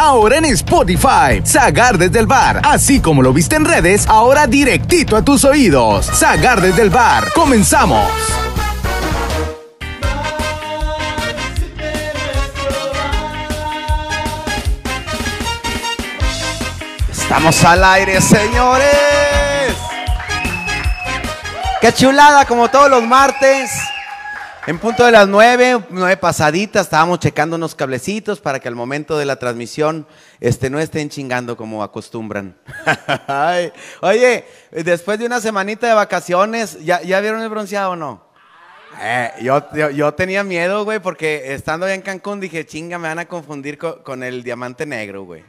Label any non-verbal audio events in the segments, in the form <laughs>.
ahora en Spotify. Zagar desde el bar, así como lo viste en redes, ahora directito a tus oídos. Zagar desde el bar, comenzamos. Estamos al aire, señores. Qué chulada, como todos los martes. En punto de las nueve, nueve pasaditas, estábamos checando unos cablecitos para que al momento de la transmisión este, no estén chingando como acostumbran. <laughs> Oye, después de una semanita de vacaciones, ¿ya, ya vieron el bronceado o no? Eh, yo, yo, tenía miedo, güey, porque estando allá en Cancún dije, chinga, me van a confundir co- con, el diamante negro, güey.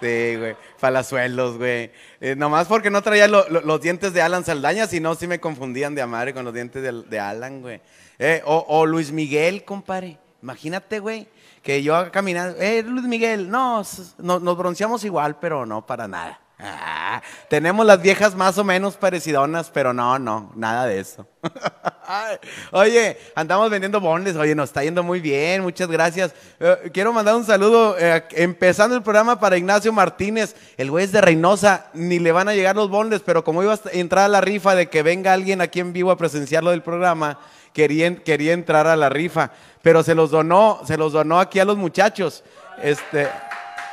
Sí, güey, palazuelos, güey. Eh, nomás porque no traía lo- lo- los dientes de Alan Saldaña, si no, sí me confundían de amare con los dientes de Alan, güey. Eh, o, Luis Miguel, compadre. Imagínate, güey, que yo caminando, eh, Luis Miguel, no, nos bronceamos igual, pero no para nada. Ah, tenemos las viejas más o menos parecidonas, pero no, no, nada de eso. <laughs> Oye, andamos vendiendo bondes, oye, nos está yendo muy bien, muchas gracias. Eh, quiero mandar un saludo, eh, empezando el programa para Ignacio Martínez, el güey es de Reynosa, ni le van a llegar los bondes, pero como iba a entrar a la rifa de que venga alguien aquí en vivo a presenciarlo del programa, quería, quería entrar a la rifa, pero se los donó, se los donó aquí a los muchachos. Este,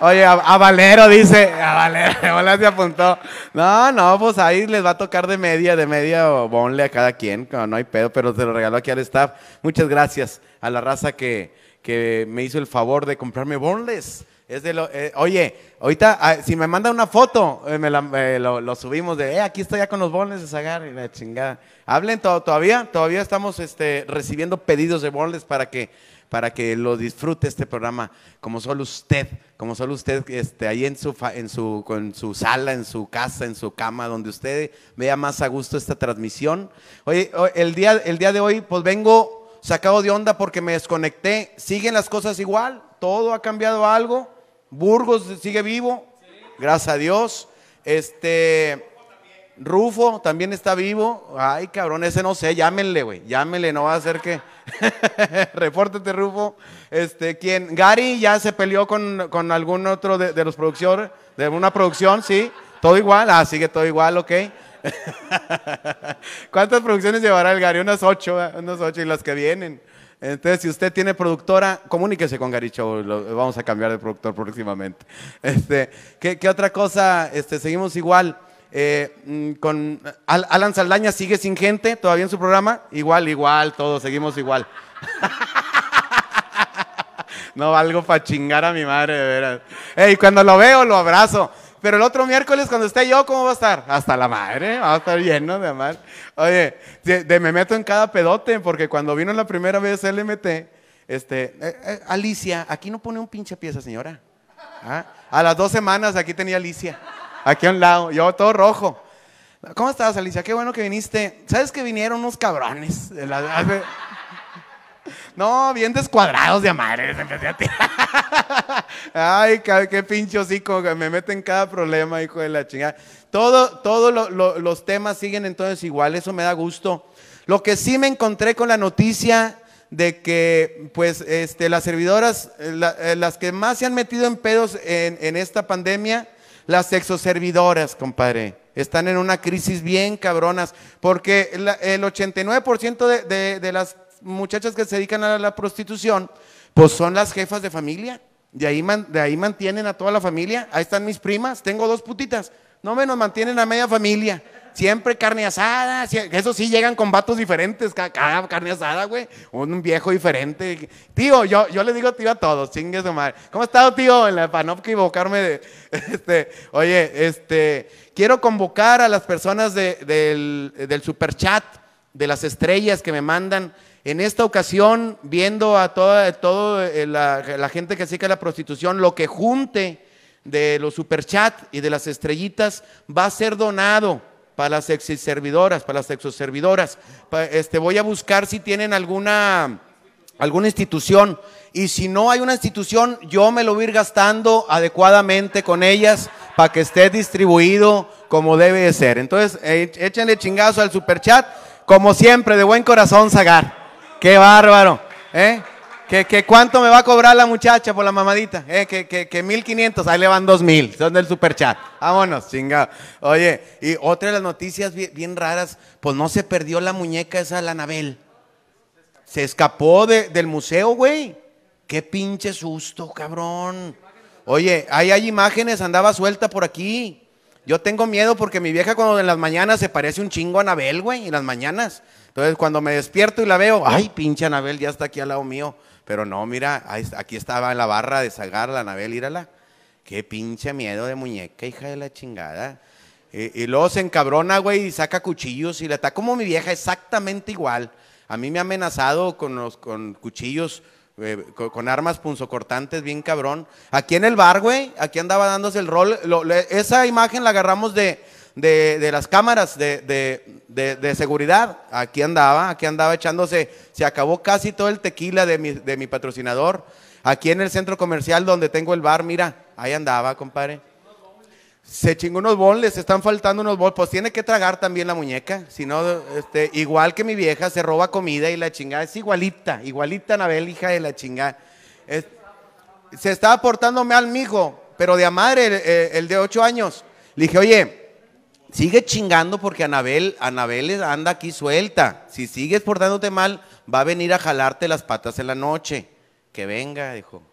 Oye, a, Valero dice, a Valero, <laughs> hola se apuntó. No, no, pues ahí les va a tocar de media, de media bonle a cada quien, no, no hay pedo, pero se lo regaló aquí al staff. Muchas gracias a la raza que, que me hizo el favor de comprarme bonles. Es de lo, eh, oye, ahorita, ah, si me manda una foto, eh, me la- lo, subimos de, eh, aquí estoy ya con los bonles de Zagar y la chingada. Hablen to- todavía, todavía estamos este, recibiendo pedidos de bonles para que para que lo disfrute este programa como solo usted, como solo usted este, ahí en su, fa- en, su, su sala, en su casa, en su cama, donde usted vea más a gusto esta transmisión. Oye, el día, el día de hoy pues vengo sacado de onda porque me desconecté, siguen las cosas igual, todo ha cambiado algo, Burgos sigue vivo, gracias a Dios, este... Rufo también está vivo. Ay, cabrón, ese no sé, llámenle, güey. Llámenle, no va a ser que. <laughs> Repórtate, Rufo. Este, ¿quién? Gary ya se peleó con, con algún otro de, de los productores, de una producción, sí. Todo igual, ah, sigue todo igual, ok. <laughs> ¿Cuántas producciones llevará el Gary? Unas ocho, ¿eh? unas ocho y las que vienen. Entonces, si usted tiene productora, comuníquese con Gary Show, lo- vamos a cambiar de productor próximamente. <laughs> Este, ¿qué, otra cosa? Este, seguimos igual. Eh, mm, con Al- Alan Saldaña sigue sin gente todavía en su programa. Igual, igual, todos seguimos igual. <laughs> no valgo para chingar a mi madre, de veras. Ey, cuando lo veo, lo abrazo. Pero el otro miércoles, cuando esté yo, ¿cómo va a estar? Hasta la madre, va a estar lleno de amar. Oye, de, me meto en cada pedote, porque cuando vino la primera vez LMT, este, eh, eh, Alicia, aquí no pone un pinche pieza, señora. Ah, A las dos semanas aquí tenía Alicia, aquí a un lado, yo todo rojo. ¿Cómo estás, Alicia? Qué bueno que viniste. ¿Sabes que vinieron unos cabrones? No, bien descuadrados de amadres. <laughs> Ay, qué pinche me mete en cada problema, hijo de la chingada. Todo, todos lo- los temas siguen entonces igual, eso me da gusto. Lo que sí me encontré con la noticia de que, pues, este, las servidoras, eh, eh, las que más se han metido en pedos en, esta pandemia, las sexoservidoras, compadre. Están en una crisis bien cabronas, porque el 89% de, de- de las muchachas que se dedican a la prostitución, pues son las jefas de familia. De ahí, de mantienen a toda la familia. Ahí están mis primas, tengo dos putitas. No me nos mantienen a media familia. Siempre carne asada. Eso sí, llegan con vatos diferentes. ca- Cada carne asada, güey. Un viejo diferente. Tío, yo, le digo tío a todos. Chingue su madre. ¿Cómo ha estado, tío? En la- Para no equivocarme. De, este, oye, este, quiero convocar a las personas de- del, del super chat, de las estrellas que me mandan. En esta ocasión, viendo a toda eh, la, gente que a la prostitución, lo que junte de los superchat y de las estrellitas va a ser donado para las servidoras, para las sexoservidoras. Pa- Este, voy a buscar si tienen alguna, alguna institución. Y si no hay una institución, yo me lo voy a ir gastando adecuadamente con ellas para que esté distribuido como debe de ser. Entonces, eh, échenle chingazo al superchat, como siempre, de buen corazón, Zagar. Qué bárbaro, ¿eh? ¿Que, que cuánto me va a cobrar la muchacha por la mamadita? Eh, que, que, que 1500, ahí le van 2000, son del superchat. Vámonos, chingado. Oye, y otra de las noticias bien, bien raras, pues no se perdió la muñeca esa, la Anabel. Se escapó de- del museo, güey. Qué pinche susto, cabrón. Oye, ahí hay imágenes, andaba suelta por aquí. Yo tengo miedo porque mi vieja cuando en las mañanas se parece un chingo a Anabel, güey, en las mañanas. Entonces cuando me despierto y la veo, ay, pinche Anabel, ya está aquí al lado mío. Pero no, mira, aquí estaba en la barra de Zagar, la Anabel, írala. Qué pinche miedo de muñeca, hija de la chingada. Y, y luego se encabrona, güey, y saca cuchillos y le está como mi vieja, exactamente igual. A mí me ha amenazado con, los, con cuchillos, eh, con, con armas punzocortantes, bien cabrón. Aquí en el bar, güey, aquí andaba dándose el rol. Esa imagen la agarramos de las cámaras de, de- de- seguridad. Aquí andaba, aquí andaba echándose. Se acabó casi todo el tequila de mi, de mi patrocinador. Aquí en el centro comercial donde tengo el bar, mira, ahí andaba, compadre. Se chingó unos boles, están faltando unos boles. Pues tiene que tragar también la muñeca. Si no, este, igual que mi vieja, se roba comida y la chingada. Es igualita, igualita Anabel, hija de la chingada. Se estaba portando mal mi hijo, pero de a madre, el de ocho años. Le dije, oye, sigue chingando porque Anabel, Anabel anda aquí suelta. Si sigues portándote mal, va a venir a jalarte las patas en la noche. Que venga, dijo.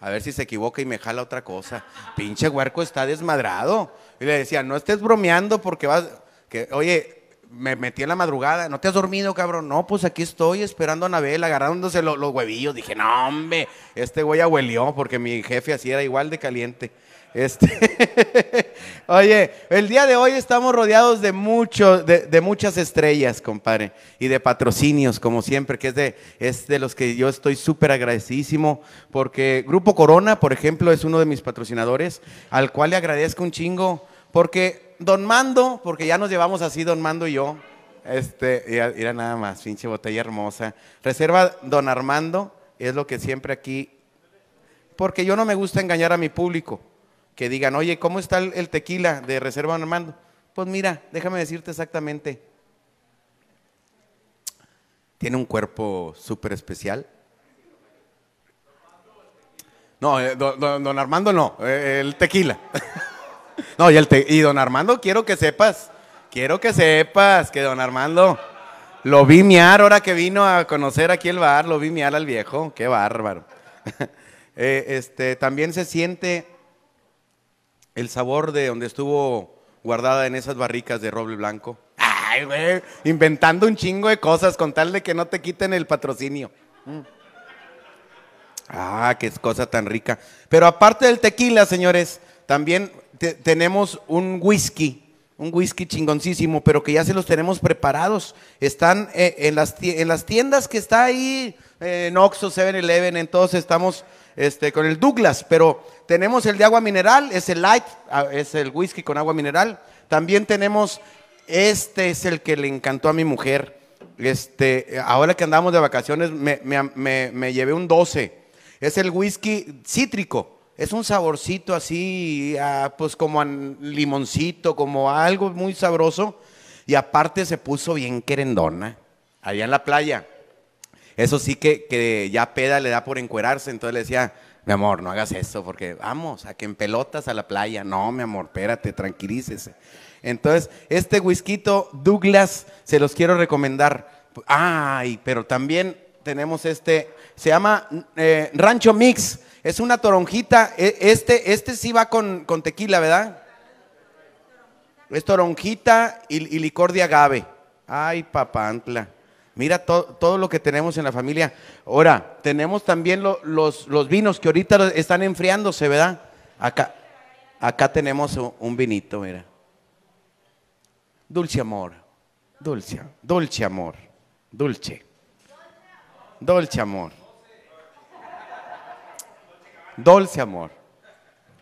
A ver si se equivoca y me jala otra cosa. Pinche huerco está desmadrado. Y le decía, no estés bromeando porque vas. Que, oye, me metí en la madrugada. ¿No te has dormido, cabrón? No, pues aquí estoy esperando a Anabel, agarrándose lo- los huevillos. Dije, no, hombre, este güey abuelió porque mi jefe así era igual de caliente. Este, <laughs> oye, el día de hoy estamos rodeados de mucho, de, muchas estrellas, compadre, y de patrocinios, como siempre, que es de, es de los que yo estoy súper agradecidísimo, porque Grupo Corona, por ejemplo, es uno de mis patrocinadores, al cual le agradezco un chingo, porque Don Mando, porque ya nos llevamos así Don Mando y yo, este, mira nada más, pinche botella hermosa, reserva Don Armando, es lo que siempre aquí porque yo no me gusta engañar a mi público. Que digan, oye, ¿cómo está el, tequila de Reserva Armando? Pues mira, déjame decirte exactamente. Tiene un cuerpo súper especial. No, eh, don, don- don Armando no, eh, el tequila. <laughs> no, y, el te- y don Armando quiero que sepas, quiero que sepas que don Armando lo vi miar ahora que vino a conocer aquí el bar, lo vi miar al viejo, qué bárbaro. <laughs> Eh, este, también se siente el sabor de donde estuvo guardada en esas barricas de roble blanco. Ay, güey, inventando un chingo de cosas con tal de que no te quiten el patrocinio. Mm. Ah, qué cosa tan rica. Pero aparte del tequila, señores, también te- tenemos un whisky, un whisky chingoncísimo, pero que ya se los tenemos preparados. Están eh, en, las, en las tiendas que está ahí, eh, en Oxxo, 7-Eleven, en todos estamos este, con el Douglas, pero tenemos el de agua mineral, es el light, ah, es el whisky con agua mineral. También tenemos, este es el que le encantó a mi mujer. Este, ahora que andamos de vacaciones, me, me- me- me llevé un 12. Es el whisky cítrico. Es un saborcito así, ah, pues como limoncito, como algo muy sabroso. Y aparte se puso bien querendona, allá en la playa. Eso sí que, que ya peda le da por encuerarse, entonces le decía, mi amor, no hagas eso, porque vamos, a que en pelotas a la playa. No, mi amor, espérate, tranquilícese. Entonces, este whisky Douglas se los quiero recomendar. Ay, pero también tenemos este, se llama eh, Rancho Mix. Es una toronjita. E- Este, este sí va con, con tequila, ¿verdad? Es toronjita y, y licor de agave. Ay, papantla. Mira to- todo lo que tenemos en la familia. Ahora, tenemos también lo- los, los vinos que ahorita están enfriándose, ¿verdad? Acá, acá tenemos un, vinito, mira. Dulce amor. Dulce, dulce amor. Dulce. Dulce amor. Dulce amor.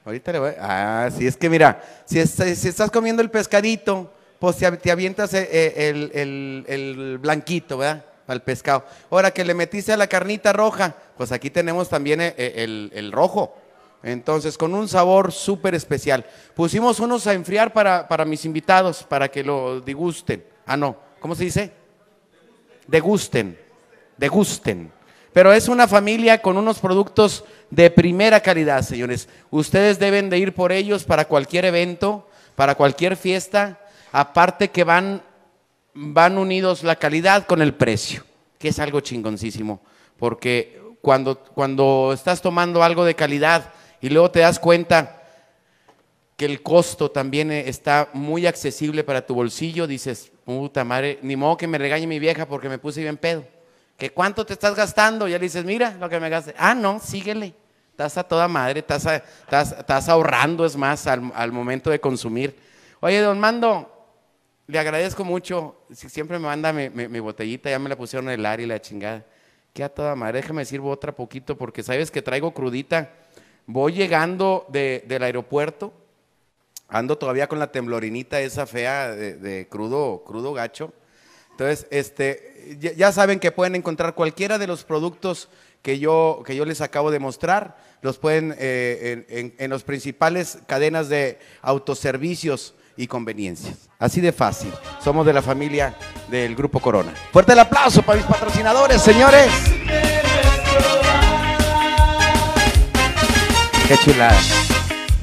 Ahorita le voy. Ah, sí, es que mira, si, si estás comiendo el pescadito, pues te, avientas eh, eh, el, blanquito, ¿verdad? Al pescado. Ahora que le metiste a la carnita roja, pues aquí tenemos también eh, el, el rojo. Entonces, con un sabor súper especial. Pusimos unos a enfriar para, para mis invitados, para que lo degusten. Ah, no, ¿cómo se dice? Degusten, degusten. Pero es una familia con unos productos de primera calidad, señores. Ustedes deben de ir por ellos para cualquier evento, para cualquier fiesta. Aparte que van, van unidos la calidad con el precio, que es algo chingoncísimo. Porque cuando, cuando estás tomando algo de calidad y luego te das cuenta que el costo también está muy accesible para tu bolsillo, dices, puta madre, ni modo que me regañe mi vieja porque me puse bien pedo. ¿Que cuánto te estás gastando? Ya le dices, mira lo que me gasté. Ah, no, síguele. Estás a toda madre, estás, estás, ahorrando, es más, al, momento de consumir. Oye, don Mando, le agradezco mucho. Si siempre me manda mi, botellita, ya me la pusieron el área y la chingada. Que a toda madre, déjame sirvo otra poquito porque sabes que traigo crudita. Voy llegando del aeropuerto, ando todavía con la temblorinita esa fea de, crudo, crudo gacho. Entonces, este, ya, saben que pueden encontrar cualquiera de los productos que yo, que yo les acabo de mostrar, los pueden eh, en, en, los principales cadenas de autoservicios y conveniencias. Así de fácil. Somos de la familia del Grupo Corona. Fuerte el aplauso para mis patrocinadores, señores. Qué chulada.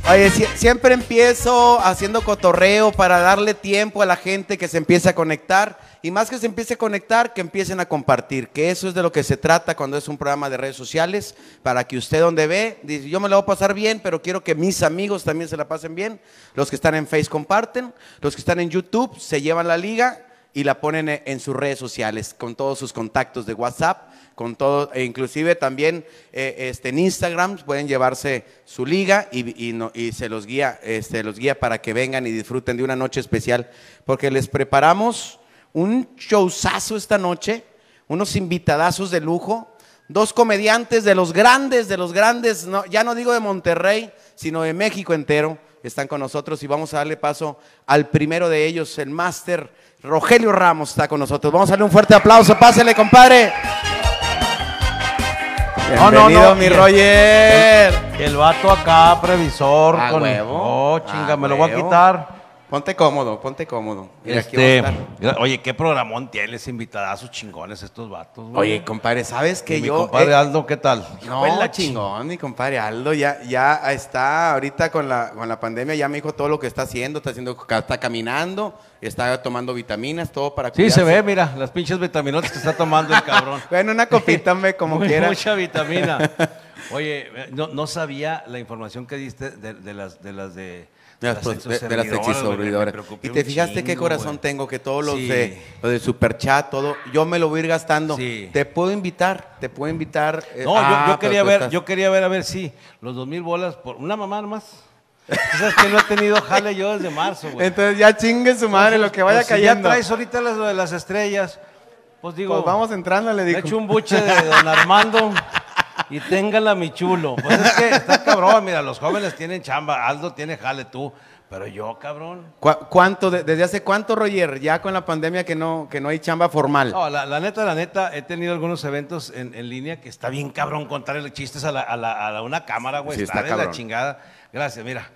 Oye, siempre empiezo haciendo cotorreo para darle tiempo a la gente que se empiece a conectar y más que se empiece a conectar, que empiecen a compartir, que eso es de lo que se trata cuando es un programa de redes sociales, para que usted donde ve, dice, yo me lo voy a pasar bien, pero quiero que mis amigos también se la pasen bien. Los que están en Face comparten, los que están en YouTube se llevan la liga y la ponen en sus redes sociales, con todos sus contactos de WhatsApp, con todo, e inclusive también eh, este, en Instagram pueden llevarse su liga y, y, se los guía, este, los guía para que vengan y disfruten de una noche especial, porque les preparamos un showzazo esta noche, unos invitadazos de lujo, dos comediantes de los grandes, de los grandes, ya no digo de Monterrey, sino de México entero, están con nosotros y vamos a darle paso al primero de ellos, el máster Rogelio Ramos está con nosotros. Vamos a darle un fuerte aplauso, pásele, compadre. Bienvenido, mi Roger. El, vato acá, previsor. con huevo. Oh, chinga, me lo voy a quitar. Ponte cómodo, ponte cómodo. este, oye, qué programón tienes, invitadazos chingones estos vatos. Oye, compadre, ¿sabes que yo? Mi compadre eh, Aldo, ¿qué tal? No, la chingón, mi compadre Aldo, ya, ya está ahorita con la, con la pandemia, ya me dijo todo lo que está haciendo, está haciendo, está caminando, está tomando vitaminas, todo para cuidarse. Sí, se ve, mira, las pinches vitaminas que está tomando el cabrón. <laughs> bueno, una copita, me <laughs> como quiera. Mucha vitamina. <laughs> Oye, no, no, sabía la información que diste de, las, de las de de las, Y te fijaste qué corazón tengo, que todos los de lo de Superchat, todo, yo me lo voy a ir gastando. Te puedo invitar, te puedo invitar. Eh, no, yo, ah, quería ver, yo quería ver a ver si los dos mil bolas por una mamá nomás. Sabes que no he tenido jale yo desde marzo, güey. Entonces ya chingue su madre lo que vaya pues cayendo. ya traes ahorita las de las estrellas. Pues digo, pues vamos entrando, le digo. He hecho un buche de don Armando. <laughs> y téngala mi chulo. Pues es que está cabrón, mira, los jóvenes tienen chamba, Aldo tiene jale tú, pero yo, cabrón. ¿Cuánto, desde hace cuánto, Roger, ya con la pandemia que no, que no hay chamba formal? No, la, neta, la neta, he tenido algunos eventos en, línea que está bien cabrón contarle chistes a, la, a, una cámara, güey, está, de la chingada. Gracias, mira.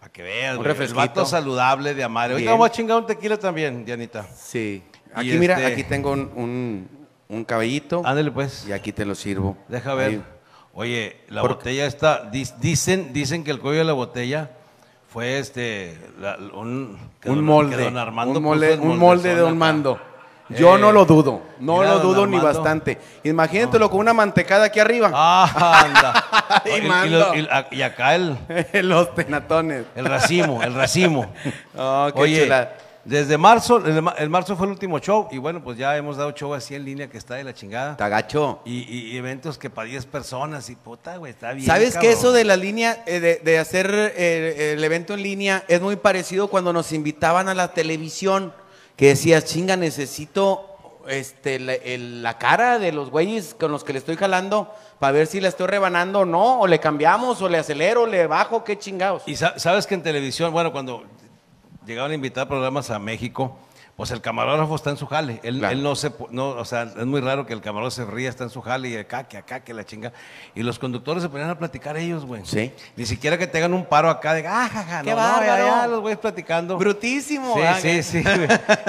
Para que veas, un el vato saludable de amar. Hoy vamos a chingar un tequila también, Dianita. Sí. Aquí, mira, este aquí tengo un, un, cabellito. Ándale, pues. Y aquí te lo sirvo. Deja ver. Oye, la botella está, dicen, dicen que el cuello de la botella fue este, un, molde, un molde, un molde de Don Mando. Yo no lo dudo, no lo dudo ni bastante. Imagínatelo con una mantecada aquí arriba. Ah, anda. <laughs> y, acá el... <laughs> Los tenatones. El racimo, el racimo. <laughs> Oh, qué Oye, desde marzo, el, marzo fue el último show y bueno, pues ya hemos dado show así en línea que está de la chingada. Tagacho. Y, y, eventos que para 10 personas y puta, güey, está bien. ¿Sabes que eso de la línea, eh, de, hacer eh, el evento en línea es muy parecido cuando nos invitaban a la televisión? Que decías, chinga, necesito este, la, cara de los güeyes con los que le estoy jalando para ver si la estoy rebanando o no, o le cambiamos, o le acelero, o le bajo, qué chingados. Y sabes que en televisión, bueno, cuando llegaban a invitar programas a México, pues el camarógrafo está en su jale. Él, no se, no, o sea, es muy raro que el camarógrafo se ría, está en su jale y acá, que acá, que la chinga. Y los conductores se ponían a platicar ellos, güey. Sí. Ni siquiera que tengan un paro acá de, ah, jaja, Qué no, no, los güeyes platicando. Brutísimo. Sí, sí, sí.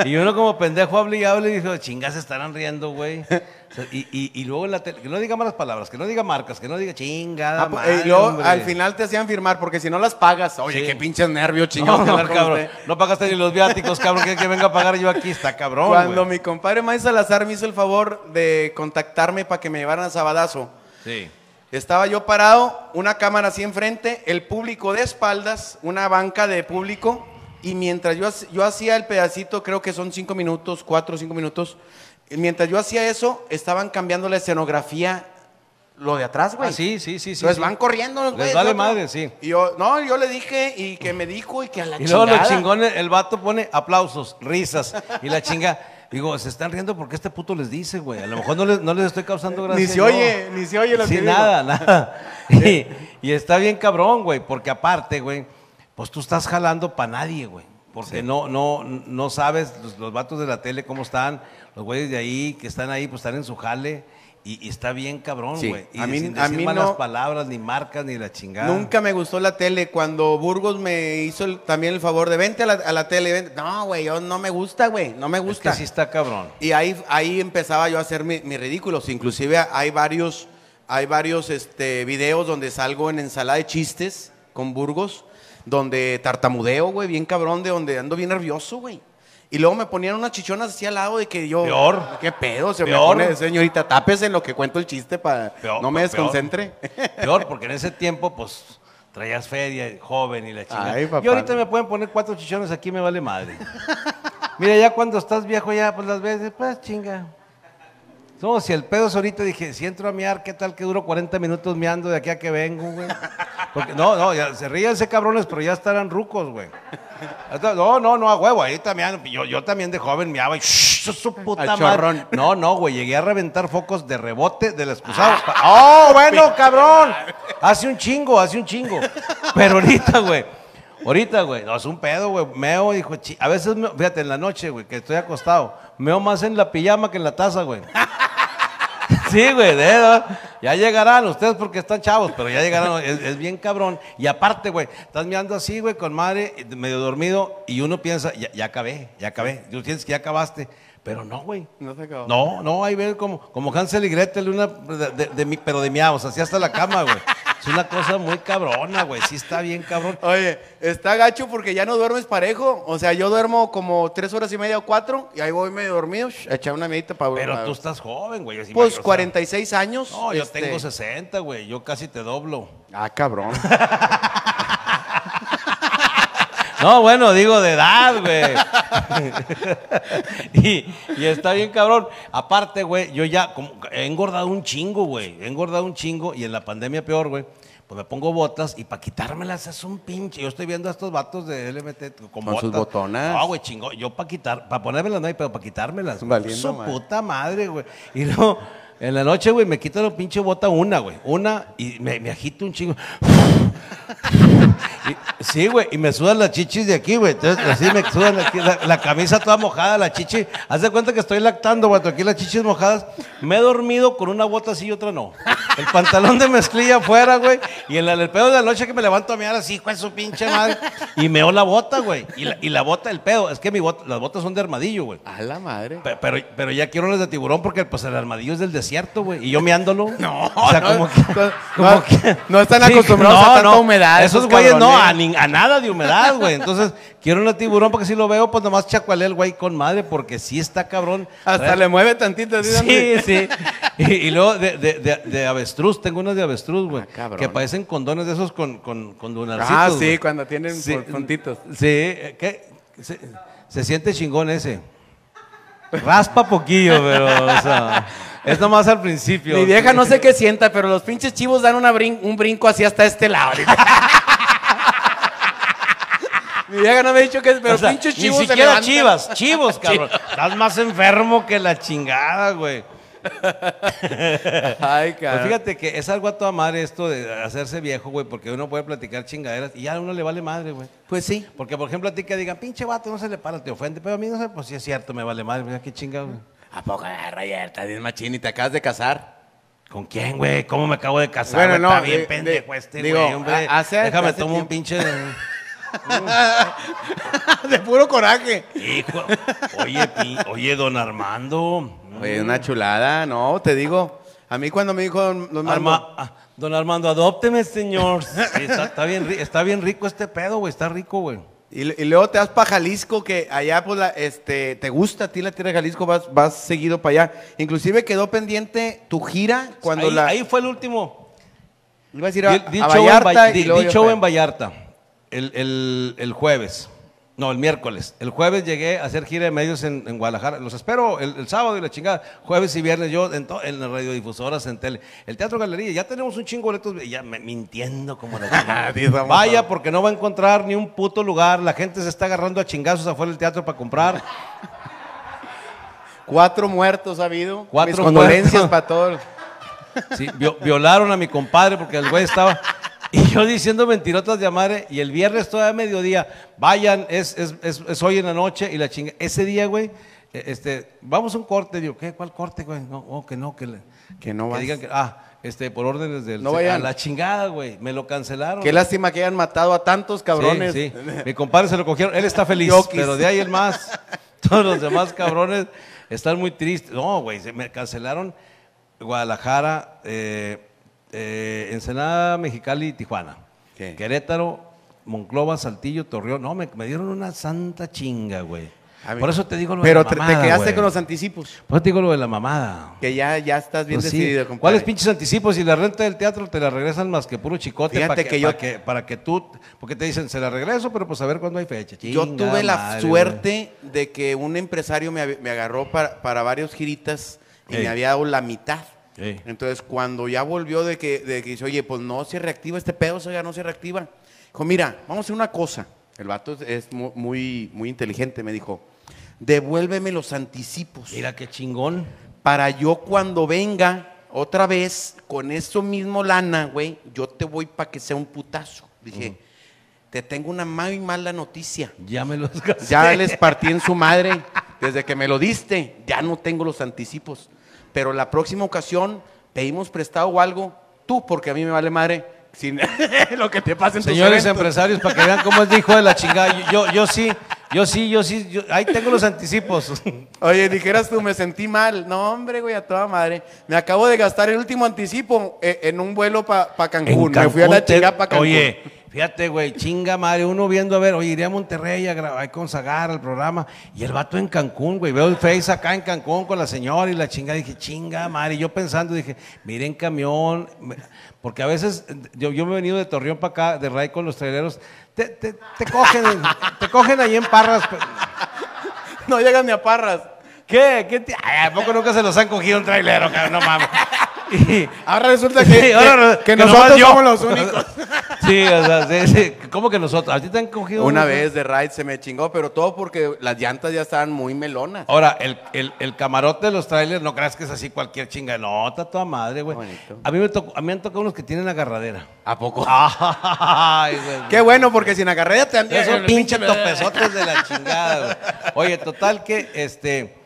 y uno como pendejo hable y hable y dijo, chingas, se estarán riendo, güey. <laughs> Y, y- y luego en la tele, que no diga malas palabras, que no diga marcas, que no diga chingada. Ah, pues, madre, y luego al final te hacían firmar porque si no las pagas, oye, Sí. qué pinches nervios, chingón. No, no, cabrón. No pagaste ni los viáticos, cabrón. Que, que venga a pagar yo aquí, está cabrón. Cuando güey. mi compadre May Salazar me hizo el favor de contactarme para que me llevaran a Sabadazo, Sí. estaba yo parado, una cámara así enfrente, el público de espaldas, una banca de público, y mientras yo, yo hacía el pedacito, creo que son cinco minutos, cuatro o cinco minutos, mientras yo hacía eso, estaban cambiando la escenografía, lo de atrás, güey. Ah, sí, sí, sí. Entonces sí. van corriendo los Les güeyes, vale otro. madre, sí. Y yo, no, yo le dije, y que me dijo, y que a la Y luego los chingada. chingones, el vato pone aplausos, risas. Y la chinga, digo, se están riendo porque este puto les dice, güey. A lo mejor no les, no les estoy causando gracia. Ni se oye, ni se oye lo Sí, que digo. nada, nada. <laughs> Y, y está bien cabrón, güey, porque aparte, güey, pues tú estás jalando para nadie, güey. Porque no, no, no sabes los, los vatos de la tele cómo están, los güeyes de ahí que están ahí, pues están en su jale. Y, y está bien cabrón, Sí, güey. Y a mí- sin a decir mí malas no- palabras, ni marcas, ni la chingada. Nunca me gustó la tele. Cuando Burgos me hizo el- también el favor de vente a la, a la tele, vente". No, güey, yo no me gusta, güey, no me Es gusta. que sí está cabrón. Y ahí, ahí empezaba yo a hacer mi- mis ridículos. Inclusive hay varios, hay varios este, videos donde salgo en ensalada de chistes con Burgos, donde tartamudeo, güey, bien cabrón, de donde ando bien nervioso, güey. Y luego me ponían unas chichonas así al lado de que yo... Peor. ¿Qué pedo? Se Peor. me pone, señorita, tápese en lo que cuento el chiste para Peor, no me desconcentre. Peor, porque en ese tiempo, pues, traías feria, joven y la chingada. Y ahorita me pueden poner cuatro chichones aquí, me vale madre. Mira, ya cuando estás viejo, ya, pues las veces, pues, chinga. No, si el pedo es ahorita, dije, si entro a miar, ¿qué tal que duro 40 minutos miando de aquí a que vengo, güey? Porque, no, no, ya, se ríen ese cabrones, pero ya estarán rucos, güey. No, no, no, a huevo, ahí también, yo, yo también de joven miaba y shh, su puta Al madre. chorrón. No, no, güey, llegué a reventar focos de rebote del excusado. <laughs> ¡Oh, bueno, cabrón! Hace un chingo, hace un chingo. Pero ahorita, güey, ahorita, güey, no, es un pedo, güey. Meo, dijo, a veces, meo- fíjate, en la noche, güey, que estoy acostado, meo más en la pijama que en la taza, güey. Sí, güey, ¿no? ya llegarán ustedes porque están chavos, pero ya llegarán, es, es bien cabrón. Y aparte, güey, estás mirando así, güey, con madre, medio dormido, y uno piensa, ya, ya acabé, ya acabé. Tú tienes que ya acabaste, pero no, güey. No se acabó. No, no, ahí ven como, como Hansel y Gretel, una, de, de- de mi- pero de miados, así hasta la cama, güey. Es una cosa muy cabrona, güey, sí está bien cabrón. Oye, está gacho porque ya no duermes parejo. O sea, yo duermo como tres horas y media o cuatro y ahí voy medio dormido a echar una medita para Pero tú estás joven, güey. así, Pues sea, 46 años. No, yo este, tengo 60, güey, yo casi te doblo. Ah, cabrón. <laughs> No, bueno, digo de edad, güey. <laughs> y, y está bien cabrón. Aparte, güey, yo ya como, he engordado un chingo, güey. He engordado un chingo y en la pandemia peor, güey. Pues me pongo botas y para quitármelas es un pinche. Yo estoy viendo a estos vatos de LMT con, Con sus botas. botonas. No, güey, chingo. Yo para quitar, para ponérmelas no hay, pero para quitármelas. Valiendo Su madre. puta madre, güey. Y luego, en la noche, güey, me quito la pinche bota una, güey. Una y me, me agito un chingo. <laughs> Y- sí, güey, y me sudan las chichis de aquí, güey. Entonces, así me sudan aquí, la, la camisa toda mojada, la chichi. Haz de cuenta que estoy lactando, güey, aquí las chichis mojadas. Me he dormido con una bota así y otra no. El pantalón de mezclilla afuera, güey. Y en el pedo de la noche que me levanto a mirar así, con su pinche madre. Y meo la bota, güey. Y la, y la bota, el pedo, es que mi bota, las botas son de armadillo, güey. A la madre. Pe- Pero, pero ya quiero las de tiburón porque pues el armadillo es del desierto, güey. Y yo meándolo. <laughs> No, o sea, no, como que, no, como no, que- no están <laughs> acostumbrados a tanta humedad, Esos güeyes no, a, ni- a nada de humedad, güey. Entonces, quiero una tiburón porque si lo veo, pues nomás chacualé el güey con madre porque sí está cabrón. Hasta Trae- le mueve tantito. Sí, donde- sí. Y, y luego de, de, de, de avestruz, tengo unas de avestruz, güey. Ah, que parecen condones de esos con, con, con lunarcitos, Ah, sí, güey. cuando tienen por- puntitos. Sí, eh, ¿qué? Se, se siente chingón ese. Raspa poquillo, pero, o sea, es nomás al principio. Mi vieja no sé qué sienta, pero los pinches chivos dan una brin- un brinco así hasta este lado. <laughs> Mi vieja no me ha dicho que es, pero O sea, pinches ni chivos se siquiera levantan. chivas, chivos, cabrón. Estás más enfermo que la chingada, güey. <laughs> Ay, Pues cabrón. fíjate que es algo a toda madre esto de hacerse viejo, güey, porque uno puede platicar chingaderas y ya a uno le vale madre, güey. Pues sí. Porque, por ejemplo, a ti que digan, pinche vato, no se le para, te ofende, pero a mí no sé, pues sí es cierto, me vale madre, mira qué chingado, güey. ¿A poco, ah, Roger? Estás bien machín y te acabas de casar. ¿Con quién, güey? ¿Cómo me acabo de casar? Bueno, güey? no, Está bien de- pendejo de- este, digo, güey, hombre. a- hace- Déjame hace tomar un tiempo. pinche... <laughs> de puro coraje. Hijo, oye, oye, don Armando. Oye, una chulada, no, te digo. A mí cuando me dijo don, don Armando, Arma- ah, don Armando, adópteme, señor. Sí, está, está bien, ri- está bien rico este pedo, güey. Está rico, güey. Y, y luego te vas para Jalisco, que allá pues la- este, te gusta a ti la tierra de Jalisco, vas, vas seguido para allá. Inclusive quedó pendiente tu gira cuando ahí, la... ahí fue el último. iba a decir a, Di, di a show, en, Vallarta Va- y di- luego di yo show fue. en Vallarta el, el- el jueves. No, el miércoles. El jueves llegué a hacer gira de medios en, en Guadalajara. Los espero el, el sábado y la chingada. Jueves y viernes yo en, to- en las radiodifusoras, en tele. El Teatro Galería. Ya tenemos un chingo de boletos. Ya me- mintiendo como la <laughs> chingada. Sí, vamos Vaya porque no va a encontrar ni un puto lugar. La gente se está agarrando a chingazos afuera del teatro para comprar. <laughs> Cuatro muertos ha habido. Cuatro Mis condolencias muertos. para todos. Sí, vio- violaron a mi compadre porque el güey estaba. Y yo diciendo mentirotas de madre. Y el viernes todavía mediodía, vayan, es, es, es, es hoy en la noche. Y la chinga. Ese día, güey, eh, este, vamos a un corte. Digo, ¿qué? ¿Cuál corte, güey? No, oh, que no, que, le- Que no vas. digan que. Ah, este, por órdenes del. No vayan. A la chingada, güey. Me lo cancelaron. Qué lástima que hayan matado a tantos cabrones. Sí, sí. Mi compadre se lo cogieron. Él está feliz, pero de ahí el más. <laughs> Todos los demás cabrones están muy tristes. No, güey, se me cancelaron Guadalajara, eh, eh, Ensenada, Mexicali Tijuana. ¿Qué? Querétaro, Monclova, Saltillo, Torreón. No, me, me dieron una santa chinga, güey. A mí- Por eso te digo lo Pero de te, la te mamada, quedaste güey. con los anticipos. Por eso te digo lo de la mamada. Que ya, ya estás bien Pues sí. decidido, compadre. ¿Cuáles pinches anticipos? Y la renta del teatro te la regresan más que puro chicote Fíjate para que, que yo- para que, para que tú, porque te dicen, se la regreso, pero pues a ver cuándo hay fecha. Yo Chinga tuve la madre, suerte de que un empresario me, me agarró para, para varios giritas y Ey. me había dado la mitad. Entonces, cuando ya volvió de que, de que dice, oye, pues no se reactiva este pedo, ya no se reactiva. Dijo, mira, vamos a hacer una cosa. El vato es, es mu- muy, muy inteligente, me dijo, devuélveme los anticipos Mira qué chingón. para yo cuando venga otra vez con eso mismo lana, güey, yo te voy para que sea un putazo. Dije, te tengo una muy mala noticia. Ya me los gasté. Ya les partí en su madre. Desde que me lo diste, ya no tengo los anticipos. Pero la próxima ocasión pedimos prestado o algo, tú, porque a mí me vale madre. Sin <laughs> lo que te pase en Señores empresarios, para que vean cómo es de hijo de la chingada. Yo, yo sí, yo sí, yo sí. yo- ahí tengo los anticipos. <laughs> Oye, dijeras tú, me sentí mal. No, hombre, güey, a toda madre. Me acabo de gastar el último anticipo eh, en un vuelo para Cancún. En Me fui a la Cancún chingada para Cancún. Oye, fíjate, güey, chinga madre, uno viendo a ver, oye, iré a Monterrey a grabar, a consagrar el programa, y el vato en Cancún, güey, veo el Face acá en Cancún con la señora y la chinga, dije, chinga madre, y yo pensando, dije, mire en camión, porque a veces, yo, yo me he venido de Torreón para acá, de Ray con los traileros, te, te, te cogen, te cogen ahí en Parras, No llegan ni a Parras. ¿qué? ¿Qué te- Ay, ¿A poco nunca se los han cogido un trailero, cabrón? No mames. <laughs> Y- Ahora resulta Sí, que, ahora que- que nomás nosotros yo. somos los únicos. <laughs> Sí, o sea, sí, sí. ¿Cómo que nosotros? ¿A ti te han cogido? Una un- vez de ride se me chingó, pero todo porque las llantas ya estaban muy melonas. Ahora, el, el- el camarote de los trailers, no creas que es así cualquier chinga. No, está toda madre, güey. A mí, me tocó- a mí me han tocado unos que tienen agarradera. ¿A poco? <laughs> Ay, güey. Qué bueno, porque sin agarré te han Esos pinches topesotes de la chingada, güey. Oye, total que, este,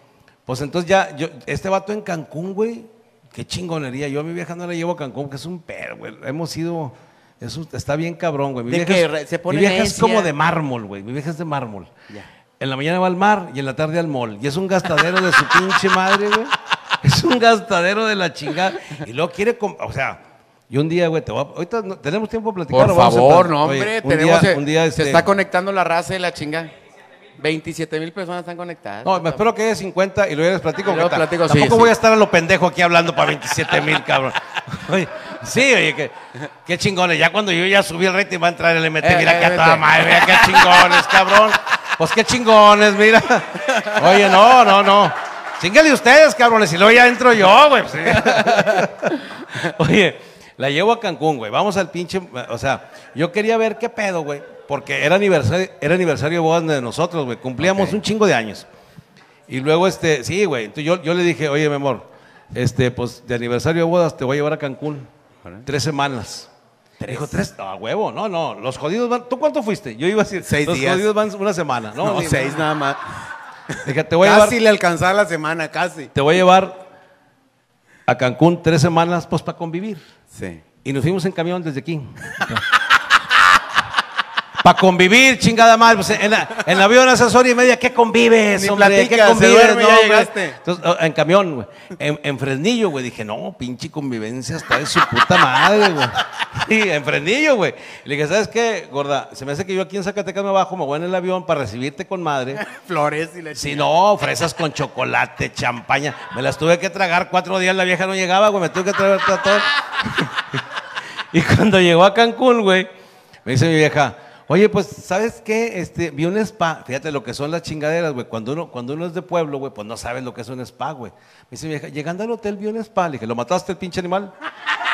pues entonces ya, yo, este vato en Cancún, güey, qué chingonería. Yo a mi vieja no la llevo a Cancún, que es un perro, güey. Hemos ido, es un- está bien cabrón, güey. Mi ¿De vieja, es, Re- se pone mi vieja es como de mármol, güey. Mi vieja es de mármol. Ya. En la mañana va al mar y en la tarde al mall. Y es un gastadero de su pinche madre, güey. Es un gastadero de la chingada. Y luego quiere, o sea, y un día, güey, te voy a- ahorita no- tenemos tiempo de platicar. Por ¿o vamos a favor, no, Oye, hombre. un tenemos, día- eh, un día, Se este- está conectando la raza de la chinga. 27 mil personas están conectadas. No, me espero que haya 50 y luego ya les platico. Luego platico, sí, Tampoco sí. voy a estar a lo pendejo aquí hablando para 27 mil, <laughs> cabrón. Oye, sí, oye, que, qué chingones. Ya cuando yo ya subí el rating va a entrar el MT. Eh, mira eh, que a toda madre, mira qué chingones, cabrón. Pues qué chingones, mira. Oye, no, no, no. Chingale ustedes, cabrones, y luego ya entro yo, güey. pues, sí. <laughs> Oye, la llevo a Cancún, güey. Vamos al pinche. O sea, yo quería ver qué pedo, güey. Porque era aniversario, era aniversario de bodas de nosotros, güey. Cumplíamos un chingo de años. Y luego, este, sí, güey. Entonces yo, yo le dije, oye, mi amor, este, pues de aniversario de bodas te voy a llevar a Cancún. Tres semanas. Dijo, tres, no, a huevo, no, no. Los jodidos van. ¿Tú cuánto fuiste? Yo iba a decir, Seis los días. jodidos van una semana, ¿no? No, seis nada más. Dije, te voy a llevar, Casi le alcanzaba la semana, casi. te voy a llevar a Cancún tres semanas, pues, para convivir. Sí. Y nos fuimos en camión desde aquí. <laughs> Para convivir, chingada madre. Pues en, la, en el avión a esas horas y media, ¿qué convives, Ni hombre? ¿Qué se convives? duerme, ya hombre? llegaste. Entonces, oh, en camión, güey. En, en Fresnillo, güey. Dije, no, pinche convivencia está de su puta madre, güey. <laughs> Sí, en Fresnillo, güey. Le dije, ¿sabes qué, gorda? Se me hace que yo aquí en Zacatecas me bajo, me voy en el avión para recibirte con madre. <laughs> Flores y la Si no, fresas con chocolate, champaña. Me las tuve que tragar cuatro días, la vieja no llegaba, güey, me tuve que tragar todo. <laughs> y cuando llegó a Cancún, güey, me dice mi vieja, oye, pues, ¿sabes qué? Este, vi un spa. Fíjate lo que son las chingaderas, güey. Cuando uno, cuando uno es de pueblo, güey, pues no sabes lo que es un spa, güey. Me dice vieja, llegando al hotel vi un spa. Le dije, ¿lo mataste el pinche animal?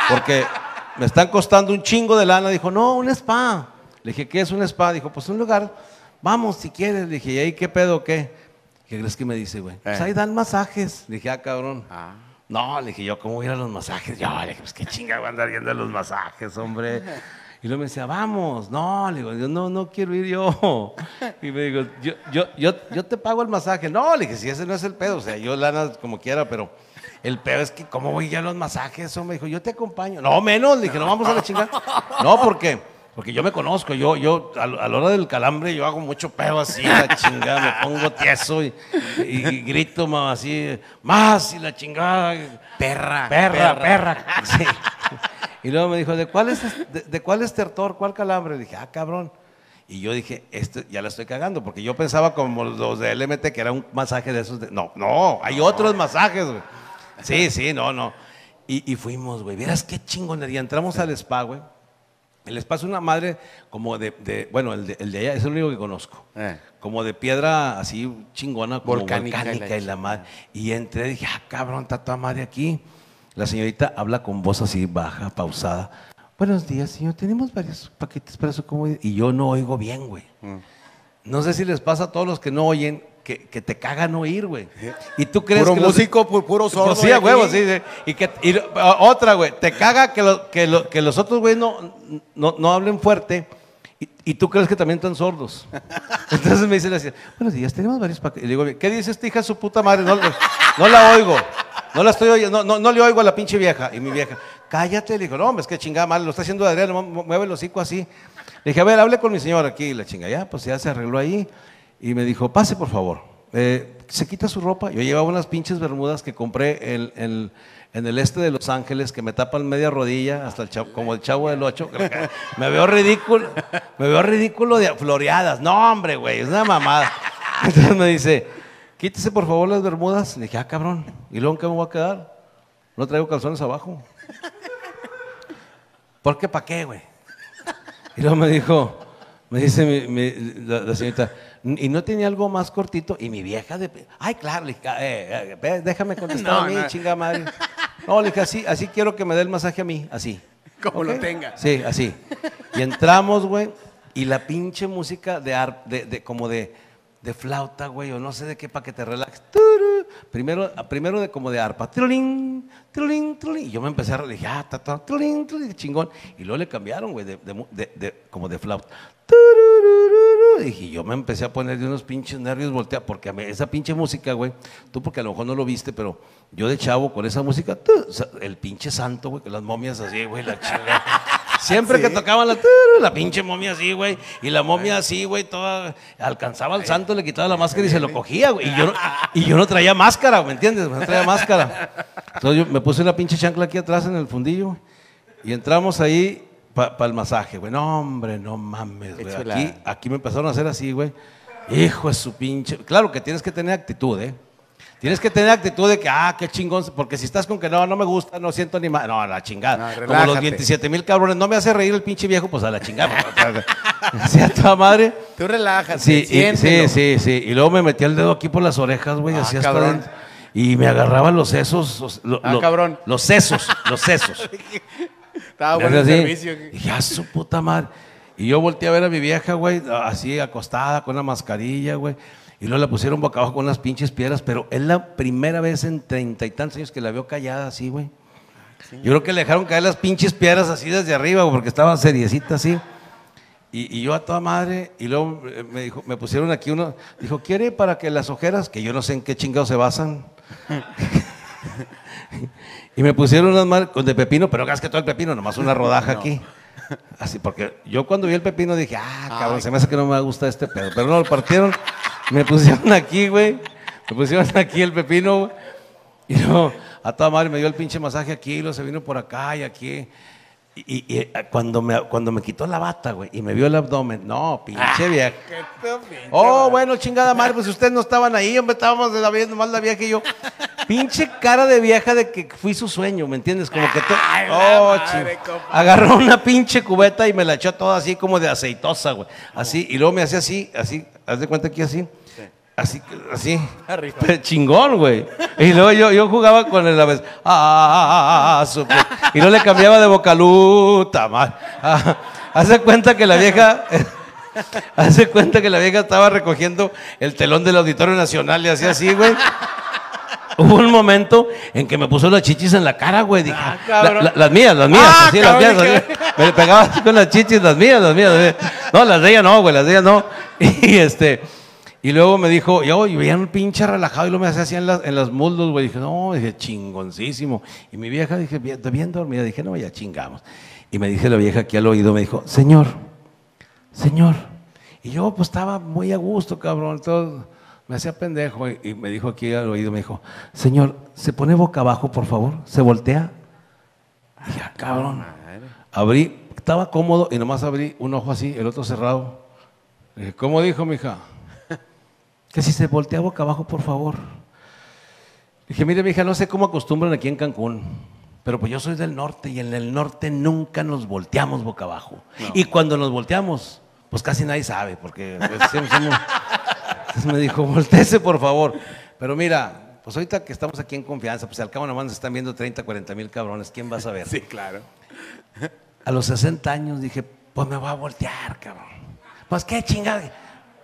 Porque me están costando un chingo de lana. Dijo, no, un spa. Le dije, ¿qué es un spa? Dijo, pues un lugar, vamos si quieres. Le dije, ¿y ahí qué pedo, qué? ¿Qué crees que me dice, güey? Pues Eh. ahí dan masajes. Le dije, ah, cabrón. Ah. No, le dije yo, ¿cómo voy a ir a los masajes? Yo, le dije, pues qué chinga voy a andar yendo a los masajes, hombre. Y luego me decía, vamos. No, le digo, yo no, no quiero ir yo. <laughs> Y me digo, yo, yo, yo, yo te pago el masaje. No, le dije, si ese no es el pedo. O sea, yo lana como quiera, pero el pedo es que, ¿cómo voy ya a los masajes? Hombre, dijo, yo te acompaño. No, menos. Le dije, no vamos a la chingada. No, porque, porque yo me conozco. Yo, yo, a, la- a la hora del calambre, yo hago mucho pedo así, la chingada. Me pongo tieso y, y- y grito ma, así, más y la chingada. Perra. Perra, perra. <laughs> Sí. Y luego me dijo, ¿de cuál es, de, de cuál es tertor? ¿Cuál calambre? Le dije, ah, cabrón. Y yo dije, este, ya la estoy cagando, porque yo pensaba como los de LMT, que era un masaje de esos. de- no, no, hay otros masajes, güey. Sí, <laughs> sí, no, no. Y, y fuimos, güey. Vieras qué chingonería. Entramos al spa, güey. El spa es una madre como de, de- bueno, el de, el de allá es el único que conozco. Eh. Como de piedra así chingona, como Volcánica volcánica, y la y la madre. Y entré y dije, ah, cabrón, está toda madre aquí. La señorita habla con voz así baja, pausada. Buenos días, señor. Tenemos varios paquetes para su comodidad. Y yo no oigo bien, güey. Mm. No sé si les pasa a todos los que no oyen que, que te cagan oír, güey. Y tú crees Puro que músico, pu- puro sordo. pues sí, a huevo, sí, sí. Y, que, y lo- a- otra, güey, te caga que, lo- que, lo- que los otros, güey, no, no, no hablen fuerte y, y tú crees que también están sordos. <laughs> Entonces me dice la señora, buenos días, tenemos varios paquetes. Y le digo, ¿qué dice esta hija su puta madre? No, no la oigo. No la estoy oyendo, no, no, no le oigo a la pinche vieja. Y mi vieja, cállate. Le digo, no, hombre, es que chingada mal, lo está haciendo Adrián, mu- mu- mueve el hocico así. Le dije, a ver, hable con mi señora aquí. Y la chinga, ya, pues ya se arregló ahí. Y me dijo, pase por favor. Eh, se quita su ropa. Yo llevaba unas pinches bermudas que compré en, el este de Los Ángeles que me tapan media rodilla, hasta el chavo- como el chavo del 8. <laughs> Me veo ridículo, me veo ridículo de floreadas. No, hombre, güey, es una mamada. <laughs> Entonces me dice, quítese por favor las bermudas. Le dije, ah, cabrón, ¿y luego en qué me voy a quedar? No traigo calzones abajo. ¿Por qué? ¿Para qué, güey? Y luego me dijo, me dice la señorita, ¿y no tenía algo más cortito? Y mi vieja, de, ay, claro, le dije, "Ah, eh, eh, ve, déjame contestar <laughs> No, a mí, no. chinga madre. No, le dije, así, así quiero que me dé el masaje a mí, así. Como lo tenga. Sí, así. Y entramos, güey, y la pinche música de, ar- de, de- como de, de flauta, güey, o no sé de qué, para que te relajes. Primero, primero de como de arpa. Trulín, trulín, trulín. Y yo me empecé a relajar, ah, trulín, trulín, chingón. Y luego le cambiaron, güey, de, de- de- como de flauta. Dije, y yo me empecé a poner de unos pinches nervios voltea, porque esa pinche música, güey, tú porque a lo mejor no lo viste, pero yo de chavo con esa música, el pinche santo, güey, que las momias así, güey, la chinga. Siempre <laughs> que tocaban la, la pinche momia así, güey, y la momia así, güey, toda, alcanzaba al santo, le quitaba la máscara y se lo cogía, güey, y yo, no, y yo no traía máscara, ¿me entiendes? No traía máscara. <laughs> Entonces yo me puse una pinche chancla aquí atrás en el fundillo, y entramos ahí para el masaje, güey. No, hombre, no mames, güey. Aquí, aquí me empezaron a hacer así, güey. Hijo de su pinche. Claro que tienes que tener actitud, ¿eh? Tienes que tener actitud de que, ah, qué chingón. Porque si estás con que no, no me gusta, no siento ni más. No, a la chingada. No, Como los relájate. 27 mil cabrones. No me hace reír el pinche viejo, pues a la chingada. <laughs> <laughs> ¿Sí a toda madre? Tú relájate, Sí, y- sí, sí, sí. Y luego me metí el dedo aquí por las orejas, güey, Ah, así hasta cabrón. Y me agarraban los sesos. los- lo- Ah, lo- cabrón. Los sesos, los sesos. <laughs> Estaba bueno el servicio. Dije, a su puta madre. Y yo volteé a ver a mi vieja, güey, así acostada con una mascarilla, güey. Y luego la pusieron boca abajo con unas pinches piedras, pero es la primera vez en treinta y tantos años que la veo callada así, güey. Yo creo que le dejaron caer las pinches piedras así desde arriba, güey, porque estaba seriecita así. Y, y yo a toda madre, y luego eh, me, dijo, me pusieron aquí uno, dijo, ¿quiere para que las ojeras, que yo no sé en qué chingados se basan? <laughs> y me pusieron unas con de pepino, pero gas que todo el pepino, nomás una rodaja <laughs> aquí. Así, porque yo cuando vi el pepino dije, ah, cabrón, se me hace que no me gusta este pedo. Pero no, lo partieron, me pusieron aquí, güey. Me pusieron aquí el pepino, güey. Y luego, a toda madre me dio el pinche masaje aquí, luego se vino por acá y aquí. Y, y- y, cuando, me, cuando me quitó la bata, güey, y me vio el abdomen, no, pinche vieja. Oh, bueno, chingada madre, pues ustedes no estaban ahí, hombre, estábamos de la vieja, nomás la vieja y yo. Pinche cara de vieja de que fui su sueño, ¿me entiendes? Como que todo. Oh, ching- Agarró una pinche cubeta y me la echó toda así como de aceitosa, güey. Así, y luego me hacía así, así, haz de cuenta aquí así. Así, así. Pero chingón, güey. Y luego yo, yo jugaba con el aves. Ah, ah, ah, ah, y no le cambiaba de bocaluta, mal. Ah, haz de cuenta que la vieja. <laughs> Hace cuenta que la vieja estaba recogiendo el telón del Auditorio Nacional y hacía así, güey. Hubo un momento en que me puso las chichis en la cara, güey. Dije, Ah, la- las mías, las mías, Ah, así, las mías, cabrón, las mías. Me pegaba así con las chichis, las mías, las mías, las mías. No, las de ella no, güey, las de ella no. <laughs> Y este, y luego me dijo, yo, y veía un pinche relajado y luego me hacía así en, las- en las muslos, güey. Dije, no, dije, chingoncísimo. Y mi vieja, dije, bien, bien dormida. Dije, no, ya chingamos. Y me dije la vieja aquí al oído, me dijo, señor, señor. Y yo pues estaba muy a gusto, cabrón. Todo, me hacía pendejo y, y me dijo aquí al oído, me dijo, señor, ¿se pone boca abajo, por favor? ¿Se voltea? Dije, "Ah, cabrón. Abrí, estaba cómodo y nomás abrí un ojo así, el otro cerrado. Dije, ¿cómo dijo, mija? Que si se voltea boca abajo, por favor. Dije, mire, mija, no sé cómo acostumbran aquí en Cancún, pero pues yo soy del norte y en el norte nunca nos volteamos boca abajo. Y cuando nos volteamos, pues casi nadie sabe, porque pues, somos- Entonces me dijo, volteese por favor. Pero mira, pues ahorita que estamos aquí en confianza, pues al cabo nomás nos están viendo 30, 40 mil cabrones, ¿quién va a saber? Sí, claro. A los 60 años dije, pues me voy a voltear, cabrón. Pues qué chingada.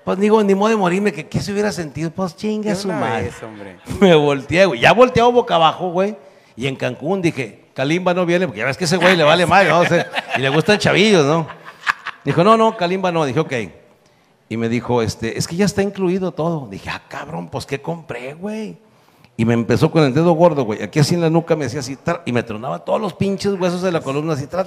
Pues digo, ni modo de morirme, que qué se hubiera sentido. Pues chinga su madre. vez. <laughs> Me volteé, güey. Ya volteado boca abajo, güey. Y en Cancún dije, Kalimba no viene, porque ya ves que ese güey le vale mal, ¿no? O sea, y le gustan chavillos, ¿no? Dijo, no, no, Kalimba no. Dije, ok. Y me dijo, este, es que ya está incluido todo. Dije, ah, cabrón, pues ¿qué compré, güey? Y me empezó con el dedo gordo, güey. Aquí así en la nuca me hacía así, y me tronaba todos los pinches huesos de la columna, así, tra.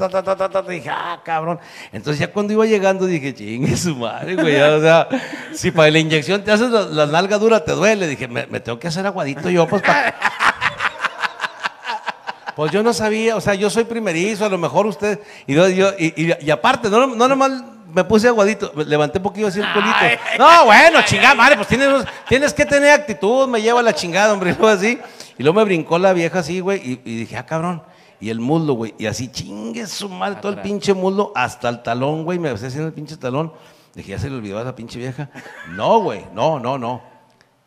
Dije, ah, cabrón. Entonces ya cuando iba llegando dije, chingue su madre, güey. o sea, si para la inyección te haces la, la nalga dura, te duele. Dije, me, me tengo que hacer aguadito yo, pues para. Pues yo no sabía, o sea, yo soy primerizo, a lo mejor usted. Y, yo, yo- y, y- y aparte, no, no nomás me puse aguadito, me levanté un poquito así el culito. No, bueno, chingada madre, pues tienes, tienes que tener actitud, me lleva la chingada, hombre, y <laughs> luego así. Y luego me brincó la vieja así, güey, y, y dije, ah, cabrón. Y el muslo, güey, y así chingue su madre, todo el pinche muslo hasta el talón, güey, me hacía haciendo el pinche talón. Dije, ya se le olvidó a la pinche vieja. No, güey, no, no, no.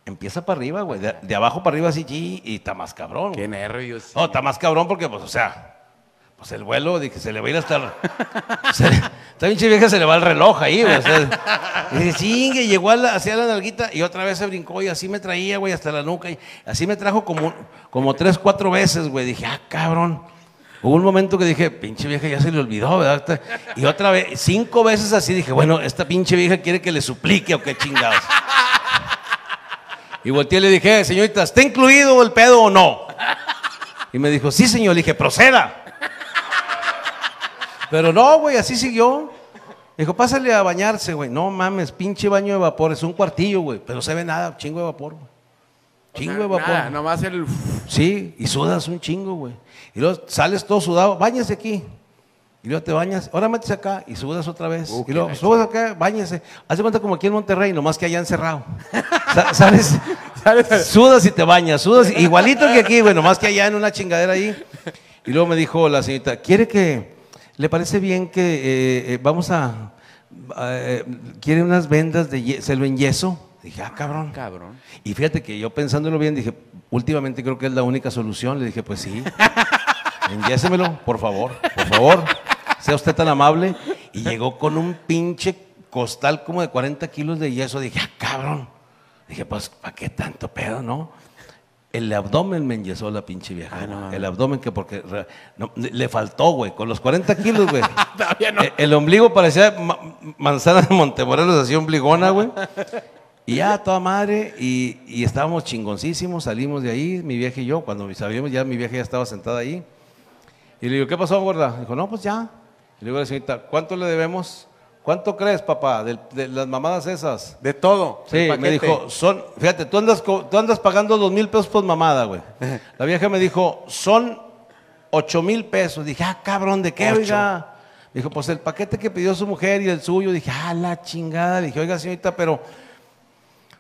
Empieza para arriba, güey, de, de abajo para arriba así, y está más cabrón. Qué nervios. No, está más cabrón porque, pues, o sea, pues el vuelo, dije, se le va a ir hasta. <laughs> esta pinche vieja se le va el reloj ahí, güey. o sea, y dije, chingue, llegó hacia la nalguita y otra vez se brincó y así me traía, güey, hasta la nuca. Y así me trajo como, como tres, cuatro veces, güey. Dije, ah, cabrón. Hubo un momento que dije, pinche vieja ya se le olvidó, ¿verdad? Y otra vez, cinco veces así dije, bueno, esta pinche vieja quiere que le suplique o qué chingados. Y volteé y le dije, señorita, ¿está incluido el pedo o no? Y me dijo, sí, señor. Le dije, proceda. Pero no, güey, así siguió. Dijo, pásale a bañarse, güey. No mames, pinche baño de vapor. Es un cuartillo, güey. Pero no se ve nada, chingo de vapor, güey. Chingo de vapor. Nada, nomás el. Sí, y sudas un chingo, güey. Y luego sales todo sudado, bañase aquí. Y luego te bañas, ahora metes acá y sudas otra vez. Uh, y luego subes acá, bañase. Hace cuenta como aquí en Monterrey, nomás que allá encerrado. Sa- sales, <laughs> sudas y te bañas, sudas igualito que aquí, güey, nomás que allá en una chingadera ahí. Y luego me dijo la señorita, ¿quiere que, le parece bien que eh, eh, vamos a, eh, quiere unas vendas de se lo en yeso? Dije, ah, cabrón. Cabrón. Y fíjate que yo pensándolo bien dije, últimamente creo que es la única solución. Le dije, pues sí, <laughs> enyésemelo, por favor, por favor, sea usted tan amable. Y llegó con un pinche costal como de 40 kilos de yeso. Dije, ah, cabrón. Dije, pues, ¿para qué tanto pedo, no? El abdomen me enyesó la pinche vieja. güey. el abdomen que porque no, le faltó, güey, con los 40 kilos, güey. <laughs> Todavía no. Eh, El ombligo parecía ma- manzana de Montemorelos, así ombligona, güey. Y ya, toda madre, y, y estábamos chingoncísimos, salimos de ahí, mi vieja y yo, cuando sabíamos ya mi vieja ya estaba sentada ahí. Y le digo, ¿qué pasó, gorda? Dijo, no, pues ya. Y le digo a la señorita, ¿cuánto le debemos? ¿Cuánto crees, papá, de, de las mamadas esas? De todo. Sí, me dijo, son, fíjate, tú andas, tú andas pagando dos mil pesos por mamada, güey. <laughs> La vieja me dijo, son ocho mil pesos. Dije, ah, cabrón, ¿de qué, oiga? Me dijo, pues el paquete que pidió su mujer y el suyo. Dije, ah, la chingada. Dije, oiga, señorita, pero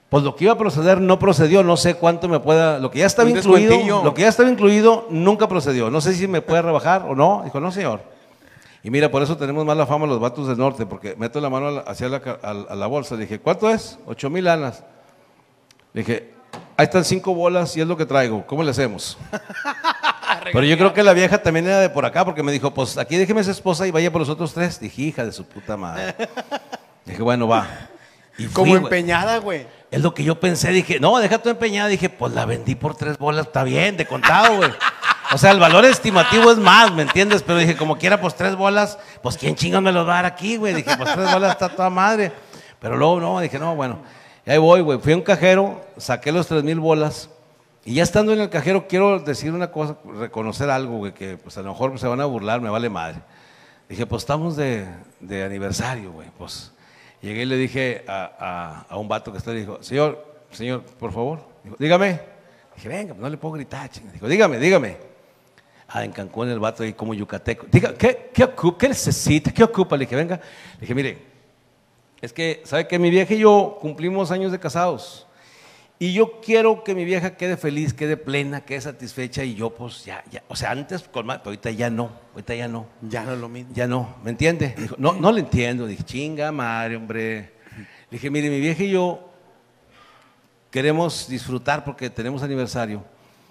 pues lo que iba a proceder no procedió. No sé cuánto me pueda, lo que ya estaba incluido, lo que ya estaba incluido nunca procedió. No sé si me puede rebajar o no. Dijo, no, señor. Y mira, por eso tenemos mala fama los vatos del norte, porque meto la mano hacia la, a, a la bolsa. Le dije, ¿cuánto es? Ocho mil lanas. Le dije, ahí están cinco bolas y es lo que traigo. ¿Cómo le hacemos? <laughs> Pero yo creo que la vieja también era de por acá, porque me dijo, pues aquí déjeme a su esposa y vaya por los otros tres. Dije, hija de su puta madre. <laughs> Dije, bueno, va. Y fui, Como empeñada, güey. Es lo que yo pensé, dije, no, deja tu empeñada. Dije, pues la vendí por tres bolas, está bien, de contado, güey. <laughs> O sea, el valor estimativo es más, ¿me entiendes? Pero dije, como quiera, pues tres bolas, pues quién chingas me los va a dar aquí, güey. Dije, pues tres bolas está toda madre. Pero luego, no, dije, no, bueno. Ahí voy, güey. Fui a un cajero, saqué los tres mil bolas. Y ya estando en el cajero, quiero decir una cosa, reconocer algo, güey, que pues a lo mejor se van a burlar, me vale madre. Dije, pues estamos de, de aniversario, güey. Pues llegué y le dije a, a- un vato que está, le dijo, señor, señor, por favor, dígame. Dije, venga, no le puedo gritar, chinga. Dijo, dígame, dígame. Ah, en Cancún el vato ahí como yucateco. Diga, ¿qué, qué, ocupa, ¿qué necesita? ¿Qué ocupa? Le dije, venga. Le dije, mire, es que, ¿sabe que Mi vieja y yo cumplimos años de casados. Y yo quiero que mi vieja quede feliz, quede plena, quede satisfecha y yo pues ya, ya, o sea, antes con más, pero ahorita ya no, ahorita ya no. Ya no es lo mismo. Ya no, ¿me entiende? Dijo, no, no le entiendo. Dije, chinga madre, hombre. Le dije, mire, mi vieja y yo queremos disfrutar porque tenemos aniversario.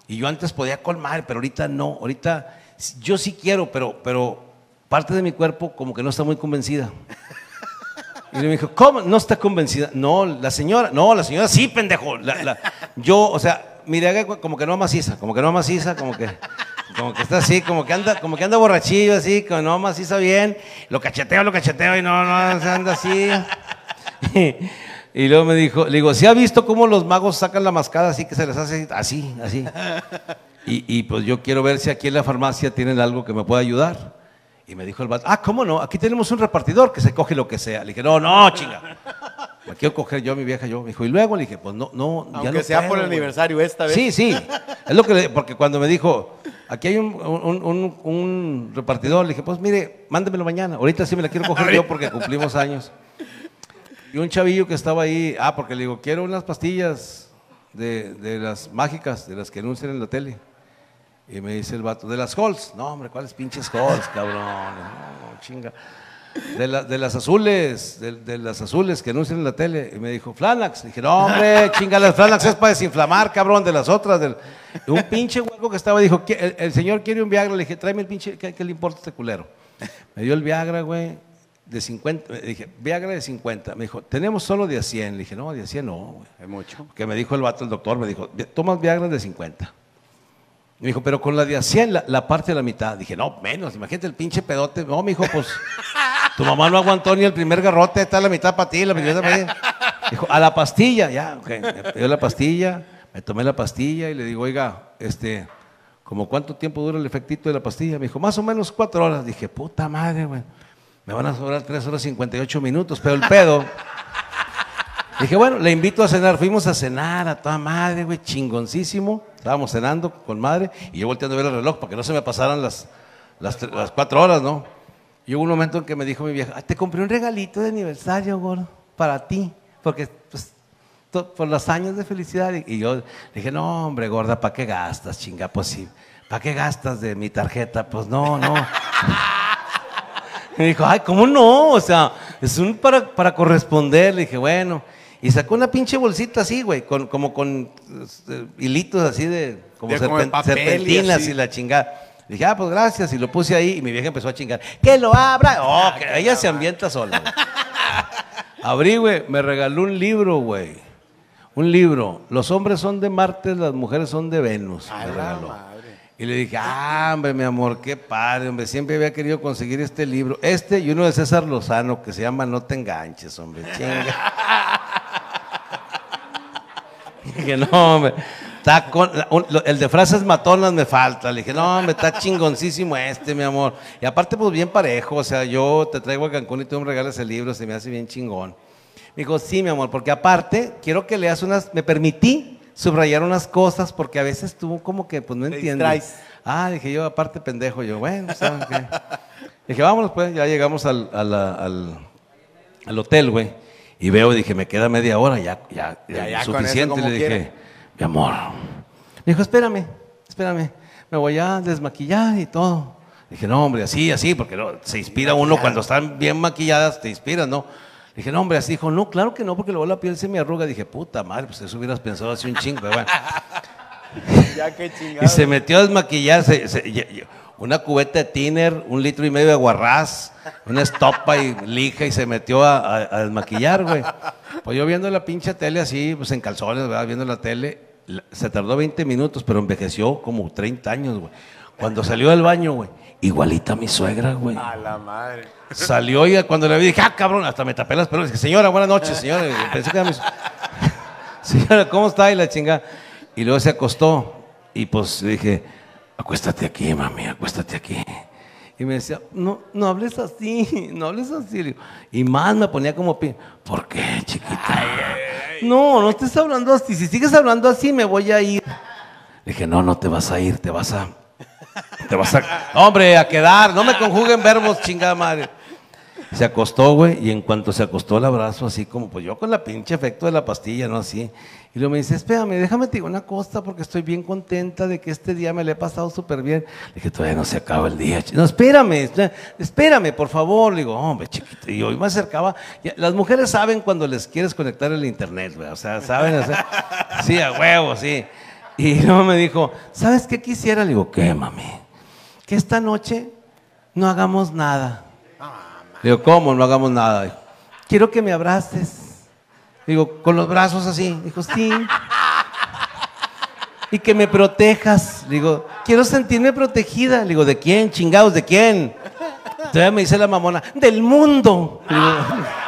Y yo antes podía colmar, pero ahorita no. Ahorita yo sí quiero, pero, pero parte de mi cuerpo como que no está muy convencida. Y le dijo, ¿cómo? ¿No está convencida? No, la señora, no, la señora sí, pendejo. Yo, o sea, mire, como que no maciza, como que no maciza, como que, como que está así, como que anda, como que anda borrachillo así, como no maciza bien. Lo cacheteo, lo cacheteo y no, no, anda así. <laughs> Y luego me dijo, le digo, ¿sí ha visto cómo los magos sacan la mascada así que se les hace así, así? Y, y, pues yo quiero ver si aquí en la farmacia tienen algo que me pueda ayudar. Y me dijo el vato, ah, ¿cómo no? Aquí tenemos un repartidor que se coge lo que sea. Le dije, no, no, chinga. Me quiero coger yo, mi vieja, yo. Me dijo, y luego le dije, pues no, no, ya Aunque no sea puedo, por el güey". aniversario esta vez. Sí, sí. Es lo que le, porque cuando me dijo, aquí hay un, un- un- un repartidor, le dije, pues mire, mándemelo mañana. Ahorita sí me la quiero coger yo porque cumplimos años. Y un chavillo que estaba ahí, ah, porque le digo, quiero unas pastillas de, de las mágicas, de las que anuncian en la tele. Y me dice el vato, de las Halls. No, hombre, ¿cuáles pinches Halls, cabrón? No, no, chinga. De, la- de las azules, de, de las azules que anuncian en la tele. Y me dijo, Flanax. Dije, no, hombre, chinga, las Flanax es para desinflamar, cabrón, de las otras. del-". Y un pinche hueco que estaba dijo, "¿Qui- el, señor quiere un Viagra. Le dije, tráeme el pinche, ¿qué, qué le importa este culero? Me dio el Viagra, güey, de 50. Le dije, Viagra de 50. Me dijo, tenemos solo de a 100. Le dije, no, de a 100 no, güey. Es mucho. Que me dijo el vato, el doctor, me dijo, tomas Viagra de 50. Me dijo, pero con la de a 100 la, la parte a la mitad. Dije, no, menos, imagínate el pinche pedote. No, me dijo, pues, <laughs> tu mamá no aguantó ni el primer garrote, está la mitad para ti, la mitad para ti. Dijo, a la pastilla, ya, ok. Me pidió la pastilla, me tomé la pastilla y le digo, oiga, este, ¿como cuánto tiempo dura el efectito de la pastilla? Me dijo, más o menos cuatro horas. Dije, puta madre, güey. Me van a sobrar tres horas 58 minutos, pero el pedo. <laughs> Dije, bueno, le invito a cenar. Fuimos a cenar a toda madre, güey, chingoncísimo. Estábamos cenando con madre y yo volteando a ver el reloj para que no se me pasaran las, las, las cuatro horas, ¿no? Y hubo un momento en que me dijo mi vieja, "Ah, te compré un regalito de aniversario, gordo, para ti, porque pues, por los años de felicidad. Y yo dije, no, hombre, gorda, ¿para qué gastas, chinga? Pues sí, ¿para qué gastas de mi tarjeta? Pues no, no. <laughs> Me dijo, ay, ¿cómo no? O sea, es un para, para corresponder. Le dije, bueno. Y sacó una pinche bolsita así, güey, con, como con este, hilitos así de, como, y serpentinas y, la chingada. Le dije, ah, pues gracias. Y lo puse ahí y mi vieja empezó a chingar. ¡Que lo abra! Oh, que ella se ambienta sola. güey. Abrí, güey, me regaló un libro, güey. Un libro. Los hombres son de Marte, las mujeres son de Venus. A me regaló. Y le dije, ah, hombre, mi amor, qué padre, hombre, siempre había querido conseguir este libro. Este y uno de César Lozano que se llama No te enganches, hombre, chinga. <laughs> dije, no, hombre. Está con- el de frases matonas me falta. Le dije, no, me está chingoncísimo este, mi amor. Y aparte, pues bien parejo. O sea, yo te traigo a Cancún y tú me regalas el libro, se me hace bien chingón. Me dijo, sí, mi amor, porque aparte quiero que leas unas. Me permití subrayar unas cosas porque a veces tú como que, pues no entiendes. Ah, dije yo, aparte pendejo. Yo, bueno, ¿saben qué? Dije, vámonos, pues. Ya llegamos al, al, al hotel, güey. Y veo, dije, me queda media hora, ya, ya, Ya, ya, suficiente. Le dije, mi amor. Me dijo, espérame, espérame. Me voy a desmaquillar y todo. Dije, no, hombre, así, así, porque no, se inspira uno cuando están bien maquilladas, te inspiras, ¿no? Dije, no, hombre, así. Dijo, no, claro que no, porque luego la piel se me arruga. Dije, puta madre, pues eso hubieras pensado hace un chingo. bueno. <laughs> Ya que chingado. Y se metió a desmaquillar, se- se- y- y- una cubeta de tiner, un litro y medio de guarrás, una estopa y lija y se metió a, a- a desmaquillar, güey. Pues yo viendo la pinche tele así, pues en calzones, ¿verdad? Viendo la tele, se tardó 20 minutos, pero envejeció como 30 años, güey. Cuando salió del baño, güey, igualita a mi suegra, güey. A la madre. Salió y cuando le vi dije, ah, cabrón, hasta me tapé las pelotas. Dije, señora, buenas noches, señora. Pensé que era mi... <laughs> Señora, ¿cómo está? Y la chinga. Y luego se acostó. Y pues le dije, acuéstate aquí, mami, acuéstate aquí. Y me decía, no, no hables así, no hables así. Y más me ponía como, pi- ¿por qué, chiquita? No, no estés hablando así. Si sigues hablando así, me voy a ir. Le dije, no, no te vas a ir, te vas a... Te vas a... Hombre, a quedar, no me conjuguen verbos, chingada madre. Se acostó, güey, y en cuanto se acostó el abrazo, así como, pues yo con la pinche efecto de la pastilla, ¿no? Así. Y luego me dice, espérame, déjame te digo una cosa, porque estoy bien contenta de que este día me le he pasado súper bien. Le dije, todavía no se acaba el día. No, espérame, espé- espérame, por favor. Le digo, hombre, chiquito. Y yo me acercaba. Las mujeres saben cuando les quieres conectar el internet, güey. O sea, saben hacer. <laughs> Sí, a huevo, sí. Y luego me dijo, ¿sabes qué quisiera? Le digo, ¿qué, mami? Que esta noche no hagamos nada. Digo, ¿cómo? No hagamos nada. Quiero que me abraces. Digo, con los brazos así. Dijo, sí. Y que me protejas. Digo, quiero sentirme protegida. Digo, ¿de quién? Chingados, ¿de quién? Entonces me dice la mamona, del mundo. Digo,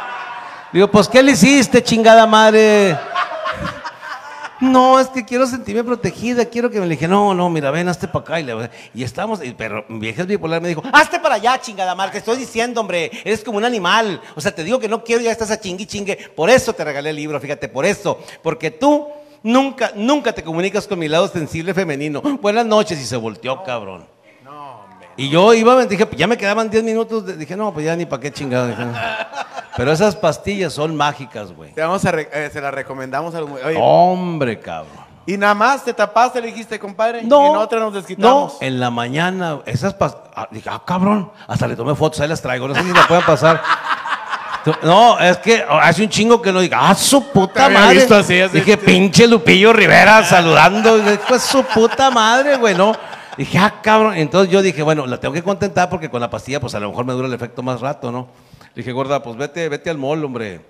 <laughs> digo, pues, ¿qué le hiciste, chingada madre? No, es que quiero sentirme protegida, quiero que me le dije, no, no, mira, ven, hazte para acá. Y, le- y estamos, pero mi vieja es bipolar me dijo, hazte para allá, chingada madre, te estoy diciendo, hombre, eres como un animal. O sea, te digo que no quiero, ya estás a chingui chingue. Por eso te regalé el libro, fíjate, por eso. Porque tú nunca, nunca te comunicas con mi lado sensible femenino. Buenas noches, y se volteó, cabrón. Y yo iba, dije, ya me quedaban 10 minutos, de- dije, no, pues ya ni para qué chingado. dije, no. Pero esas pastillas son mágicas, güey. Te vamos a re- eh, se la recomendamos a los Oye, Hombre, cabrón. Y nada más te tapaste, le dijiste, compadre. No. Y en otra nos desquitamos. No, en la mañana, esas pas- ah, dije, ah, cabrón, hasta le tomé fotos, ahí las traigo, no sé si la pueden pasar. <laughs> No, es que hace un chingo que no diga, ah, su puta madre. visto así, así. Dije, pinche Lupillo Rivera saludando. Pues su puta madre, güey, ¿no? Dije, ah, cabrón. Entonces yo dije, bueno, la tengo que contentar porque con la pastilla, pues a lo mejor me dura el efecto más rato, ¿no? Le dije, gorda, pues vete, vete al mall, hombre.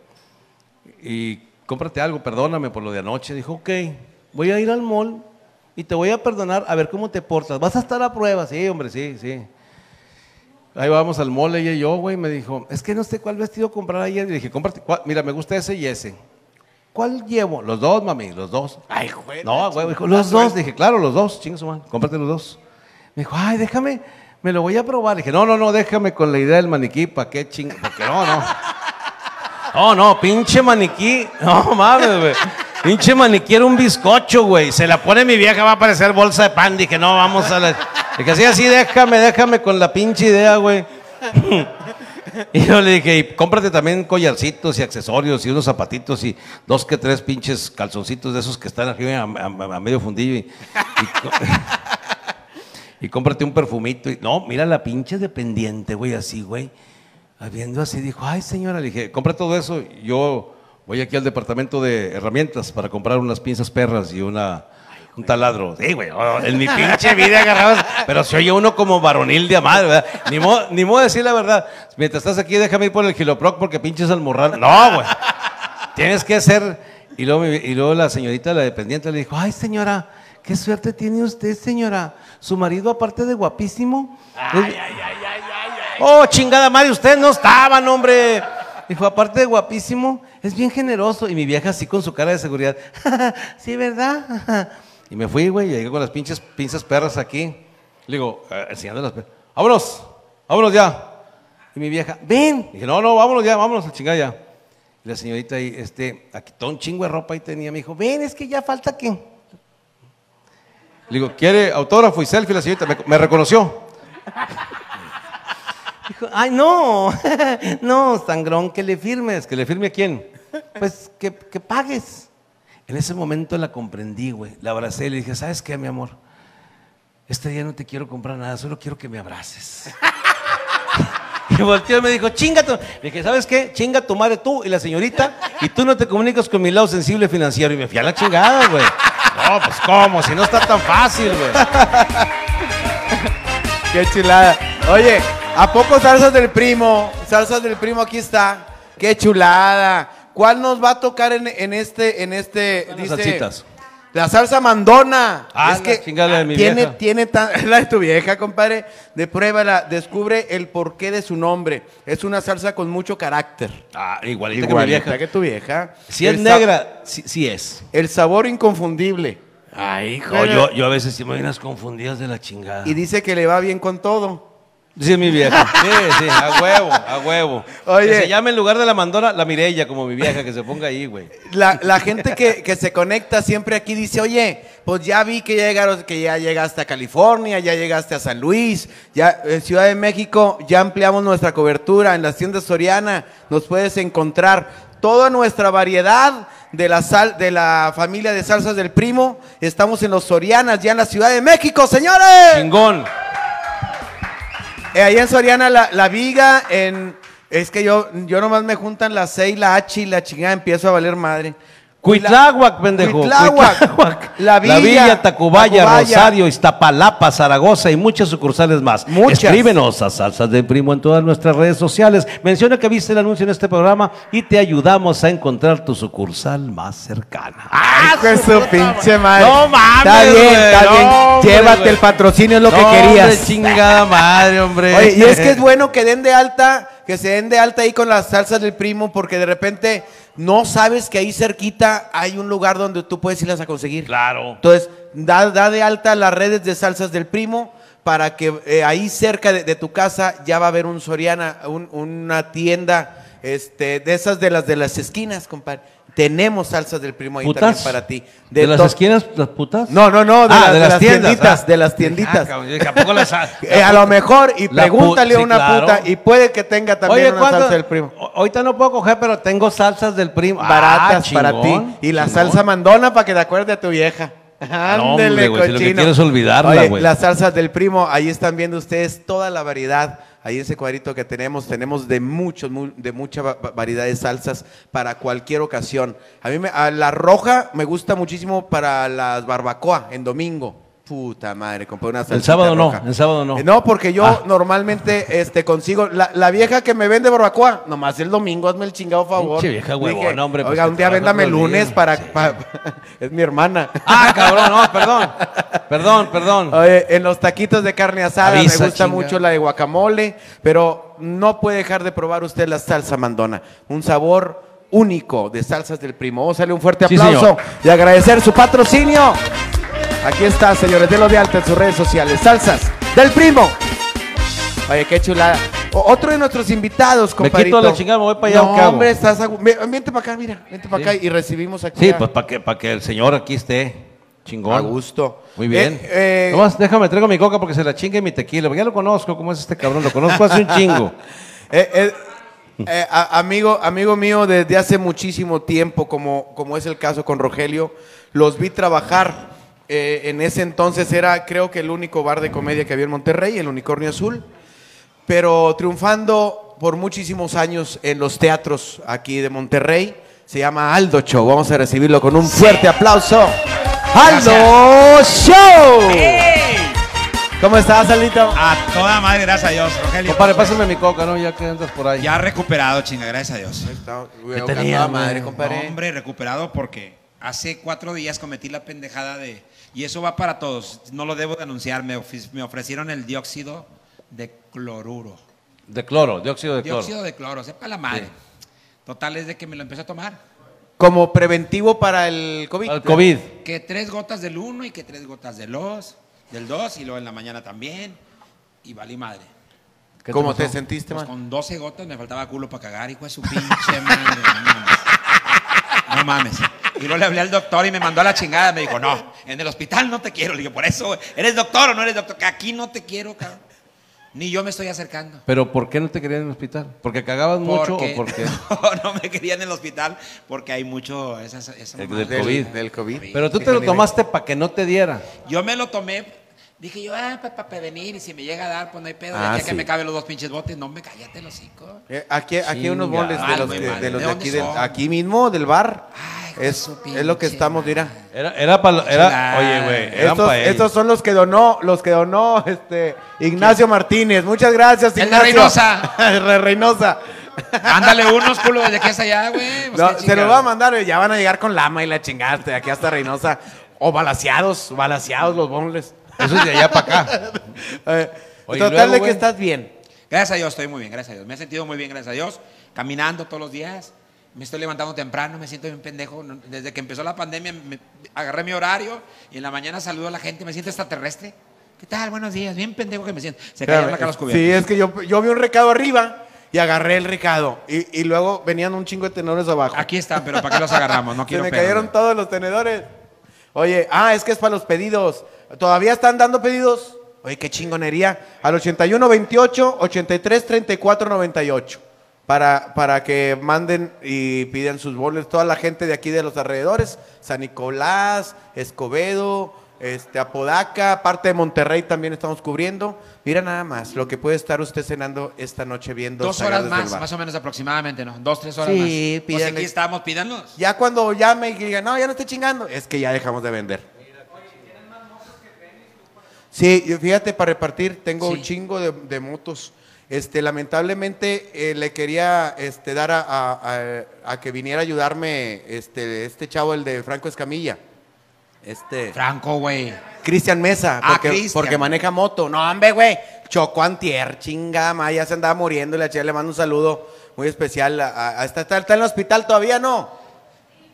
Y cómprate algo, perdóname por lo de anoche. Dijo, ok, voy a ir al mall y te voy a perdonar a ver cómo te portas. Vas a estar a prueba, sí, hombre, sí, sí. Ahí vamos al mall, ella y yo, güey. Me dijo, es que no sé cuál vestido comprar ayer. Le dije, cómprate, mira, me gusta ese y ese. ¿Cuál llevo? Los dos, mami, los dos. Ay, güey. No, güey, dijo, los dos. Dije, claro, los dos, chingue su cómprate los dos. Me dijo, ay, déjame, me lo voy a probar. dije, no, no, no, déjame con la idea del maniquí, ¿para qué ching? Porque no, no. No, no, pinche maniquí. No mames, güey. Pinche maniquí era un bizcocho, güey. Se la pone mi vieja, va a parecer bolsa de pan. Dije, no, vamos a la. Dije, así, así, déjame, déjame con la pinche idea, güey. <laughs> <laughs> Y yo le dije, y cómprate también collarcitos y accesorios y unos zapatitos y dos que tres pinches calzoncitos de esos que están arriba a, medio fundillo. <laughs> Y cómprate un perfumito. Y, no, mira la pinche dependiente, güey, así, güey. Viendo así, dijo, ay señora, le dije, compra todo eso. Yo voy aquí al departamento de herramientas para comprar unas pinzas perras y una, un taladro. Sí, güey, oh, en mi pinche vida agarrabas, pero se oye uno como varonil de madre, ¿verdad? Ni modo, ni modo de decir la verdad. Mientras estás aquí, déjame ir por el giloproc porque pinches almorral. No, güey. Tienes que ser. Y luego, y luego la señorita, la dependiente, le dijo, ay señora, qué suerte tiene usted, señora. Su marido, aparte de guapísimo. es- Oh, chingada madre, ustedes no estaban, hombre. Dijo, aparte de guapísimo, es bien generoso. Y mi vieja así con su cara de seguridad. <laughs> sí, ¿verdad? Y me fui, güey, y llegué con las pinches pinzas perras aquí. Le digo, eh, enseñando las perras. Vámonos, vámonos ya. Y mi vieja, ven. Dije, no, no, vámonos ya, vámonos a chingar ya. Y la señorita ahí, este, aquí todo un chingo de ropa ahí tenía. Me dijo, ven, es que ya falta que. Le digo, ¿quiere autógrafo y selfie? La señorita me, me reconoció. <laughs> Dijo, ay, no, <laughs> no, sangrón, que le firmes. ¿Que le firme a quién? Pues que, que pagues. En ese momento la comprendí, güey. La abracé y le dije, ¿sabes qué, mi amor? Este día no te quiero comprar nada, solo quiero que me abraces. <laughs> Y volteó y me dijo, chinga tu... Le dije, ¿sabes qué? Chinga tu madre tú y la señorita y tú no te comunicas con mi lado sensible financiero. Y me fui a la chingada, güey. No, pues cómo, si no está tan fácil, güey. <laughs> Qué chulada. Oye, ¿a poco salsas del primo? Salsas del primo, aquí está. Qué chulada. ¿Cuál nos va a tocar en, en este, en este, Las dice? salsitas. La salsa mandona. Ah, es la que de mi tiene, vieja. tiene tan, <laughs> la de tu vieja, compadre. De pruébala, descubre el porqué de su nombre. Es una salsa con mucho carácter. Ah, igualita, Igualita que mi vieja. que tu vieja. Si es El negra, sí, sí es. El sabor inconfundible. Ay, hijo. No, yo, yo a veces sí me unas confundidas de la chingada. Y dice que le va bien con todo. Dice mi vieja. <laughs> Sí, sí, a huevo, a huevo. Oye. Que se llame en lugar de la mandona, la Mirella, como mi vieja, que se ponga ahí, güey. La, la gente que, que se conecta siempre aquí dice, oye, pues ya vi que ya llegaron, que ya llegaste a California, ya llegaste a San Luis, ya en Ciudad de México, ya ampliamos nuestra cobertura en las tiendas Soriana, nos puedes encontrar toda nuestra variedad de la sal, de la familia de salsas del primo. Estamos en los Sorianas, ya en la Ciudad de México, señores. Chingón. Eh, ahí en Soriana la, la viga, en es que yo, yo nomás me juntan la C y la H y la chingada empiezo a valer madre. Cuitláhuac, pendejo. Cuitláhuac. Cuitláhuac. La Villa, Tacubaya, Tacubaya. Rosario, Iztapalapa, Zaragoza y muchas sucursales más. Muchas. Escríbenos a Salsas de Primo en todas nuestras redes sociales. Menciona que viste el anuncio en este programa y te ayudamos a encontrar tu sucursal más cercana. ¡Ah, de su pinche madre! No mames, Está bien, está bien. Llévate el patrocinio, es lo que No, querías. hombre, chingada madre, hombre. Oye, y es que es <laughs> bueno que den de alta, que se den de alta ahí con las salsas del primo, porque de repente no sabes que ahí cerquita hay un lugar donde tú puedes irlas a conseguir. Claro. Entonces, da, da de alta las redes de salsas del primo para que eh, ahí cerca de, de tu casa ya va a haber un Soriana, un- una tienda este, de esas de las de las esquinas, compadre. Tenemos salsas del primo ahí ¿Putas? también para ti. ¿De, las esquinas, las putas? No, no, no, de, Ah, las, de de las las tiendas, tienditas, ah. de las Ah, tienditas. cabrón, ¿a las- <laughs> Eh, a lo mejor, y pregúntale a sí, una claro. puta, y puede que tenga también Oye, una ¿cuánto? salsa del primo. O- Ahorita no puedo coger, pero tengo salsas del primo. Ah, Baratas para ti. Y la chingón. salsa mandona para que te acuerdes de tu vieja. No, <laughs> hombre, Ándele, güey, si lo que cochino. quiero es olvidarla, Oye, güey. Las salsas del primo, ahí están viendo ustedes toda la variedad. Ahí ese cuadrito que tenemos, tenemos de muchos, mu- de mucha va- va- variedad de salsas para cualquier ocasión. A mí me, a la roja me gusta muchísimo para las barbacoa en domingo. Puta madre, compré una salsa. sábado no, el sábado no. No, porque yo Ah. normalmente este, consigo. La, la vieja que me vende barbacoa, nomás el domingo, hazme el chingado favor. Pinche vieja huevona, hombre, pues Oiga, que un día trabaja véndame el todo el día, lunes para, sí. pa- <laughs> es mi hermana. Ah, cabrón, no, perdón. <laughs> Perdón, perdón. Oye, en los taquitos de carne asada Avisa, me gusta chinga. mucho la de guacamole, pero no puede dejar de probar usted la salsa mandona. Un sabor único de salsas del primo. Vamos a darle un fuerte Sí, aplauso señor. y agradecer su patrocinio. Aquí está, señores, de lo de alta en sus redes sociales. Salsas del primo. Oye, qué chulada. O- otro de nuestros invitados, Me compadrito. quito la chingada, me voy para allá, No, ¿o qué hago? hombre, estás... agu- Ve- Vente para acá, mira. Vente para acá y recibimos aquí Sí, a- pues para que, pa' que el señor aquí esté. Chingón. a gusto. Muy bien. Eh, eh, Nomás déjame, traigo mi coca porque se la chingue mi tequila. porque Ya lo conozco, ¿cómo es este cabrón? Lo conozco hace un chingo. <laughs> Eh, eh, eh, a- amigo, amigo mío desde hace muchísimo tiempo, como, como es el caso con Rogelio, los vi trabajar. Eh, en ese entonces era, creo que el único bar de comedia que había en Monterrey, el Unicornio Azul, pero triunfando por muchísimos años en los teatros aquí de Monterrey. Se llama Aldo Show. Vamos a recibirlo con un fuerte aplauso. Aldo Show. ¿Cómo estás, Aldito? A toda madre, gracias a Dios, Rogelio. Compadre, pásame mi coca, ¿no? Ya que andas por ahí. Ya recuperado, chinga, gracias a Dios. ¿Qué tenía, madre, güey? compadre? No, hombre, recuperado porque hace cuatro días cometí la pendejada de... Y eso va para todos, no lo debo de anunciar, me, me ofrecieron el dióxido de cloruro. De cloro, dióxido de cloro. Dióxido de cloro, sepa la madre. Total es de que me lo empecé a tomar. Como preventivo para el COVID. Al COVID. Que tres gotas del uno y que tres gotas del dos, del dos y luego en la mañana también. Y valí madre. ¿Qué ¿Cómo te sentiste, Pues man? con 12 gotas me faltaba culo para cagar, hijo de su pinche madre. No mames. No mames. Y luego le hablé al doctor y me mandó a la chingada. Me dijo, no, en el hospital no te quiero. Le dije, por eso, ¿eres doctor o no eres doctor? Que aquí no te quiero, cabrón. Ni yo me estoy acercando. ¿Pero por qué no te querían en el hospital? ¿Porque cagabas mucho Porque- o porque...? <laughs> No, no me querían en el hospital porque hay mucho... Esa, esa El mamada. del COVID. Del COVID. Pero tú te lo tomaste para que no te diera. Yo me lo tomé, dije yo, ah, para prevenir, y si me llega a dar, pues no hay pedo, Ah, ya que sí. me caben los dos pinches botes, no me cállate el hocico. Eh, aquí aquí hay unos boles de los, de, de los ¿de aquí, del- aquí mismo, del bar. Ay, es, es lo que estamos, mira. Era, era para... Era, oye, güey, Estos, pa' son los que donó, los que donó este Ignacio Martínez. Muchas gracias, El de Ignacio. Reynosa. <laughs> El de Reynosa. Ándale unos culo desde que es allá, güey. pues No, se los va a mandar, ya van a llegar con lama y la chingaste, aquí hasta Reynosa. O balaseados, balaseados los bonles. Eso es de allá para acá. Eh, Oye, total luego, de güey. que estás bien. Gracias a Dios, estoy muy bien, gracias a Dios. Me he sentido muy bien, gracias a Dios. Caminando todos los días. Me estoy levantando temprano, me siento bien pendejo. Desde que empezó la pandemia, me- agarré mi horario y en la mañana saludo a la gente, me siento extraterrestre. ¿Qué tal? Buenos días. Bien pendejo que me siento. Se cayeron acá los cubiertos. Sí, es que yo, yo vi un recado arriba y agarré el recado. Y, y luego venían un chingo de tenedores abajo. Aquí están, pero ¿para qué los agarramos? No <laughs> Se quiero me cayeron todos los tenedores. Oye, ah, es que es para los pedidos. ¿Todavía están dando pedidos? Oye, qué chingonería. Al 81 28 83 34 98. Para, para que manden y pidan sus boles. Toda la gente de aquí de los alrededores. San Nicolás, Escobedo, este, Apodaca, parte de Monterrey también estamos cubriendo. Mira nada más lo que puede estar usted cenando esta noche viendo. Dos horas más, más o menos aproximadamente, ¿no? Dos, tres horas Sí, más. Pues aquí estamos, pídanlos. Ya cuando llame y diga, no, ya no estoy chingando, es que ya dejamos de vender. Sí, fíjate, para repartir, tengo Sí. un chingo de, de motos. Este, lamentablemente eh, le quería este, dar a, a- a- a que viniera a ayudarme este, este chavo, el de Franco Escamilla. Este, Franco, güey. Cristian Mesa, Ah, porque, porque maneja moto. No, hombre, güey. Chocó antier, chinga, ma, ya se andaba muriendo y la chica le mando un saludo muy especial. A, a- está, está- está en el hospital todavía, ¿no?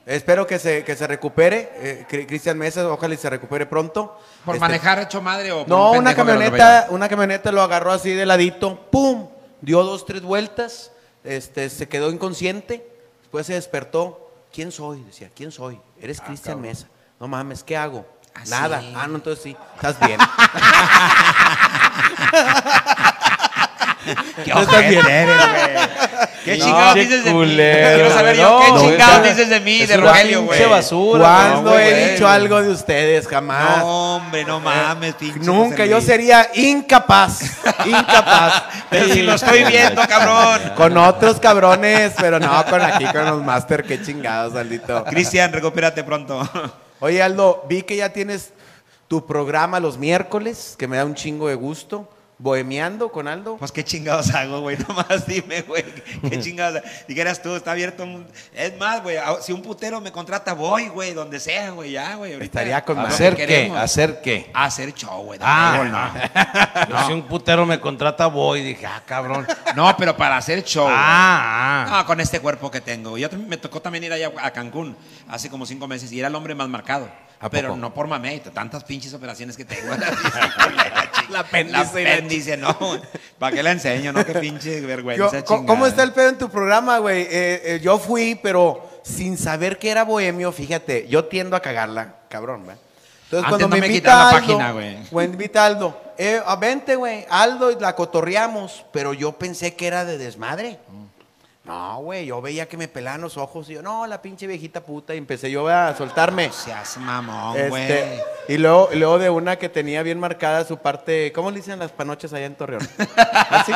Espero que se, que se recupere, eh, Cri- Cristian Mesa, ojalá y se recupere pronto. ¿Por Este, manejar hecho madre o por No, un una camioneta, una camioneta lo agarró así de ladito, ¡pum! Dio dos, tres vueltas, este, se quedó inconsciente, después se despertó. ¿Quién soy? Decía, ¿quién soy? Eres Cristian Mesa. No mames, ¿qué hago? Ah, Nada. sí. Ah, no, entonces sí, estás bien. <laughs> <laughs> Qué estás bien. eres. ¿Qué No, chingados dices de mí? Quiero saber yo no, qué chingados dices de mí, de Rogelio, güey. basura. ¿Cuándo no, he güey. dicho algo de ustedes? Jamás. No, hombre, no mames, pinche Nunca, yo sería incapaz, incapaz. <laughs> Pero si lo estoy viendo, cabrón. Con otros cabrones, pero no con aquí, con los máster, qué chingados, Aldito. Cristian, recupérate pronto. <laughs> Oye, Aldo, vi que ya tienes tu programa los miércoles, que me da un chingo de gusto. Bohemiando con Aldo. Pues qué chingados hago, güey. <laughs> Nomás dime, güey. Qué chingados. Dijeras tú, está abierto. un- Es más, güey. Si un putero me contrata, voy, güey. Donde sea, güey. Ya, güey. ahorita- Estaría con madre. ¿Hacer qué? ¿Hacer qué? Hacer show, güey. Ah. Ah, Yo, <laughs> Si un putero me contrata, voy. Dije, ah, cabrón. no. No, pero para hacer show. Ah, ah. No, con este cuerpo que tengo. Yo también- me tocó también ir allá a Cancún hace como cinco meses y era el hombre más marcado. ¿A Pero poco? no por mamé, tantas pinches operaciones que tengo. La <laughs> La apéndice, no. ¿Para qué la enseño? No, qué pinche vergüenza. ¿Cómo está el pedo en tu programa, güey? Eh, eh, yo fui, pero sin saber que era bohemio, fíjate, yo tiendo a cagarla, cabrón, güey. Entonces, Antes cuando no me me invita quitaban la Aldo, página, güey. invita a Aldo, eh, a vente, güey, Aldo, y la cotorreamos, pero yo pensé que era de desmadre. No, güey, yo veía que me pelaban los ojos y yo, no, la pinche viejita puta, y empecé yo a soltarme. Seas mamón, güey. Este, y luego, y luego de una que tenía bien marcada su parte, ¿cómo le dicen las panoches allá en Torreón? ¿Así?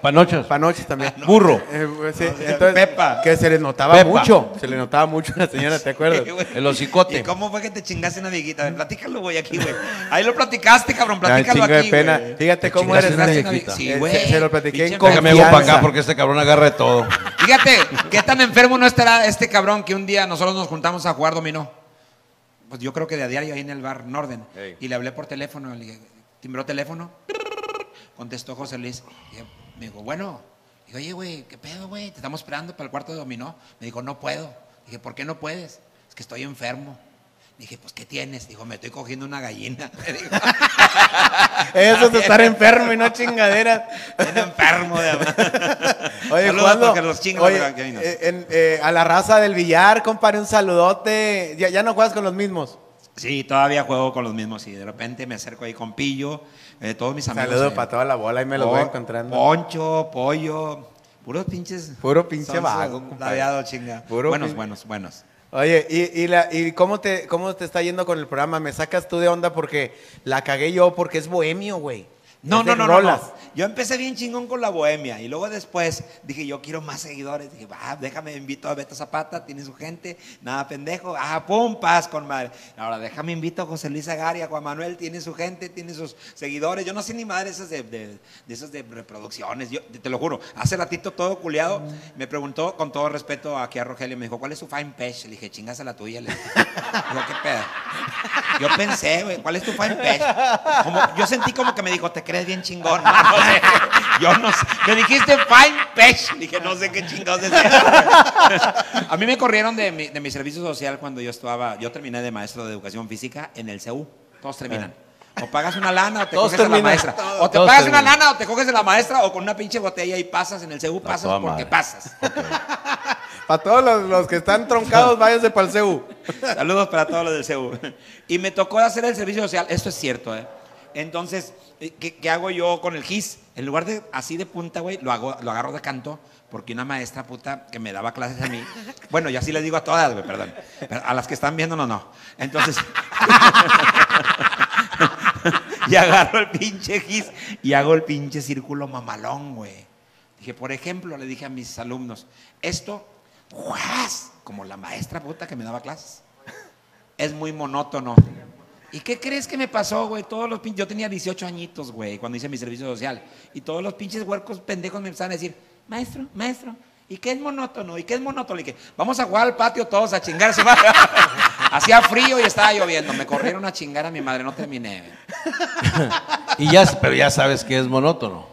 Panochos. <laughs> Panoches también. <laughs> Burro. Eh, sí, entonces, Pepa. Que se le notaba Pepa. mucho. Se le notaba mucho a la señora, ¿te acuerdas? Sí, <laughs> güey. El hocicote. ¿Y cómo fue que te chingaste una viejita? A ver, Platícalo, güey, aquí, güey. Ahí lo platicaste, cabrón. Platícalo chingo aquí, de pena. güey. Fíjate Te cómo eres una viejita. viejita. Sí, Eh, güey. se- se lo platiqué en Pinche confianza. Déjame hago para acá porque este cabrón agarre todo. Fíjate, qué tan enfermo no estará este cabrón que un día nosotros nos juntamos a jugar dominó. Pues yo creo que de a diario ahí en el bar Norden. Ey. Y le hablé por teléfono, le dije, timbró teléfono. Contestó José Luis. Y me dijo, bueno. Oye, güey, ¿qué pedo, güey? Te estamos esperando para el cuarto de dominó. Me dijo, no puedo. Dije, ¿por qué no puedes? Es que estoy enfermo. Dije, pues, ¿qué tienes? Dijo, me estoy cogiendo una gallina. <laughs> Eso es estar enfermo y no chingaderas. "Estoy enfermo de <laughs> Oye, Saludos los Oye, gallinas. eh, en- eh, a la raza del billar, compadre, un saludote. Ya, ya no juegas con los mismos. Sí, todavía juego con los mismos y de repente me acerco ahí con Pillo, eh, todos mis amigos. Saludo eh, para toda la bola, ahí me los voy encontrando. Poncho, Pollo, puros pinches. Puro pinche vago, ladeado, chinga. Puro buenos, pin- buenos, buenos. Oye, ¿y, y, la, y cómo, te, cómo te está yendo con el programa? Me sacas tú de onda porque la cagué yo porque es bohemio, güey. No, no, no, no, rolas. no. Yo empecé bien chingón con la bohemia y luego después dije, yo quiero más seguidores. Dije, va, déjame, invito a Beto Zapata, tiene su gente, nada pendejo. Ah, pum, paz con madre. Ahora déjame, invito a José Luis Agaria, Juan Manuel, tiene su gente, tiene sus seguidores. Yo no sé ni madre esas de, de, de esas de reproducciones. Yo te lo juro, hace ratito todo culiado me preguntó con todo respeto aquí a Rogelio, me dijo, ¿cuál es su fine page? Le dije, chingas a la tuya. Le dije, ¿qué pedo? Yo pensé, güey, ¿cuál es tu fine page? Como, yo sentí como que me dijo, te crees bien chingón. No, <laughs> no sé. Yo no sé. Me dijiste fine page. Dije, no sé qué chingados es eso. A mí me corrieron de mi, de mi servicio social cuando yo estaba, yo terminé de maestro de educación física en el CEU. Todos terminan. O pagas una lana o te Todos coges de la terminan. maestra. O te Todos pagas una terminan. lana o te coges de la maestra o con una pinche botella y pasas en el CEU, pasas toda porque madre. pasas. Para todos los, los que están troncados, váyanse para el CEU. Saludos para todos los del CEU. Y me tocó hacer el servicio social, esto es cierto, ¿eh? Entonces, eh, ¿qué, qué hago yo con el GIS? En lugar de así de punta, güey, lo, hago, lo agarro de canto, porque una maestra puta que me daba clases a mí, <laughs> bueno, y así les digo a todas, güey, perdón, a las que están viendo, no, no. Entonces, <laughs> y agarro el pinche GIS y hago el pinche círculo mamalón, güey. Dije, por ejemplo, le dije a mis alumnos, esto, ¡juas! como la maestra puta que me daba clases es muy monótono. ¿Y qué crees que me pasó, güey? Todos los pinches, yo tenía 18 añitos, güey, cuando hice mi servicio social. Y todos los pinches huercos pendejos me empezaban a decir, maestro, maestro, ¿y qué es monótono? ¿Y qué es monótono? Y que vamos a jugar al patio todos a chingarse. <laughs> Hacía frío y estaba lloviendo. Me corrieron a chingar a mi madre, no terminé. <laughs> Y ya, pero ya sabes que es monótono.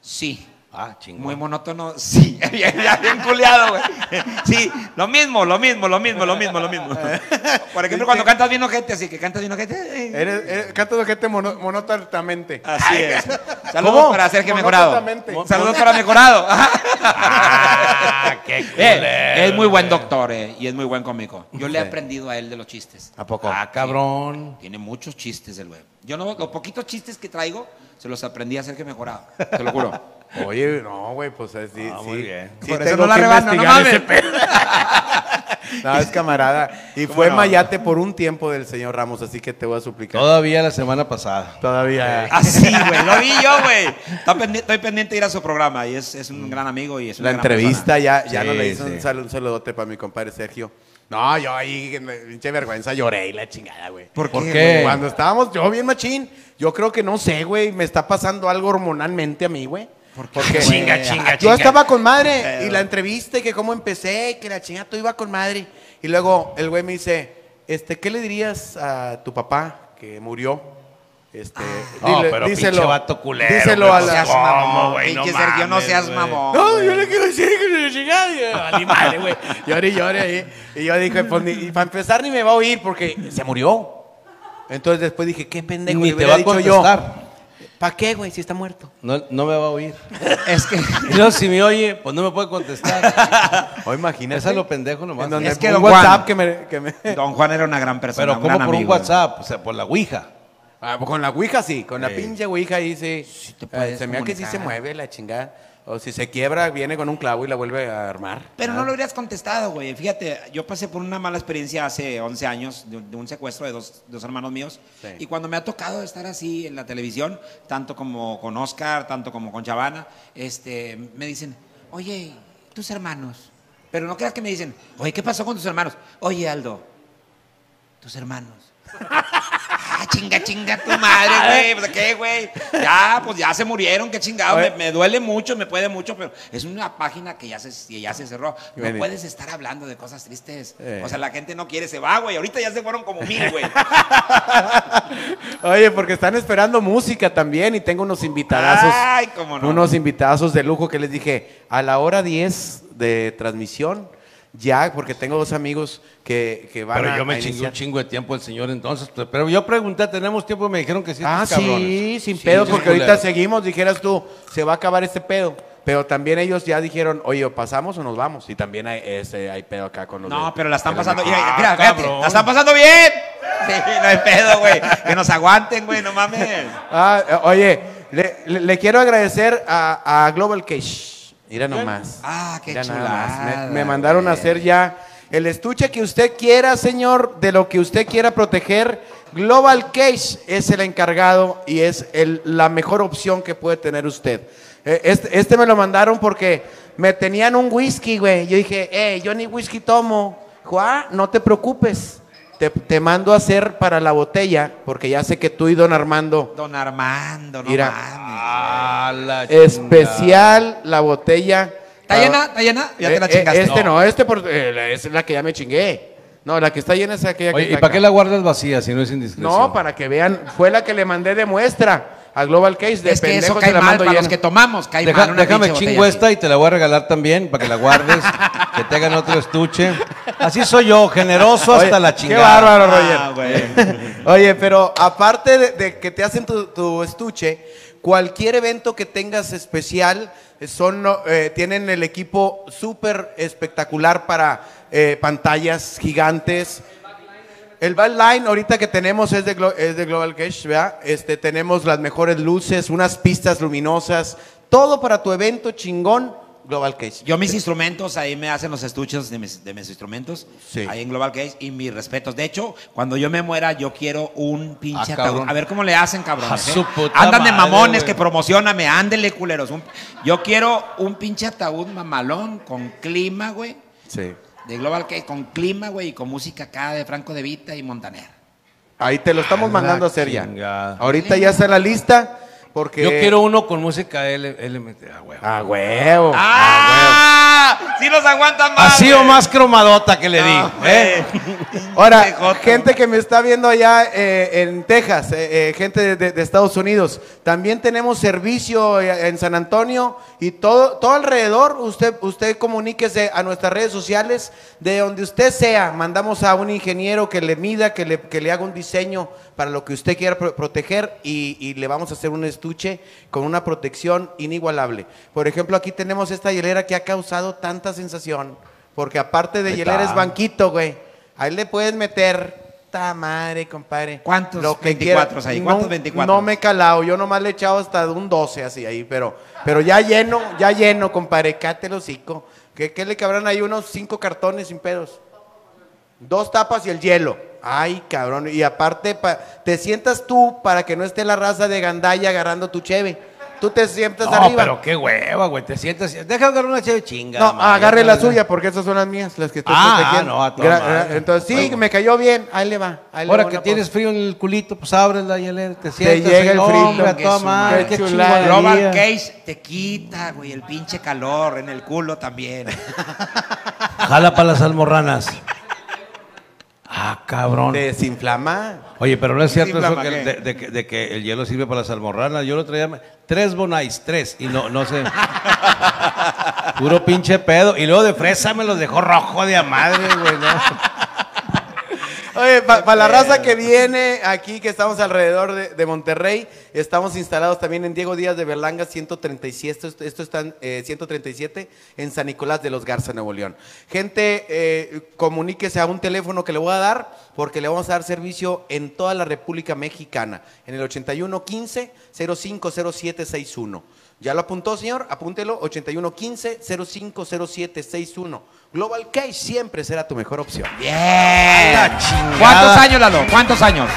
Sí. Ah, chingón. Muy monótono, <laughs> sí, <laughs> bien, ya bien culeado, güey. Sí, lo mismo, lo mismo, lo mismo, lo mismo, lo mismo. <laughs> Por ejemplo, cuando cantas bien ojete, así que cantas bien ojete. Eres, eres, cantas gente mono, monótonamente. Así es. Saludos ¿Cómo? para Sergio Mejorado. Saludos para Mejorado. Ah, qué Eh, culero, es muy buen doctor eh, y es muy buen cómico. Yo le he aprendido a él de los chistes. ¿A poco? Ah, cabrón. Tiene muchos chistes el güey. Yo no, los poquitos chistes que traigo se los aprendí a Sergio Mejorado. Te lo juro. <laughs> Oye, no, güey, pues es, sí, Ah, sí. muy bien. sí Por eso no la que rebano, no mames. <laughs> No, es camarada. Y ¿Cómo fue no? mayate por un tiempo del señor Ramos, así que te voy a suplicar. Todavía la semana pasada. Todavía. Así, güey. Lo vi yo, güey. Estoy pendiente de ir a su programa y es, es un gran amigo y es una La gran entrevista ya, ya Sí, no le hizo sí. un, sal- un saludote para mi compadre Sergio. No, yo ahí, pinche vergüenza, lloré y la chingada, güey. ¿Por ¿Por qué? Cuando estábamos, yo bien machín, yo creo que no sé, güey, me está pasando algo hormonalmente a mí, güey. Porque Chinga, chinga, yo chinga. estaba con madre y la entrevista y que cómo empecé, y que la chingada todo iba con madre. Y luego el güey me dice, este, ¿qué le dirías a tu papá que murió? Este, No, pero pinche vato culero, Díselo a No la... seas ¿Cómo, mamón, güey? No Sergio, no seas mamón. No, yo le quiero decir que se chingada. Y yo, <laughs> "Vale, madre, güey. Llore, y llore ahí. Y yo dije, pues, ni- y para empezar ni me va a oír porque se murió. Entonces después dije, qué pendejo. Ni le te hubiera va a dicho yo. contestar. ¿Para qué, güey, si está muerto? No, no me va a oír. <laughs> Es que. <laughs> Luego si me oye, pues no me puede contestar. <laughs> O imagínate. Esa es lo pendejo nomás. En donde Es que un don WhatsApp Juan- que me... Que me Don Juan era una gran persona. Pero un como gran por un amigo. WhatsApp, o sea, por la Ouija. Ah, pues con la Ouija sí, con la pinche Ouija ahí sí. eh, se me hace que sí se comunicar. mueve la chingada. O si se quiebra, viene con un clavo y la vuelve a armar. Pero Ah. no lo hubieras contestado, güey. Fíjate, yo pasé por una mala experiencia hace 11 años de, de un secuestro de dos, dos hermanos míos. Sí. Y cuando me ha tocado estar así en la televisión, tanto como con Oscar, tanto como con Chavana, este, me dicen, oye, tus hermanos. Pero no creas que me dicen, oye, ¿qué pasó con tus hermanos? Oye, Aldo, tus hermanos. <laughs> Ah, chinga, chinga tu madre, güey. Pues, ¿qué, güey? Ya, pues ya se murieron, qué chingado. Me, duele mucho, me puede mucho, pero es una página que ya se, ya se cerró. No puedes estar hablando de cosas tristes. Eh. O sea, la gente no quiere, se va, güey. Ahorita ya se fueron como mil, güey. <laughs> Oye, porque están esperando música también y tengo unos invitadazos. Ay, cómo no. Unos invitazos de lujo que les dije, a la hora 10 de transmisión ya, porque tengo dos amigos que, que van Pero yo me a chingué un chingo de tiempo el señor entonces. pues, Pero yo pregunté, ¿tenemos tiempo? Y me dijeron que sí. Ah, cabrones. sí, sin Sí, pedo, sí, porque ahorita seguimos, dijeras tú, se va a acabar este pedo. Pero también ellos ya dijeron, oye, o pasamos o nos vamos. Y también hay, ese, hay pedo acá con los No, de- pero la están pasando. mexicana. Mira, mira, Ah, fíjate, la están pasando bien. <laughs> Sí, no hay pedo, güey. Que nos aguanten, güey, no mames. Ah, oye, le, le- le quiero agradecer a, a Global Cash. Mira nomás. Ah, qué Mira chulada, Me, me mandaron a hacer ya el estuche que usted quiera, señor, de lo que usted quiera proteger. Global Case es el encargado y es el- la mejor opción que puede tener usted. Eh, Este, este me lo mandaron porque me tenían un whisky, güey. Yo dije, eh, yo ni whisky tomo. Juan, no te preocupes. Te, te mando a hacer para la botella, porque ya sé que tú y don Armando Don Armando, no Mira. mames. Ah, la especial la botella. ¿Está Ah, llena? ¿Está llena? Ya te la eh, eh, chingaste. Este no, este por, eh, la- es la que ya me chingué. No, la que está llena es aquella que Oye, ¿y está para qué la guardas vacía si no es indiscreción? No, para que vean, fue la que le mandé de muestra a Global Case. De Es que eso pendejos cae se la mal mando para los llena. que tomamos. Cae Deja- mal una déjame pinche chingo botella así. esta y te la voy a regalar también para que la guardes, que te hagan otro estuche. Así soy yo, generoso Oye, hasta la Qué chingada. bárbaro, Roger. Ah, güey. <laughs> Oye, pero aparte de, de que te hacen tu, tu estuche, cualquier evento que tengas especial, eh, son, no, eh, tienen el equipo súper espectacular para eh, pantallas gigantes. El backline ahorita que tenemos es de, Glo- es de Global Cash, ¿verdad? Este, tenemos las mejores luces, unas pistas luminosas, todo para tu evento chingón, Global Cash. Yo mis instrumentos, ahí me hacen los estuches de mis, de mis instrumentos, Sí. ahí en Global Case, y mis respetos. De hecho, cuando yo me muera, yo quiero un pinche Ah, ataúd. A ver cómo le hacen, cabrón. A su puta Andan de mamones, güey. que promocioname, ándele, culeros. Un- yo quiero un pinche ataúd mamalón con clima, güey, Sí. De Global Case, con clima, güey, y con música acá de Franco de Vita y Montaner. Ahí te lo estamos mandando a hacer ya. Ahorita ya está la lista porque... Yo quiero uno con música LMT. Ah, huevo. A huevo. ¡Ah! ¡Sí nos aguantan más! Así o más cromadota que le di. No, ¿eh? Ahora, gente que me está viendo allá eh, en Texas, eh, eh, gente de, de- Estados Unidos, también tenemos servicio en San Antonio y todo, todo alrededor. Usted, usted comuníquese a nuestras redes sociales, de donde usted sea. Mandamos a un ingeniero que le mida, que le, que le haga un diseño para lo que usted quiera pro- proteger y, y le vamos a hacer un estuche con una protección inigualable. Por ejemplo, aquí tenemos esta hielera que ha causado tanta sensación, porque aparte de hielera es banquito, güey. Ahí le puedes meter, ta madre, compadre. ¿Cuántos Lo que 24 quieras. ahí? ¿Cuántos no, 24? No me he calado, yo nomás le he echado hasta un 12 así ahí, pero, pero ya lleno, ya lleno, compadre, cáte el hocico. ¿Qué, qué le cabrán ahí? Unos cinco cartones sin pedos. Dos tapas y el hielo. Ay, cabrón. Y aparte, pa- te sientas tú para que no esté la raza de gandalla agarrando tu cheve. Tú te sientas No, arriba. pero qué hueva, güey. Te sientas. Deja agarrar una chévere chinga. No, madre. agarre la suya porque esas son las mías, las que estoy Ah, protegiendo. no, a madre. Entonces, sí, Bueno. me cayó bien. Ahí le va. ahí le Ahora va que tienes frío en el culito, pues abres la hielera, te sientas. llega ahí, el frito, hombre, a toda madre, qué chulada. Global Case te quita, güey, el pinche calor en el culo también. Jala para las almorranas. <laughs> Ah, cabrón. Desinflama. Oye, pero no es cierto eso inflama que- qué? de, de que- de que el hielo sirve para las almorranas. Yo lo traía tres bonais, tres, y no, no sé. <laughs> Puro pinche pedo. Y luego de fresa me los dejó rojo de a madre, güey. ¿no? Oye, para la raza que viene aquí, que estamos alrededor de, de Monterrey, estamos instalados también en Diego Díaz de Berlanga 137, esto, esto está en eh, 137 en San Nicolás de los Garza, Nuevo León. Gente, eh, comuníquese a un teléfono que le voy a dar, porque le vamos a dar servicio en toda la República Mexicana, en el 8115 050761. ¿Ya lo apuntó, señor? Apúntelo, 8115 050761. Global Cash siempre será tu mejor opción. Bien. la chingada. ¿Cuántos años, Lalo? ¿Cuántos años?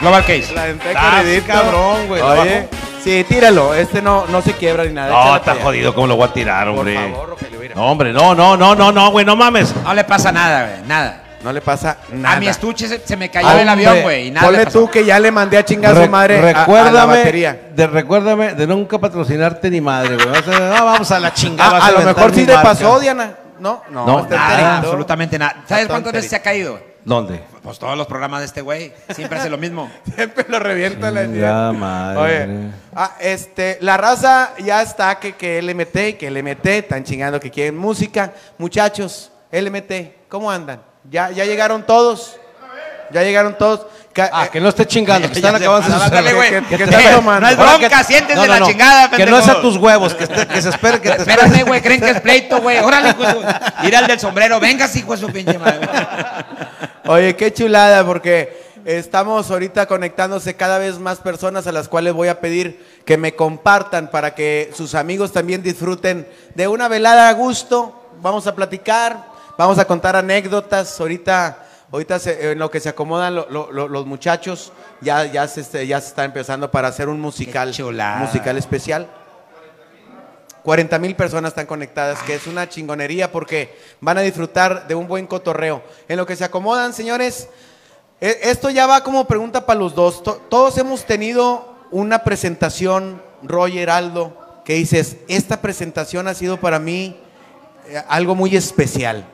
Global Case. La denté corridito. cabrón, güey, Oye, sí, tíralo. Este no, no se quiebra ni nada. No, está jodido, ¿cómo lo voy a tirar, Por hombre? favor, Rogelio, mira. No, hombre, no, no, no, no, no, güey, no mames. No le pasa nada, güey, nada. No le pasa nada. A mi estuche se, se me cayó Ah, el avión, hombre, güey, y nada Ponle le pasó. tú que ya le mandé a chingar a Re- su madre a- a, la recuérdame, batería. De, recuérdame de nunca patrocinarte ni madre, güey. O sea, no, vamos a la chingada. Vas a lo aventar mejor mi sí te marca. pasó, Diana. No, no, No, está Nada, enterito. absolutamente nada. ¿Sabes cuántas veces se ha caído? ¿Dónde? Pues todos los programas de este güey. Siempre hace lo mismo. <laughs> Siempre lo revienta la Chingada madre. Oye, ah, este, la raza ya está que, que LMT, que LMT, están chingando que quieren música. Muchachos, LMT, ¿cómo andan? ¿Ya, ya llegaron todos? ¿Ya llegaron todos? Ah, eh, que no esté chingando, que <laughs> están acabando sus ándale, güey. que- te- tomando. No es bronca, siéntense la chingada, Que no es a tus huevos, que, se espere que te Espérame, güey, creen que es pleito, güey. Órale, <laughs> Ir al del sombrero, venga, hijo de su pinche madre. Oye, qué chulada, porque estamos ahorita conectándose cada vez más personas a las cuales voy a pedir que me compartan para que sus amigos también disfruten de una velada a gusto. Vamos a platicar, vamos a contar anécdotas. Ahorita, ahorita se- en lo que se acomodan lo- lo- lo- los muchachos, ya, ya, se, este, ya se está empezando para hacer un musical, musical especial. 40 mil personas están conectadas, que es una chingonería porque van a disfrutar de un buen cotorreo. En lo que se acomodan, señores, e- esto ya va como pregunta para los dos. To- Todos hemos tenido una presentación, Roger Aldo, que dices, esta presentación ha sido para mí eh, algo muy especial.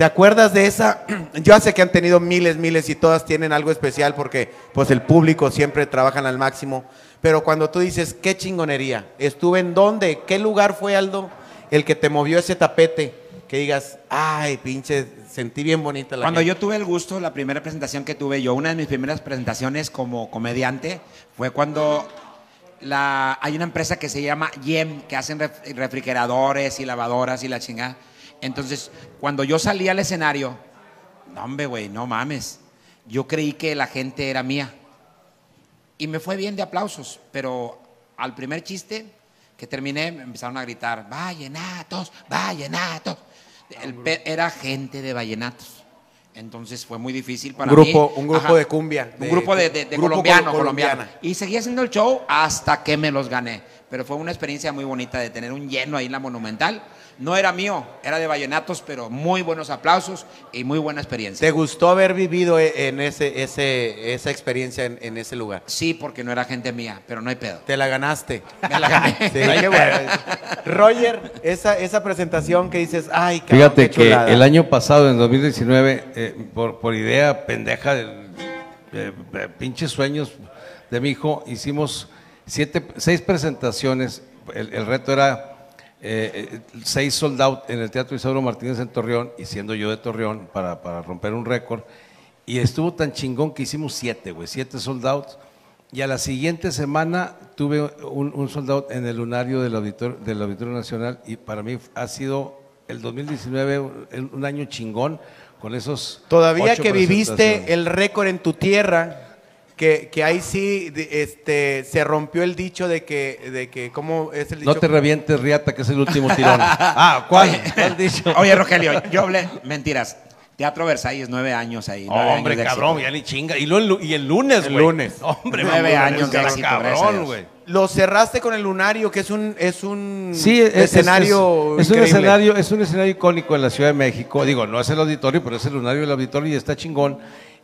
¿Te acuerdas de esa? <clears throat> Yo sé que han tenido miles, miles y todas tienen algo especial porque pues el público siempre trabajan al máximo. Pero cuando tú dices, qué chingonería, estuve en dónde, qué lugar fue Aldo el que te movió ese tapete, que digas, ay, pinche, sentí bien bonita la Cuando gente". yo tuve el gusto, la primera presentación que tuve yo, una de mis primeras presentaciones como comediante, fue cuando la, hay una empresa que se llama Yem, que hacen ref- refrigeradores y lavadoras y la chingada. Entonces, cuando yo salí al escenario, no, hombre, güey, no mames. Yo creí que la gente era mía. Y me fue bien de aplausos, pero al primer chiste que terminé, me empezaron a gritar, vallenatos, vallenatos. El era gente de vallenatos. Entonces fue muy difícil para Un grupo- mí. un grupo de cumbia, Un de- grupo de, de- de grupo colombiano, col- colombiano. colombiana. Y seguí haciendo el show hasta que me los gané. Pero fue una experiencia muy bonita de tener un lleno ahí en la Monumental. No era mío, era de vallenatos, pero muy buenos aplausos y muy buena experiencia. ¿Te gustó haber vivido e- en ese, ese, esa experiencia en, en ese lugar? Sí, porque no era gente mía, pero no hay pedo. Te la ganaste. Me la gané. <laughs> Sí, qué bueno. Roger, esa, esa presentación que dices, ay, cabrón, Fíjate qué que chulada". el año pasado, en 2019, eh, por, por idea pendeja del eh, eh, pinches sueños de mi hijo, hicimos siete, seis presentaciones. El, el reto era eh, eh, seis sold out en el Teatro Isauro Martínez en Torreón, y siendo yo de Torreón para, para romper un récord. Y estuvo tan chingón que hicimos siete, güey, siete sold. Y a la siguiente semana tuve un, un sold out en el lunario del Auditorio, del Auditorio Nacional y para mí ha sido el 2019 un, un año chingón con esos. Todavía que viviste el récord en tu tierra, que, que ahí sí este, se rompió el dicho de que, de que ¿cómo es el dicho? No te revientes, Riata, que es el último <laughs> tirón. ah, ¿cuál? ¿Cuál dicho? Oye, Rogelio, yo hablé, mentiras. Teatro Versalles, nueve años ahí. nueve Hombre, años de cabrón, éxito. ya ni chinga. Y, lo y el lunes, El güey. lunes. Hombre, Nueve años de éxito, cabrón, güey. Lo cerraste con el lunario, que es un, es un Sí, es, es- escenario es, es un escenario, es un escenario icónico en la Ciudad de México. Digo, no es el auditorio, pero es el lunario del auditorio y está chingón.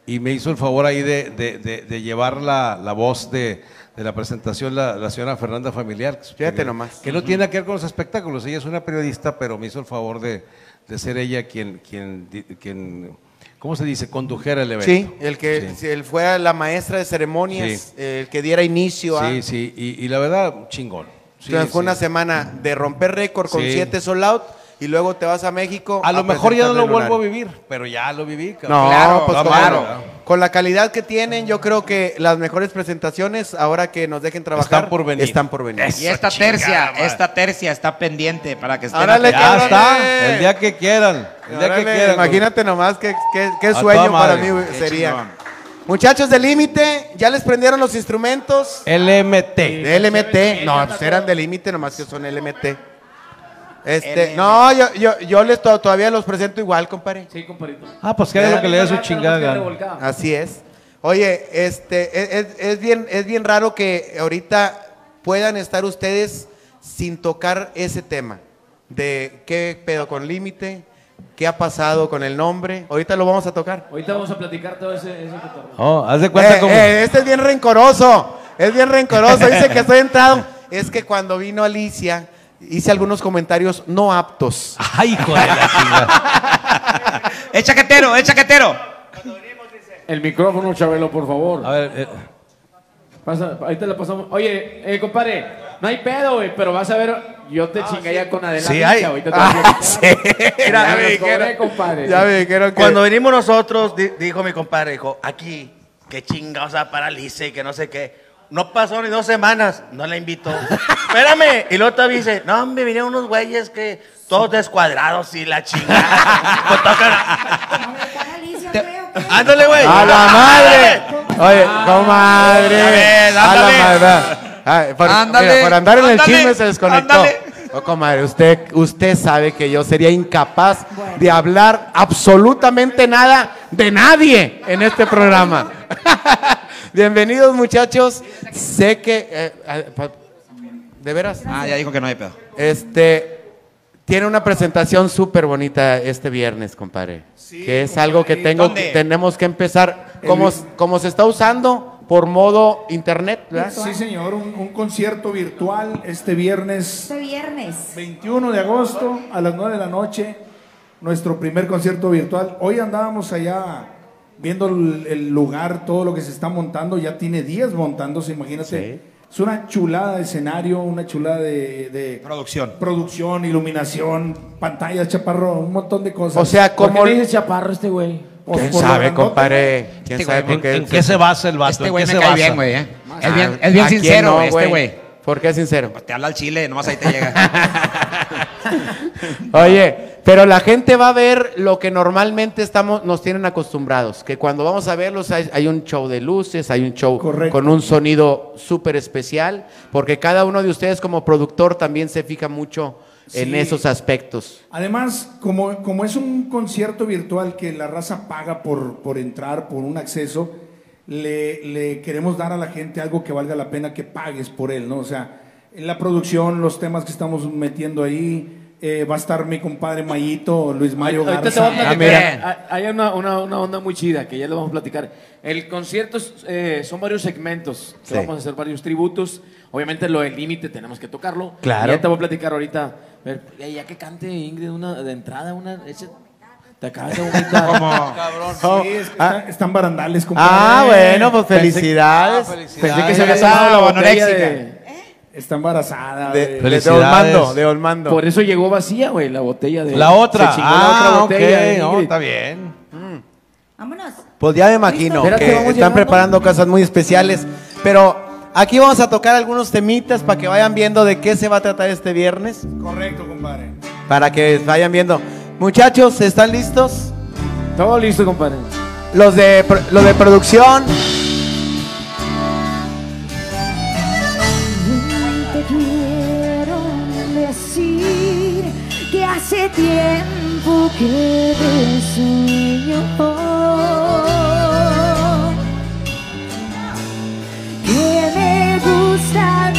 Y me hizo el favor ahí de, de- de- de llevar la, la voz de, de la presentación la, la señora Fernanda Familiar. que- Fíjate nomás. Que no tiene nada que ver con los espectáculos. Ella es una periodista, pero me hizo el favor de, de ser ella quien, quien, quien, ¿cómo se dice? Condujera el evento. Sí, el que Sí. él fuera la maestra de ceremonias, el que diera inicio a... Sí, sí, y, y la verdad, chingón. Sí, fue una semana de romper récord con siete sold out y luego te vas a México. A lo mejor ya no lo el vuelvo a vivir, pero ya lo viví. cabrón. No, Claro, pues con, claro. con la calidad que tienen, yo creo que las mejores presentaciones, ahora que nos dejen trabajar, Están por venir. Están por venir. Y esta Chingada tercia, madre. esta tercia está pendiente para que estén Árale, atentos. Ya está, el día que quieran. El día que quieran. imagínate nomás qué, qué- qué A sueño para mí Qué sería. chingón. Muchachos de límite, ¿ya les prendieron los instrumentos? LMT. De LMT. No, pues eran de límite, nomás que son LMT. Este, no, yo, yo, yo les to- todavía los presento igual, compadre. Sí, compadrito. Ah, pues que haga lo que le dé su chingada. gana. Así es. Oye, este, es, es- es bien, es bien raro que ahorita puedan estar ustedes sin tocar ese tema de qué pedo con límite, qué ha pasado con el nombre. Ahorita lo vamos a tocar. Ahorita vamos a platicar todo ese, ese cotorreo. Oh, haz de cuenta Eh, como. eh, este es bien rencoroso, es bien rencoroso. Dice que estoy entrado. <laughs> Es que cuando vino Alicia hice algunos comentarios no aptos. Ay, hijo de la chingada. <laughs> ¡Eh, chaquetero, eh, chaquetero! El micrófono, Chabelo, por favor. A ver, eh, Pasa, ahí te la pasamos. Oye, eh, compadre, no hay pedo, güey, pero vas a ver, yo te chingué ya con Adela Sí, hay. ahorita te <laughs> Ah, sí. Mira, Ya me me los cobré, dijeron- compadre. Ya me dijeron que... Cuando vinimos nosotros, di- dijo mi compadre, dijo, aquí, qué chingados a paralice y que no sé qué. No pasó ni dos semanas, no la invitó. Espérame. Y luego todavía dice, no, hombre, vinieron unos güeyes que todos descuadrados y la chingada. <laughs> Pues tocan- Ándale, güey. ¡A la madre! Oye, comadre. A ver, a la ándale. madre. Ay, por, Ándale, mira, por andar en el ándale, chisme se desconectó. ándale. Oh, comadre, usted, usted sabe que yo sería incapaz de hablar absolutamente nada de nadie en este programa. <laughs> Bienvenidos, muchachos. Sé que. eh, eh, ¿De veras? Ah, ya dijo que no hay pedo. Este tiene una presentación súper bonita este viernes, compadre. que es algo que tengo, ¿Dónde? tenemos que empezar. Como, como se está usando por modo internet, ¿verdad? Sí, señor, un, un concierto virtual este viernes Este viernes. 21 de agosto a las 9 de la noche, nuestro primer concierto virtual. Hoy andábamos allá viendo el, el lugar, todo lo que se está montando, ya tiene días montándose, imagínate. Es una chulada de escenario, una chulada de, de Producción. producción, iluminación, pantallas, chaparro, un montón de cosas. O sea, ¿Por qué como. le chaparro este güey? Pues ¿Quién sabe, compadre? ¿Quién Este sabe por qué? ¿En qué se basa el vato? Este ¿En güey me se cae basa? bien, güey, ¿eh? Es bien, es bien ¿a quién sincero, no, este güey. ¿Por qué sincero? Te habla al chile, nomás ahí te llega. <laughs> <laughs> Oye, pero la gente va a ver lo que normalmente estamos, nos tienen acostumbrados, que cuando vamos a verlos hay, hay un show de luces, hay un show Correcto. con un sonido súper especial, porque cada uno de ustedes como productor también se fija mucho en esos aspectos. Además, como, como es un concierto virtual que la raza paga por, por entrar, por un acceso, le, le queremos dar a la gente algo que valga la pena que pagues por él, ¿no? O sea, en la producción, los temas que estamos metiendo ahí, eh, va a estar mi compadre Mayito, Luis Mayo Ahorita te voy a Garza. platicar. mira. Hay una, una, una onda muy chida que ya le vamos a platicar. El concierto es, eh, son varios segmentos. que Sí. Vamos a hacer varios tributos. Obviamente lo del límite tenemos que tocarlo. Claro. Y ya te voy a platicar ahorita. A ver, ya, que cante Ingrid una de entrada, una. te acabas de vomitar. <laughs> Oh, Sí, es que ah, están, están barandales, compadre. ah, bueno, pues Pensé- felicidades. Pensé que se había Ah, tomado la botella anoréxica. de. Está embarazada. De, de, Felicidades. Olmando, de Olmando. Por eso llegó vacía, güey, la botella de. La otra. Se chingó ah, la otra botella. de ok. No, está bien. Vámonos. Pues ya me imagino que están llegando. preparando cosas muy especiales. Pero aquí vamos a tocar algunos temitas para que vayan viendo de qué se va a tratar este viernes. Correcto, compadre. Para que vayan viendo. Muchachos, ¿están listos? Todo listo, compadre. Los de, pro- los de producción. Te quiero decir que hace tiempo que te sueño. Que me gusta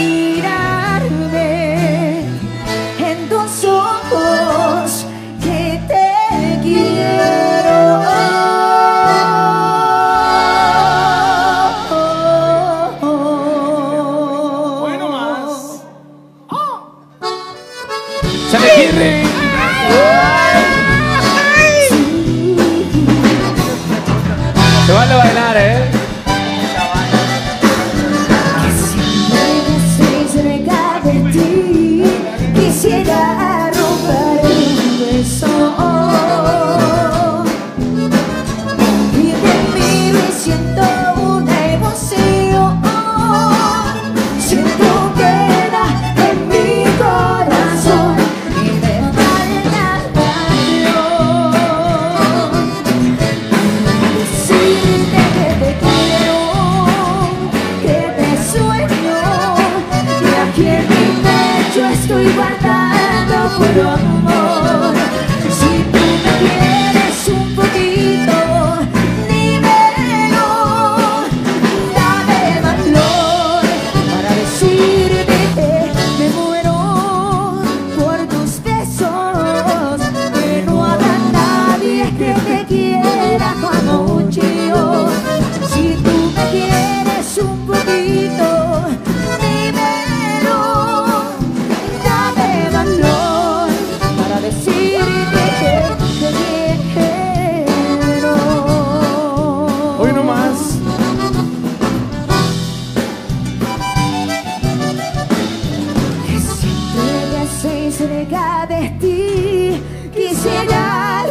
cerca de ti. Quisiera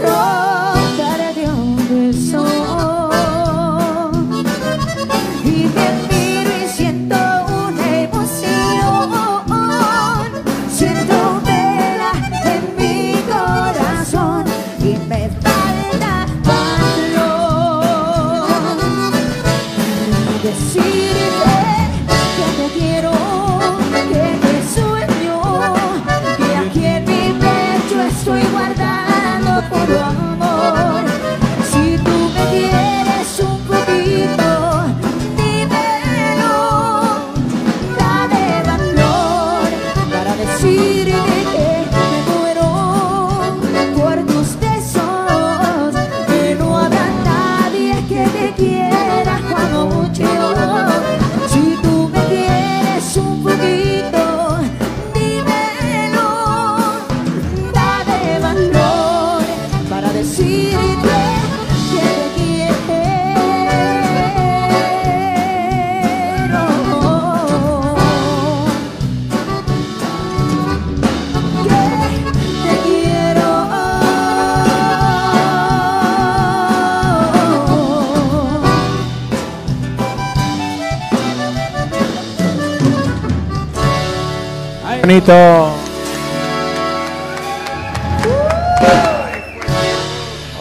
bonito.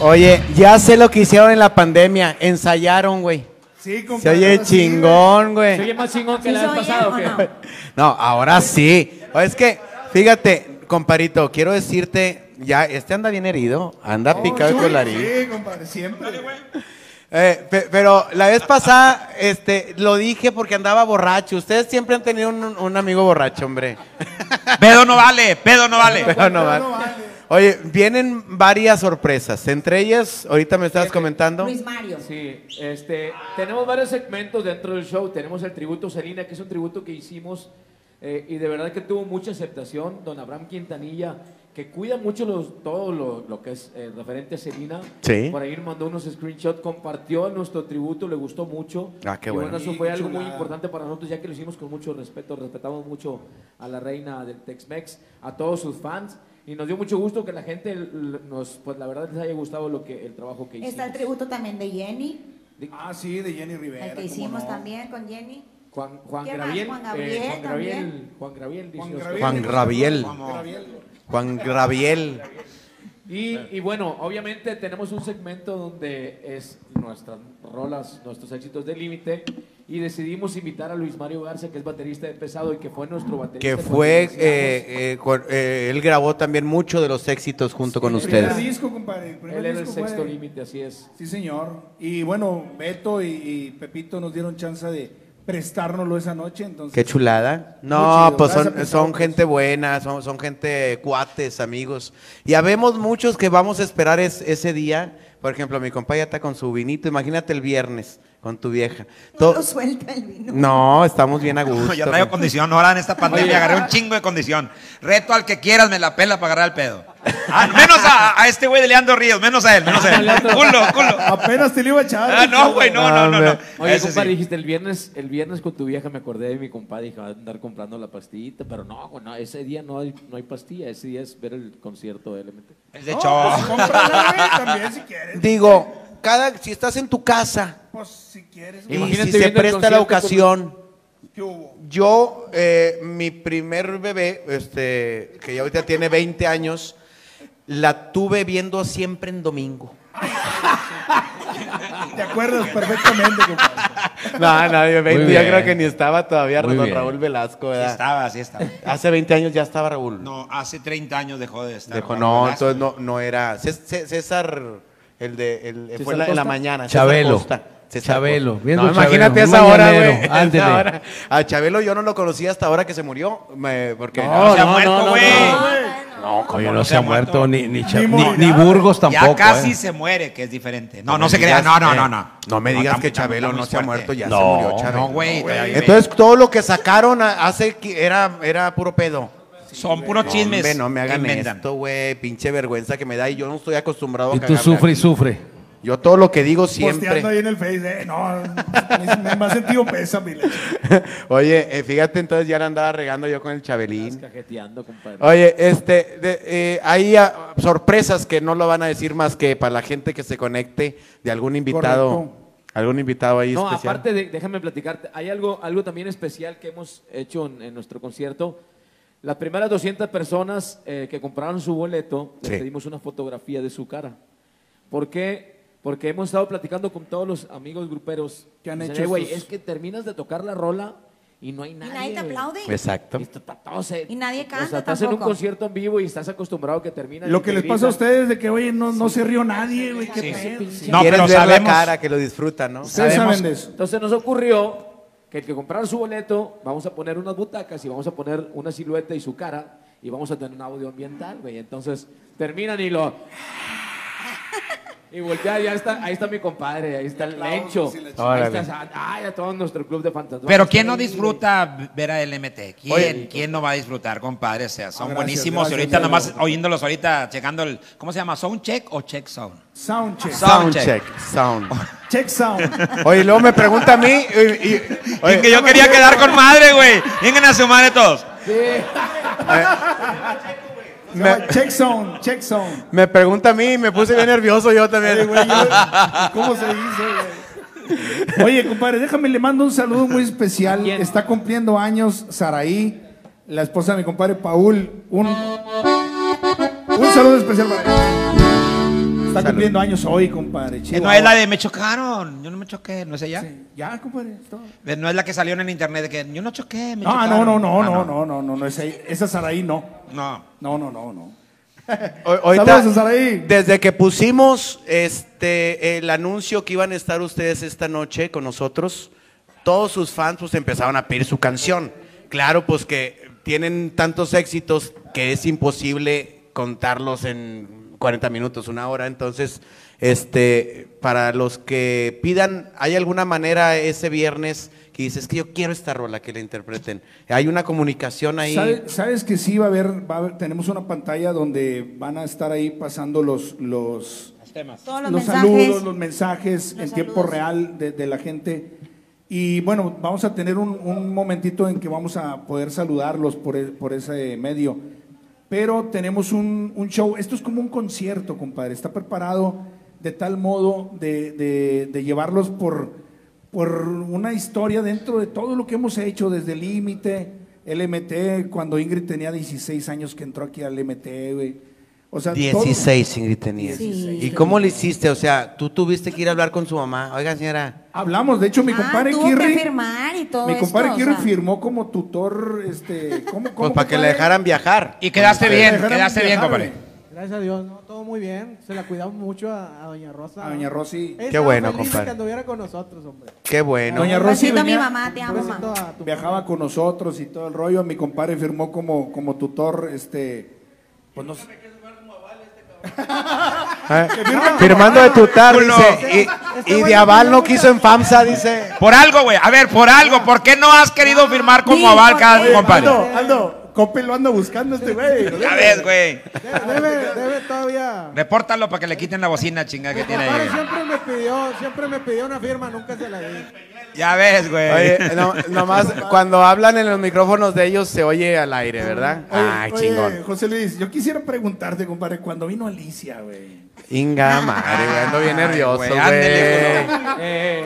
Oye, ya sé lo que hicieron en la pandemia. Ensayaron, güey. Sí, Se compadre. oye ahora sí, chingón, ¿Se güey. oye más chingón que ¿Sí la se vez oye pasada o o qué? no? <laughs> No, ahora sí. O Es que, fíjate, comparito, quiero decirte, ya, este anda bien herido, anda Oh, picado la nariz. Sí, compadre, siempre. Eh, pe- pero la vez pasada, este, lo dije porque andaba borracho. Ustedes siempre han tenido un, un amigo borracho, hombre. Pedo no vale, pedo no vale. Pero no vale. Oye, vienen varias sorpresas. Entre ellas, ahorita me estabas comentando. Luis Mario. Sí, este, tenemos varios segmentos dentro del show. Tenemos el tributo Selena, que es un tributo que hicimos eh, y de verdad que tuvo mucha aceptación. Don Abraham Quintanilla, que cuida mucho los, todo lo, lo que es eh, referente a Selena. Sí. Por ahí nos mandó unos screenshots, compartió nuestro tributo, le gustó mucho. Ah, qué y bueno. eso fue algo muy importante para nosotros, ya que lo hicimos con mucho respeto. Respetamos mucho a la reina del Tex-Mex, a todos sus fans. Y nos dio mucho gusto que la gente nos, pues la verdad les haya gustado lo que el trabajo que hicimos. Está el tributo también de Jenny, Ah, sí, de Jenny Rivera. el que hicimos no. también con Jenny. Juan, Juan. Graviel. Juan eh, Gabriel Juan Graviel. Juan Graviel. dice Juan Graviel. Juan Graviel. Juan Graviel. Y, y bueno, obviamente tenemos un segmento donde es nuestras rolas, nuestros éxitos de límite. Y decidimos invitar a Luis Mario Garza, que es baterista de Pesado y que fue nuestro baterista. Que fue, eh, eh, con- eh, él grabó también mucho de los éxitos junto con El primer ustedes. disco, compadre. El primer Él era el sexto límite, así es. Sí, señor. Y bueno, Beto y, y Pepito nos dieron chance de prestárnoslo esa noche. Entonces, Qué chulada. No, pues son, gente buena, son, son gente cuates, amigos. Y habemos muchos que vamos a esperar es- ese día. Por ejemplo, mi compa ya está con su vinito. Imagínate el viernes con tu vieja. No To- lo suelta el vino. no, estamos bien a gusto. Yo traigo condición, ahora en esta pandemia agarré un chingo de condición. Reto al que quieras, me la pela para agarrar el pedo. Ah, menos a, a este güey de Leandro Ríos, menos a él, menos a él. Culo, culo. Apenas te lo iba a echar. Ah, no, güey, no, no, no, no. Oye, Ese compadre, sí. dijiste el viernes, el viernes con tu vieja me acordé de mi compadre, dije, va a andar comprando la pastillita, pero no, güey, no, ese día no hay, no hay pastilla, ese día es ver el concierto de LMT. Es de No, pues cómprala, güey, <laughs> también si quieres. Digo, cada, si estás en tu casa Pues si quieres. y Imagínate si se viendo el presta la concierto ocasión. ¿Qué hubo? Yo, eh, mi primer bebé, este, que ya ahorita tiene 20 años, la tuve viendo siempre en domingo. Te acuerdas perfectamente, compadre. No, no, yo 20, Muy ya bien. creo que ni estaba todavía Muy don bien. Raúl Velasco, Sí ¿verdad? estaba, así estaba. Hace 20 años ya estaba Raúl. No, hace 30 años dejó de estar. Juan no, Velasco. entonces no, no era. Cés- Cés- César, el de. El, ¿César fue en la, en la Costa? mañana. César Chabelo. Costa. César Chabelo, Costa. viendo No, imagínate Chabelo, esa hora, güey. A Chabelo yo no lo conocía hasta ahora que se murió. me- porque. No, se ha muerto, güey. No, ¿cómo Oye, no no se ha muerto ni, ni, Cha- Ni ni- Burgos tampoco. Ya casi eh. se muere, que es diferente. No, No no, me se crea. digas, No, no, eh, no, no. No me digas que Chabelo no se ha fuerte. muerto, ya No, se murió Chabelo. No, güey. todavía vive. Entonces todo lo que sacaron a- hace que era, era puro pedo. son puros No, chismes. hombre, no me que hagan inventan. esto, güey. Pinche vergüenza que me da y yo no estoy acostumbrado a Y tú cagarme sufre y aquí. sufre. Yo todo lo que digo siempre. Posteando ahí en el Face, eh, no, me, me ha sentido pesa, mi leche. <laughs> Oye, eh, fíjate, entonces ya la andaba regando yo con el Chabelín. cajeteando, compadre. Oye, este, de- eh, hay ah, sorpresas que no lo van a decir más que para la gente que se conecte de algún invitado. Correcto. Algún invitado ahí No, especial. aparte, de, déjame platicarte, hay algo, algo también especial que hemos hecho en, en nuestro concierto. Las primeras 200 personas eh, que compraron su boleto, les Sí. pedimos una fotografía de su cara. ¿Por qué? Porque hemos estado platicando con todos los amigos gruperos. Que han hecho "Eh, güey, es que terminas de tocar la rola y no hay Y nadie. nadie te güey". aplaude. Exacto. Y está- está todo se- Y nadie O sea, canta estás en un tampoco. concierto en vivo y estás acostumbrado que termina. Lo que les pasa a ustedes de que, oye, no, no se rió nadie, güey, qué Sí. pedo. No, pero ver sabemos. la cara, que lo disfrutan, ¿no? Ustedes sabemos- saben de eso. Entonces nos ocurrió que el que comprara su boleto, vamos a poner unas butacas y vamos a poner una silueta y su cara y vamos a tener un audio ambiental, güey. Entonces terminan y lo... Y voltea, ya está, ahí está mi compadre, ahí está el Lencho. Ahí está, ay, a todo nuestro club de fantasmas. Pero ¿quién no disfruta ver a LMT? ¿Quién, Oye. ¿quién no va a disfrutar, compadre? O sea, son Ah, gracias, buenísimos. gracias, y ahorita nomás oyéndolos ahorita, checando el, ¿cómo se llama? ¿Sound check o check sound? Sound check. Sound Sound check. Sound. <laughs> Check sound. Oye, luego me pregunta a mí. y- y- oye, y que yo quería quedar con madre, güey. Vengan a su madre todos. Se <laughs> llama check sound, check sound. me pregunta a mí y me puse bien nervioso yo también. güey, yo- ¿Cómo se dice, güey? Oye, compadre, déjame le mando un saludo muy especial. quién? Está cumpliendo años Saraí. la esposa de mi compadre Paul. Un, un saludo especial para ella. Está cumpliendo años hoy, compadre. Eh, no es la de me chocaron. Yo no me choqué, no es ella. Sí, Ya, compadre. es todo. Eh, No es la que salió en el internet de que yo no choqué, me No, chocaron. no, no, no, Ah, no, no, no, no, no, esa, esa Saraí no. No. No, no, no, no. <laughs> Ahorita, Saludos, Saraí. desde que pusimos este el anuncio que iban a estar ustedes esta noche con nosotros, todos sus fans pues empezaron a pedir su canción. Claro, pues que tienen tantos éxitos que es imposible contarlos en 40 minutos, una hora. Entonces, este, para los que pidan, ¿hay alguna manera ese viernes que dices que yo quiero esta rola que la interpreten? ¿Hay una comunicación ahí? ¿Sabe- ¿Sabes que sí va a haber, va a haber- tenemos una pantalla donde van a estar ahí pasando los, los, Todos los, los mensajes. saludos, los mensajes Los en tiempo saludos. real de, de la gente. Y bueno, vamos a tener un, un momentito en que vamos a poder saludarlos por, e- por ese medio. Pero tenemos un, un show, esto es como un concierto, compadre. Está preparado de tal modo de, de- de llevarlos por, por una historia dentro de todo lo que hemos hecho, desde límite, LMT, cuando Ingrid tenía 16 años que entró aquí al MT, güey. O sea, todo- 16 Ingrid tenía. Sí. ¿Y cómo le hiciste? O sea, tú tuviste que ir a hablar con su mamá. Oiga, señora. Hablamos, de hecho, mi Ah, compadre Kirri. firmar y todo Mi compadre esto, o Kirri sea. firmó como tutor, este, ¿cómo, Pues para que le dejaran viajar. Y quedaste bien, quedaste bien, viajar, compadre. Gracias a Dios, ¿no? todo muy bien. Se la cuidamos mucho a, a Doña Rosa. A Doña Rosy. Qué bueno, compadre. que anduviera con nosotros, hombre. Qué bueno. Doña Rosy besito a mi venía- mamá, te amo, mamá. Viajaba con nosotros y todo el rollo. Mi compadre firmó como, como tutor, este, pues no sé. Ah, Firmando de tutar, dice. Y, y de aval no quiso en FAMSA, dice. Por algo, güey. A ver, por algo. ¿Por qué no has querido firmar como aval compadre? Aldo, Aldo, Cope lo anda buscando este güey. <laughs> Ya ves, güey. Debe, debe todavía. Repórtalo para que le quiten la bocina chinga que tiene ahí. siempre me pidió, siempre me pidió una firma, nunca se la di. Ya ves, güey. Oye, no, nomás cuando hablan en los micrófonos de ellos se oye al aire, ¿verdad? Oye, Ay, oye, chingón. José Luis, yo quisiera preguntarte, compadre, cuando vino Alicia, güey. Inga madre, güey, ando bien nervioso, güey, Eh,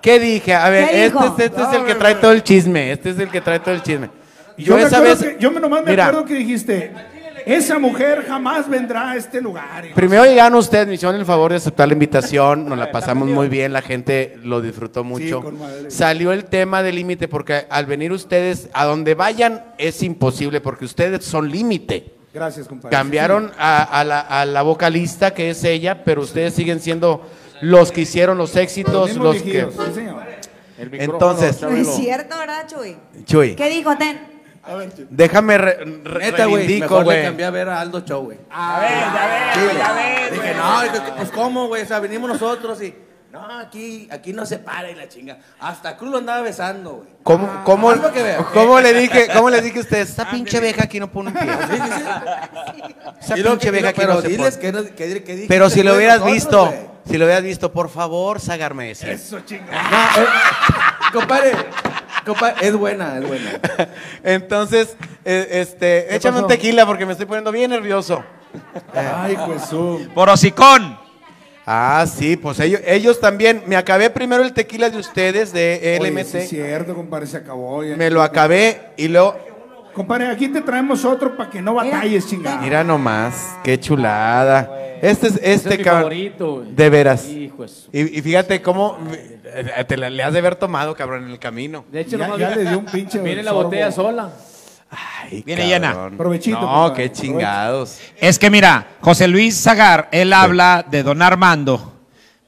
¿Qué dije? A ver, ¿Qué este, este, este es No, el que trae todo el chisme. Este es el que trae todo el chisme. Yo, Yo me esa vez. que- yo nomás me Mira, acuerdo que dijiste, esa mujer jamás vendrá a este lugar. Primero llegaron ustedes, me hicieron el favor de aceptar la invitación, nos la pasamos muy bien, la gente lo disfrutó mucho. con. Salió el tema del límite porque al venir ustedes, a donde vayan es imposible porque ustedes son límite. Gracias, compadre. Cambiaron a, a la, a la vocalista que es ella, pero ustedes siguen siendo los que hicieron los Los éxitos, mismos los que... sí, señor. el micrófono, Entonces, No es cierto, ¿verdad, Chuy? Chuy, ¿Qué dijo, Ten? Déjame re, re- Neta, güey. Mejor le cambié a ver a Aldo Show, güey. Ya ves, ya ves, ya ves. Dije, no, pues cómo, güey. O sea, venimos nosotros y. No, aquí, aquí no se para y la chinga. Hasta Cruz lo andaba besando, güey. ¿Cómo, cómo, que ver. cómo le dije, cómo le dije a ustedes? Esta pinche vieja aquí no pone un pie. Sí, sí, sí. Esa pinche vieja aquí pero no se pone. que, no- que, que dije Pero si lo hubieras nosotros, visto, si lo hubieras visto, por favor, Sagarme ese. Eso, chingón. No, eh, compadre, es buena, es buena. <laughs> Entonces, eh, este, échame un tequila porque me estoy poniendo bien nervioso. Ay, pues su. Por hocicón. Ah, sí, pues ellos, ellos también. Me acabé primero el tequila de ustedes, de Oye, LMT. sí es cierto, compadre, se acabó. ya. Me lo acabé y luego, Compadre, aquí te traemos otro para que no batalles, chingada. mira nomás, qué chulada. Este es, Ese este es mi cabrón. De veras. Hijo Y, y fíjate cómo eh, te la- le has de haber tomado, cabrón, en el camino. De hecho, Ya- nomás ya le dio un pinche <laughs> Viene la sorbo. botella sola. Ay, Viene llena. Provechito, No, qué chingados. Es que mira, José Luis Zagar, él habla de don Armando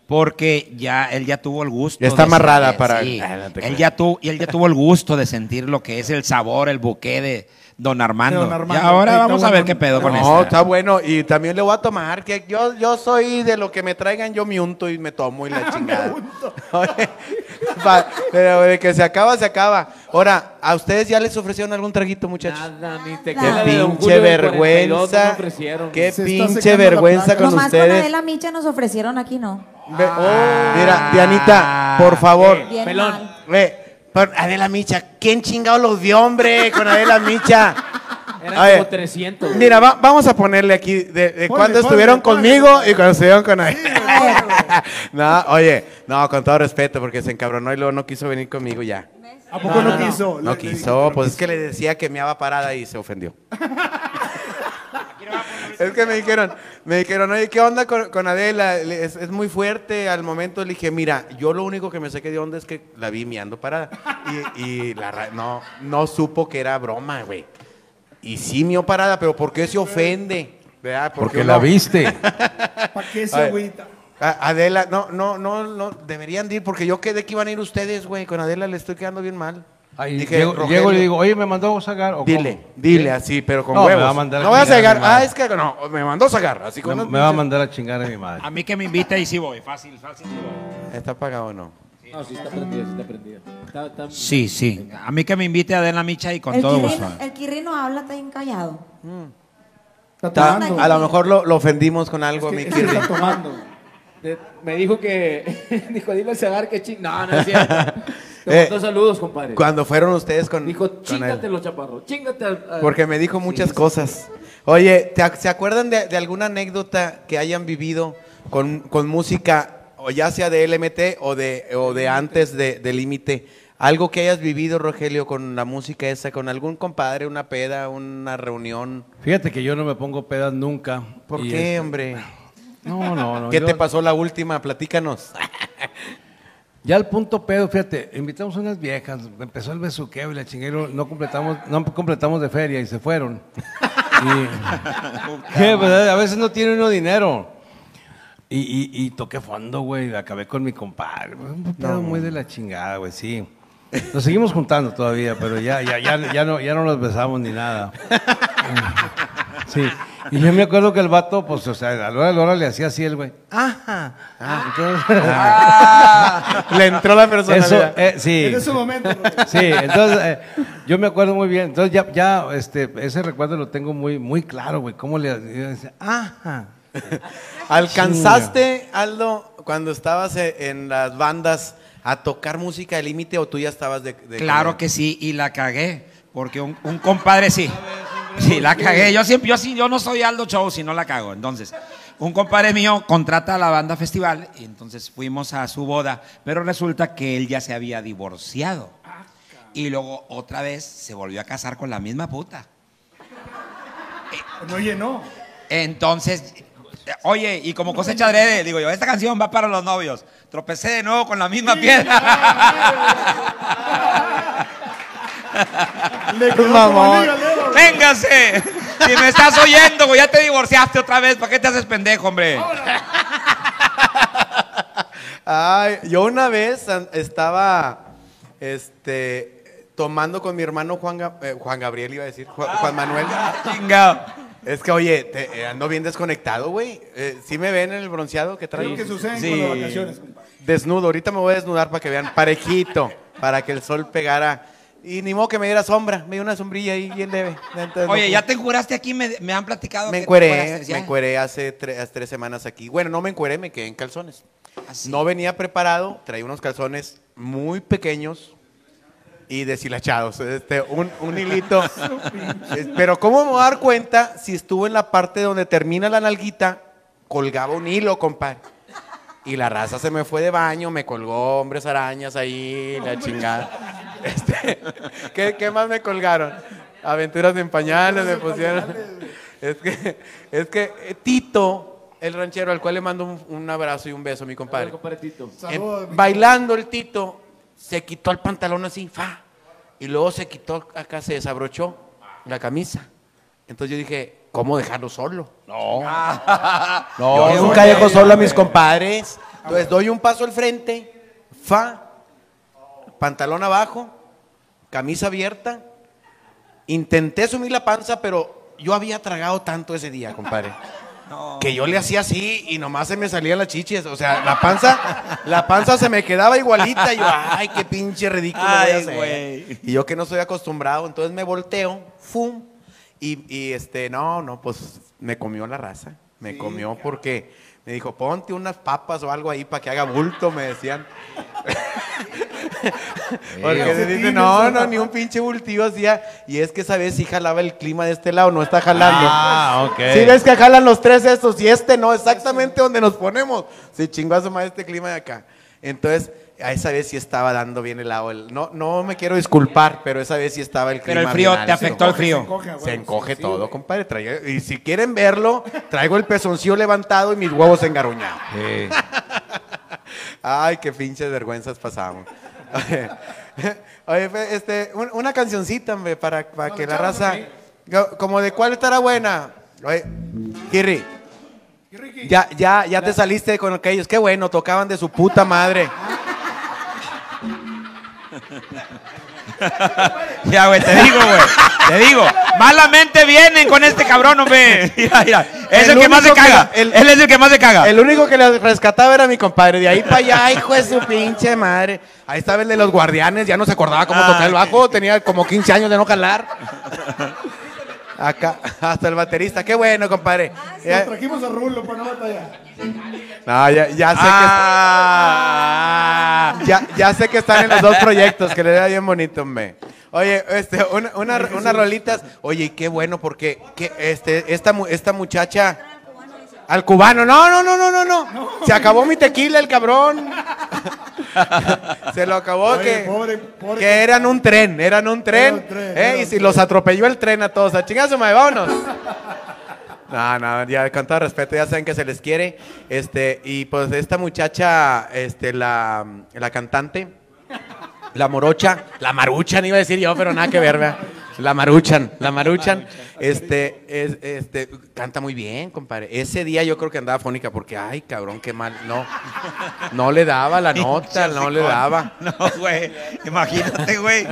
porque ya él ya tuvo el gusto. Ya está de amarrada sentir- para- sí. Ah, no él ya tuvo y él ya tuvo el gusto de sentir lo que es el sabor, el buque de don Armando. Don Armando. Y ahora vamos a bueno. ver qué pedo con No, esto. está bueno. Y también le voy a tomar, que yo, yo soy de lo que me traigan, yo me unto y me tomo y la <laughs> chingada. <laughs> <laughs> Pero de que se acaba, se acaba. Ahora, ¿a ustedes ya les ofrecieron algún traguito, muchachos? Nada, ni Qué de Don pinche Julio del 42 no me vergüenza. Qué Se está pinche secando la vergüenza placa. con Nomás con ustedes. Adela Micha nos ofrecieron aquí, ¿no? Ve- Mira, Dianita, por favor. Bien pelón. mal. Ve, por Adela Micha, ¿quién chingado los dio, hombre, con Adela Micha? Eran A ver, como 300. güey. Mira, va- vamos a ponerle aquí de, de Ponle, cuando ponle, estuvieron ponle, conmigo ponle. y cuando estuvieron con ahí. <laughs> no, oye, no, con todo respeto, porque se encabronó y luego no quiso venir conmigo ya. ¿A poco no, quiso? No Le- quiso, pues es que le decía que me iba parada y se ofendió. <laughs> es que me dijeron, me dijeron, oye, ¿qué onda con, con Adela? Es, es muy fuerte al momento. Le dije, mira, yo lo único que me saqué de onda es que la vi miando parada. Y, y la ra- no, no supo que era broma, güey. Y sí mió parada, pero ¿por qué se ofende? ¿Verdad? Porque la viste. <laughs> ¿Para qué se agüita? A- Adela, no, no, no, no, deberían de ir porque yo quedé que iban a ir ustedes, güey. Con Adela le estoy quedando bien mal. Ahí Dije, llego, Rogelio, llego y le digo, oye, me mandó a Zagar. ¿o Dile, cómo? dile ¿Sí? así, pero con No, me huevos. va a mandar a no voy a a mi madre. Ah, es que no, me mandó sacar. Así Me, con me va a mandar a chingar a mi madre. A mí que me invite y sí voy. Fácil, fácil. sí voy. ¿Está apagado o no? No, sí está prendida, sí está prendida. Está- está- Sí, sí. A mí que me invite a la Micha y con El todo gusto. el Kirri no habla, está bien callado. Está Ta- tomando. a lo mejor lo, lo ofendimos con algo, mi Es que Kirri. está tomando. De- me dijo que. <laughs> dijo, dile al Zagar que ching. No, no es cierto. <laughs> Te Eh, mandó saludos, compadre. Cuando fueron ustedes con, Dijo, con él. chingatelo, chaparro. Chingate al. al-". Porque me dijo muchas Sí, sí. cosas. Oye, ¿te ac- ¿se acuerdan de, de alguna anécdota que hayan vivido con, con música, o ya sea de LMT o de, o de antes de, de Límite? Algo que hayas vivido, Rogelio, con la música esa, con algún compadre, una peda, una reunión. Fíjate que yo no me pongo pedas nunca. ¿Por qué, este, hombre? <laughs> No, no, no. ¿Qué yo- te pasó la última? Platícanos. Ya al punto pedo, fíjate, invitamos unas viejas, empezó el besuqueo y la chinguero, no completamos, no completamos de feria y se fueron. Y, <laughs> ¿Qué, verdad? A veces no tiene uno dinero. Y, y, y toqué fondo, güey, acabé con mi compadre. Un pedo muy de la chingada, güey, sí. Nos seguimos juntando todavía, pero ya, ya, ya, ya no, ya no nos besamos ni nada. <laughs> Sí. Y yo me acuerdo que el vato, pues, o sea, a la hora de la hora le hacía así el güey. Ajá. Entonces, <laughs> Le entró la personalidad. eso, eh, sí. En ese momento. ¿no? Sí, entonces eh, yo me acuerdo muy bien. Entonces ya, ya este, ese recuerdo lo tengo muy, muy claro, güey. ¿Cómo le decía, Ajá. ¿Alcanzaste, Aldo, cuando estabas e- en las bandas, a tocar música de límite o tú ya estabas de, de- Claro que sí, y la cagué. Porque un, un compadre sí. Sí, la cagué. Yo siempre, yo sí, yo no soy Aldo Show si no la cago. Entonces, un compadre mío contrata a la banda festival y entonces fuimos a su boda, pero resulta que él ya se había divorciado. Y luego otra vez se volvió a casar con la misma puta. No llenó. Entonces, oye, y como cosecha adrede, digo yo, esta canción va para los novios. Tropecé de nuevo con la misma piedra. <laughs> <laughs> Le quedó Mamón. Véngase. Si me estás oyendo, güey, ya te divorciaste otra vez. ¿Para qué te haces pendejo, hombre? <laughs> Ay, yo una vez estaba este, tomando con mi hermano Juan, Ga- eh, Juan Gabriel, iba a decir, Juan, Juan Manuel. Chingado. Es que, oye, te- eh, ando bien desconectado, güey. Eh, ¿Sí me ven en el bronceado que Es traigo? lo que sucede Sí. con las vacaciones, compadre. Desnudo, ahorita me voy a desnudar para que vean, parejito, para que el sol pegara. Y ni modo que me diera sombra, me dio una sombrilla ahí bien leve. Entonces, Oye, no ya te enjuraste aquí, me, me han platicado. Me que encueré, encueraste, me encueré hace tre- hace tres semanas aquí. Bueno, no me encueré, me quedé en calzones. ¿Ah? No venía preparado, traía unos calzones muy pequeños y deshilachados. Este, un, un <laughs> hilito. Pero ¿cómo me voy a dar cuenta si estuvo en la parte donde termina la nalguita, colgaba un hilo, compadre? Y la raza se me fue de baño, me colgó hombres arañas ahí, la chingada. Este, ¿qué, qué más me colgaron? Aventuras en pañales me pusieron. Es que, es que eh, Tito, el ranchero, al cual le mando un, un abrazo y un beso, mi compadre. Mi- bailando el Tito, se quitó el pantalón así, fa, y luego se quitó acá, se desabrochó la camisa. Entonces yo dije, ¿cómo dejarlo solo? No. <laughs> No, yo nunca dejo solo a mis compadres. Entonces doy un paso al frente, fa, pantalón abajo, camisa abierta. Intenté sumir la panza, pero yo había tragado tanto ese día, compadre. <laughs> Que yo le hacía así y nomás se me salían las chiches. O sea, la panza, la panza se me quedaba igualita. Y yo, ay, qué pinche ridículo voy a Ay, hacer". güey. Y yo que no soy acostumbrado, entonces me volteo, fum. Y, y, este, no, no, pues me comió la raza. Me comió porque me dijo, ponte unas papas o algo ahí para que haga bulto, me decían. <laughs> Porque se dice, no, no, ni un pinche bultillo hacía. Y es que esa vez sí jalaba el clima de este lado, no está jalando. Ah, ok. Sí, ves que jalan los tres estos y este no, exactamente donde nos ponemos. Se chingó a su madre este clima de acá. Entonces, a esa vez sí estaba dando bien el agua. El- No, no me quiero disculpar, pero esa vez sí estaba el clima Pero el frío, bien ¿te alto. afectó el frío? Se encoge, Se sí, todo, compadre. Y si quieren verlo, traigo el pezoncillo levantado y mis huevos engaruñados. <laughs> Ay, qué pinches vergüenzas pasamos. <laughs> Oye, este, un- una cancioncita, hombre, para, para que la raza. Como de cuál estará buena. Oye, Kirri. Ya, ya, ya te saliste con aquellos. Qué bueno, tocaban de su puta madre. <laughs> <laughs> Ya, güey, te digo, güey. Te digo. Malamente vienen con este cabrón, hombre. <laughs> Mira, mira. Es el, El que más se caga. el- Él es el que más se caga. El único que le rescataba era mi compadre. De ahí para allá, hijo de su pinche madre. Ahí estaba el de los guardianes. Ya no se acordaba cómo Ah, tocar el bajo. Tenía como 15 años de no calar. Acá, hasta el baterista. Qué bueno, compadre. Ya- Nos trajimos a Rulo para no batallar. no, ya, ya sé Ah. que ya, ya sé que están en los dos proyectos, que le da bien bonito, me. Oye, este, una, una- unas rolitas. Oye, qué bueno, porque que, este, esta, esta muchacha. Al cubano, no, no, no, no, no, no. Se acabó mi tequila, el cabrón. <laughs> <laughs> Se lo acabó Oye, que, pobre- pobre que eran un tren, eran un tren. Era un tren, eh, era y un si los atropelló el tren a todos, a chingazo, madre, vámonos. No, no, ya con todo respeto, ya saben que se les quiere. Este, y pues esta muchacha, este, la, la cantante, la morocha, la maruchan iba a decir yo, pero nada que ver, ¿verdad? La maruchan, la maruchan, este, es, este, canta muy bien, compadre. Ese día yo creo que andaba fónica porque, ay, cabrón, qué mal, no, no le daba la <laughs> nota, no le daba. <laughs> No, güey. Imagínate, güey.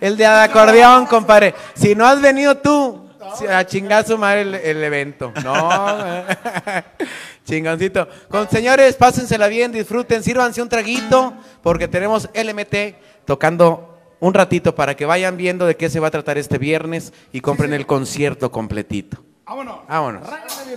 El de acordeón, compadre. Si no has venido tú, a chingar su madre el, el evento. No, <laughs> chingoncito. Con señores, pásensela bien, disfruten, sírvanse un traguito, porque tenemos LMT tocando un ratito para que vayan viendo de qué se va a tratar este viernes y compren el concierto completito. Vámonos. Vámonos. Arráncate, mi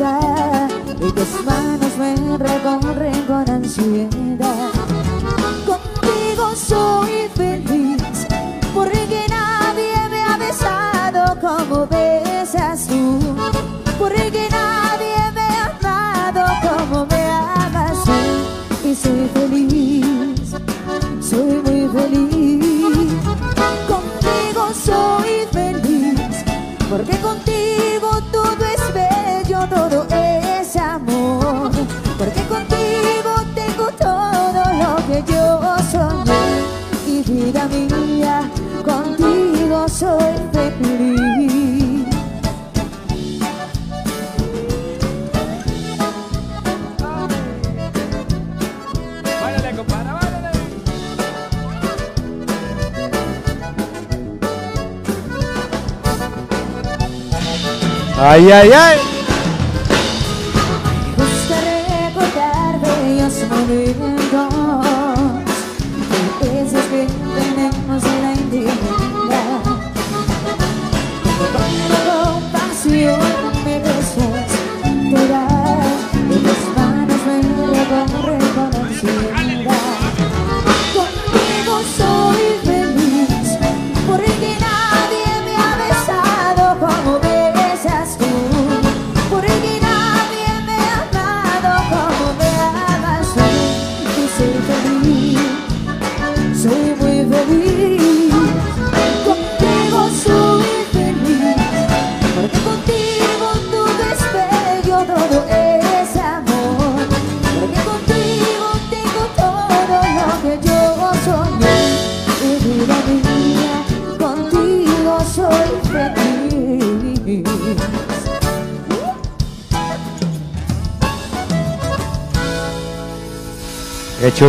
y tus manos me recorren con ansiedad. Contigo soy feliz porque nadie me ha besado como besas tú. Porque Ay, ay, ay.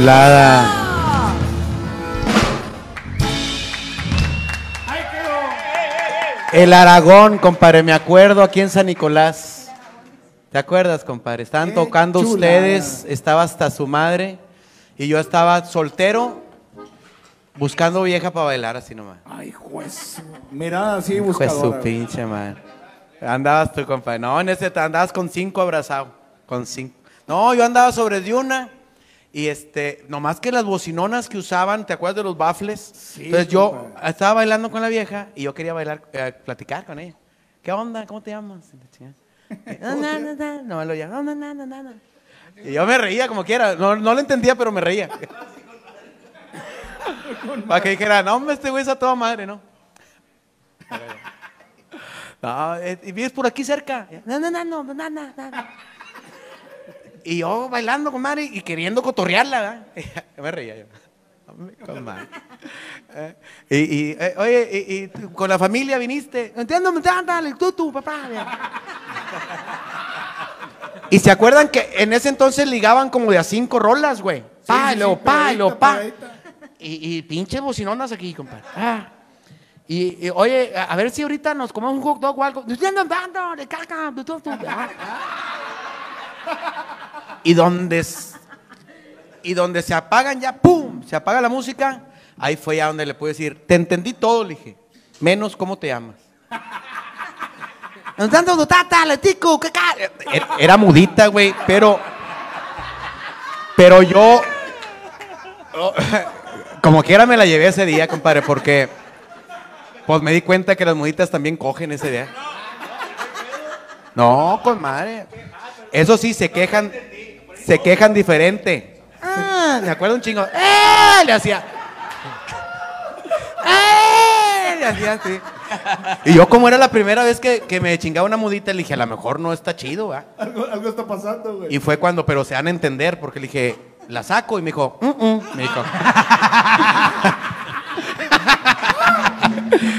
Chulada. El Aragón, compadre, me acuerdo aquí en San Nicolás. ¿Te acuerdas, compadre? Estaban Qué tocando chulada. ustedes, estaba hasta su madre y yo estaba soltero buscando vieja para bailar así nomás. Ay, juez. Mirada así Hijo de su pinche madre. Andabas tú, compadre. No, en ese te andabas con cinco abrazado. Con cinco. No, yo andaba sobre de una. Y este, nomás que las bocinonas que usaban, ¿te acuerdas de los baffles? Entonces yo compadre. estaba bailando con la vieja y yo quería bailar, eh, platicar con ella. ¿Qué onda? ¿Cómo te llamas? No, no, no, no. No, lo llamo. No, no, no, no, no. Y yo me reía como quiera. No, no lo entendía, pero me reía. Para que dijera, no, hombre, este güey a toda madre, ¿no? No, eh, y vives por aquí cerca. No, no, no, no, no, no, no, no. Y yo bailando con madre y queriendo cotorrearla, ¿verdad? <laughs> Yo me reía yo. Hombre, Con madre. Eh, y, y, eh, oye, y, y tú con la familia viniste. Entiendo, dale, tú, tú, papá. Y se acuerdan que en ese entonces ligaban como de a cinco rolas, güey. Pa, sí, sí, pa, pegadita, pa. pegadita. Y, y pinche bocinonas aquí, compadre. Ah. Y, y, oye, a ver si ahorita nos comemos un hot dog o algo. Dando de caca, Y donde, y donde se apagan ya, ¡pum! Se apaga la música. Ahí fue ya donde le pude decir, te entendí todo, le dije. Menos cómo te llamas. Ca-". Era- mudita, güey, pero. Pero yo. <laughs> Como quiera me la llevé ese día, compadre, porque. Pues me di cuenta que las muditas también cogen ese día. No, con madre. Eso sí, se quejan. Se quejan diferente. Ah, me acuerdo un chingo. <laughs> ¡Eh! Le hacía. <laughs> ¡Eh! Le hacía así. Y yo, como era la primera vez que, que me chingaba una mudita, le dije, a lo mejor no está chido, ¿va? Algo, algo está pasando, güey. Y fue cuando, pero se van a entender, porque le dije, la saco, y me dijo, "Mm, mm", me dijo. <laughs>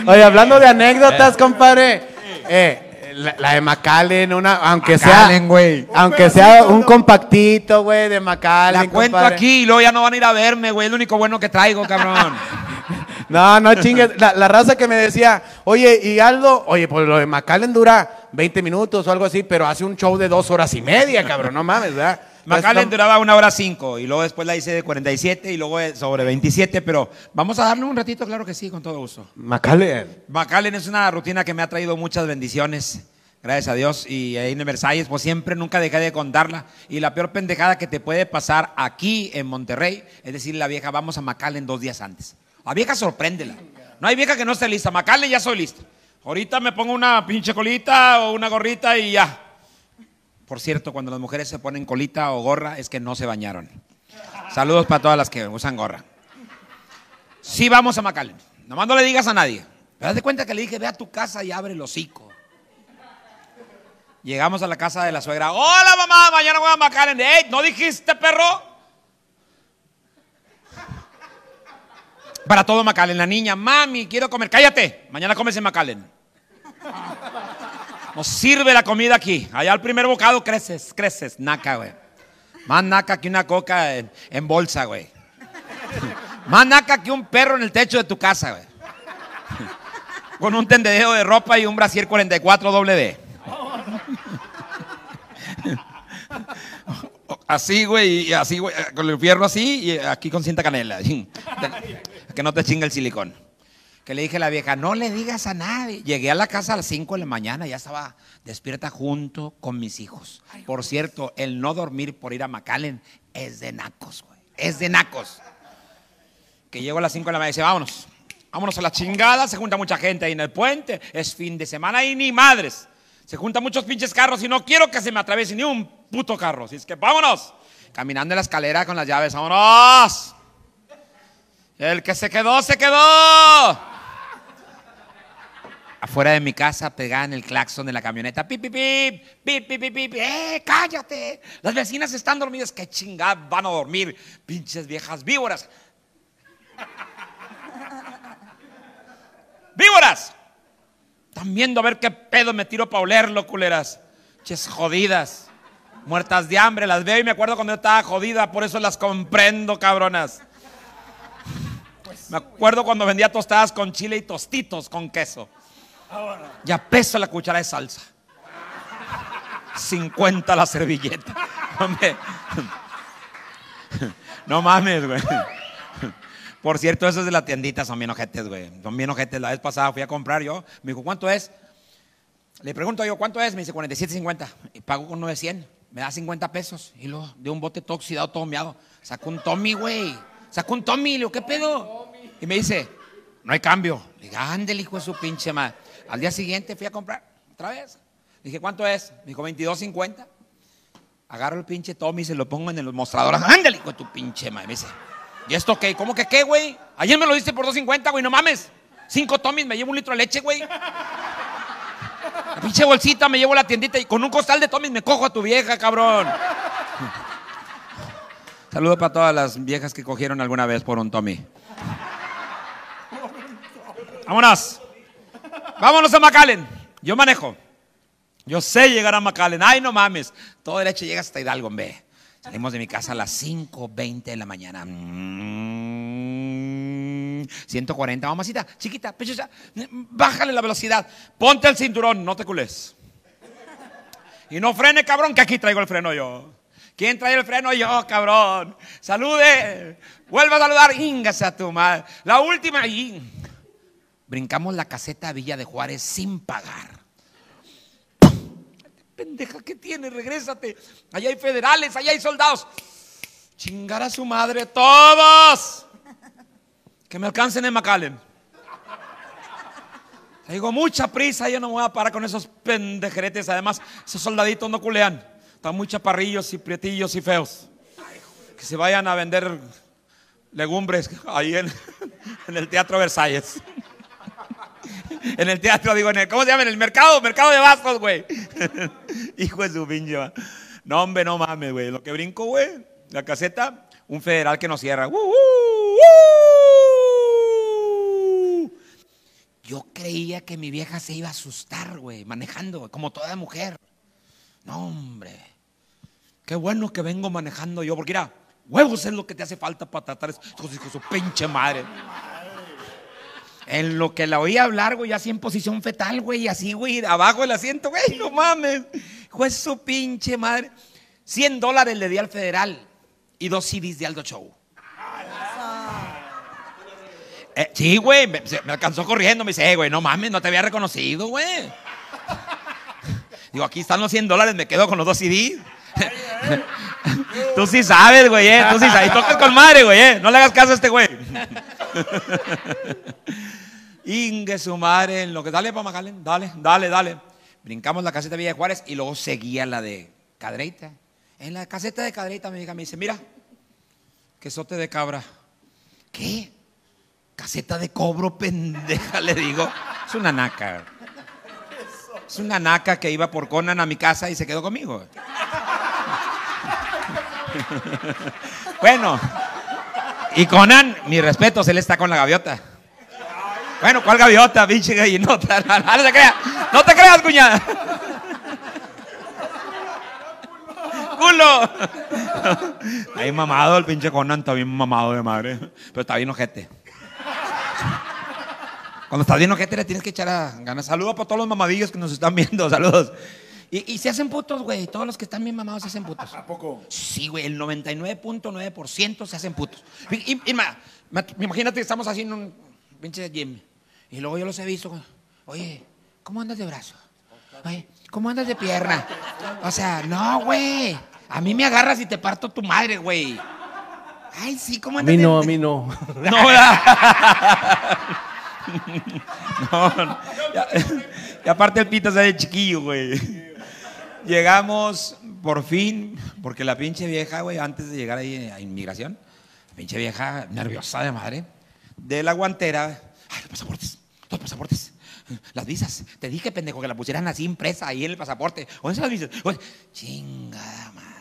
Oye, hablando de anécdotas, compadre, eh, la, la de Macallen, una, aunque Macallen, sea, güey. aunque sea un compactito, güey, de Macallen. La cuento compadre. aquí y luego ya no van a ir a verme, güey. Es lo único bueno que traigo, cabrón. <laughs> No, no chingues. La, la raza que me decía, oye, y Aldo, oye, pues lo de Macallen dura 20 minutos o algo así, pero hace un show de dos horas y media, cabrón, no mames, ¿verdad? <laughs> Macallen duraba una hora cinco y luego después la hice de 47 y luego sobre 27, pero vamos a darle un ratito, claro que sí, con todo gusto. Macallen. Macallen es una rutina que me ha traído muchas bendiciones, gracias a Dios. Y ahí en Versalles, pues siempre nunca dejé de contarla. Y la peor pendejada que te puede pasar aquí en Monterrey es decir, la vieja, vamos a Macallen dos días antes. A vieja, sorpréndela. No hay vieja que no esté lista. Macallen ya soy lista. Ahorita me pongo una pinche colita o una gorrita y ya. Por cierto, cuando las mujeres se ponen colita o gorra es que no se bañaron. Saludos para todas las que usan gorra. Sí vamos a Macallen. Nomás no le digas a nadie. Pero haz cuenta que le dije, ve a tu casa y abre el hocico. Llegamos a la casa de la suegra. Hola mamá, mañana voy a Macallen. ¡Ey! ¿No dijiste, perro? Para todo Macallen. La niña, mami, quiero comer. Cállate. Mañana comes en Macallen. Nos sirve la comida aquí. Allá al primer bocado creces, creces, naca, güey. Más naca que una coca en, en bolsa, güey. <laughs> Más naca que un perro en el techo de tu casa, güey. <laughs> Con un tendedero de ropa y un brasier 44 doble D. Así, güey, y así, güey, con el fierro así y aquí con cinta canela. <laughs> Que no te chinga el silicón. Que le dije a la vieja, no le digas a nadie. Llegué a la casa a las 5 de la mañana, ya estaba despierta junto con mis hijos. Por cierto, el no dormir por ir a Macallen es de nacos, güey. Es de nacos. Que llego a las 5 de la mañana y dice, vámonos. Vámonos a la chingada. Se junta mucha gente ahí en el puente. Es fin de semana y ni madres. Se juntan muchos pinches carros y no quiero que se me atraviese ni un puto carro. Así es que vámonos. Caminando en la escalera con las llaves. ¡Vámonos! El que se quedó, se quedó. Afuera de mi casa pegaban el claxon de la camioneta. Pip, pip, pip, pip, pip, pip, pip. ¡Eh, cállate! Las vecinas están dormidas. ¿Qué chingada van a dormir? Pinches viejas víboras. ¡Víboras! Están viendo a ver qué pedo me tiro para olerlo, culeras. Ches jodidas. Muertas de hambre, las veo y me acuerdo cuando yo estaba jodida, por eso las comprendo, cabronas. Me acuerdo cuando vendía tostadas con chile y tostitos con queso. Ya peso la cuchara de salsa. 50 la servilleta. <laughs> <laughs> No mames, güey. Por cierto, esos de la tiendita son bien ojetes, güey. Son bien ojetes. La vez pasada fui a comprar yo. Me dijo, ¿cuánto es? Le pregunto yo, ¿cuánto es? Me dice 47.50. Y pago con 900. Me da 50 pesos. Y luego de un bote todo oxidado, todo meado. Sacó un Tommy, güey. Sacó un Tommy. Le digo, ¿qué pedo? Y me dice, no hay cambio. Le dije, ándale, hijo de su pinche madre. Al día siguiente fui a comprar otra vez. Le dije, ¿cuánto es? Me dijo, 22.50. Agarro el pinche Tommy y se lo pongo en el mostrador. Ándale, hijo de tu pinche madre. Me dice, ¿y esto qué? ¿Cómo que qué, güey? Ayer me lo diste por 2.50, güey, no mames. Cinco Tommys, me llevo un litro de leche, güey. La pinche bolsita, me llevo la tiendita y con un costal de Tommys me cojo a tu vieja, cabrón. Saludo para todas las viejas que cogieron alguna vez por un Tommy. Vámonos. Vámonos a McAllen. Yo manejo. Yo sé llegar a McAllen. Ay, no mames. Todo derecho llegas hasta Hidalgo, hombre. Salimos de mi casa a las 5.20 de la mañana. Mm, 140, mamacita, chiquita, pechosa. Bájale la velocidad. Ponte el cinturón, no te cules. Y no frene, cabrón, que aquí traigo el freno yo. ¿Quién trae el freno? Yo, cabrón. Salude. Vuelva a saludar. Íngase a tu madre. La última. Y brincamos la caseta Villa de Juárez sin pagar. Pendeja, ¿qué tiene? Regrésate. Allá hay federales, allá hay soldados. Chingar a su madre todos. Que me alcancen en McAllen. Tengo mucha prisa, yo no me voy a parar con esos pendejeretes. Además, esos soldaditos no culean. Están muy chaparrillos y prietillos y feos. Que se vayan a vender legumbres ahí en, en el Teatro Versalles. <laughs> En el teatro, digo, en el, ¿cómo se llama? En el mercado, mercado de bastos, güey. <laughs> Hijo de su pinche. No, hombre, no mames, güey. Lo que brinco, güey. La caseta, un federal que nos cierra. ¡Uh, uh! Yo creía que mi vieja se iba a asustar, güey, manejando, güey, como toda mujer. No, hombre. Qué bueno que vengo manejando yo, porque mira, huevos es lo que te hace falta para tratar estos hijos su pinche madre. En lo que la oí hablar, güey, así en posición fetal, güey, así, güey, abajo del asiento, güey, no mames. Juez su pinche madre. 100 dólares le di al federal y dos CDs de Aldo Show. Eh, sí, güey, me, alcanzó corriendo, me dice, eh, güey, no mames, no te había reconocido, güey. <laughs> Digo, aquí están los 100 dólares, me quedo con los dos CDs. <laughs> Tú sí sabes, güey, eh, tú sí sabes. Y tocas con madre, güey, eh. No le hagas caso a este güey. <laughs> Ingue su madre, en lo que dale para dale, dale, dale. Brincamos la caseta de Villa Juárez y luego seguía la de Cadreita. En la caseta de Cadreita mi hija me dice, mira, quesote de cabra. ¿Qué? Caseta de cobro, pendeja, <laughs> le digo. Es una naca. Es una naca que iba por Conan a mi casa y se quedó conmigo. <laughs> bueno, y Conan, mi respeto, él está con la gaviota. Bueno, ¿cuál gaviota, pinche gallinota? No, no, <laughs> no te creas, no te creas, cuñada. <laughs> ¡Culo! Ahí mamado, el pinche Conan está bien mamado de madre. Pero está bien ojete. Cuando estás bien ojete le tienes que echar a ganas. Saludos para todos los mamadillos que nos están viendo, saludos. Y, y se hacen putos, güey. Todos los que están bien mamados se hacen putos. ¿A poco? Sí, güey. El 99.9% se hacen putos. Y, y- y ma- ma- imagínate que estamos haciendo un pinche gym. Y luego yo los he visto. Oye, ¿cómo andas de brazo? Oye, ¿cómo andas de pierna? O sea, no, güey. A mí me agarras y te parto tu madre, güey. Ay, sí, ¿cómo A andas mí de- no, a mí no. <laughs> no, ¿verdad? <laughs> No, no. <laughs> Y aparte el pito se de chiquillo, güey. Llegamos por fin, porque la pinche vieja, güey, antes de llegar ahí a inmigración, la pinche vieja nerviosa de madre, de la guantera, ay, los pasaportes, los pasaportes, las visas. Te dije, pendejo, que la pusieran así impresa ahí en el pasaporte. ¿Dónde están las visas? Oye, chingada madre.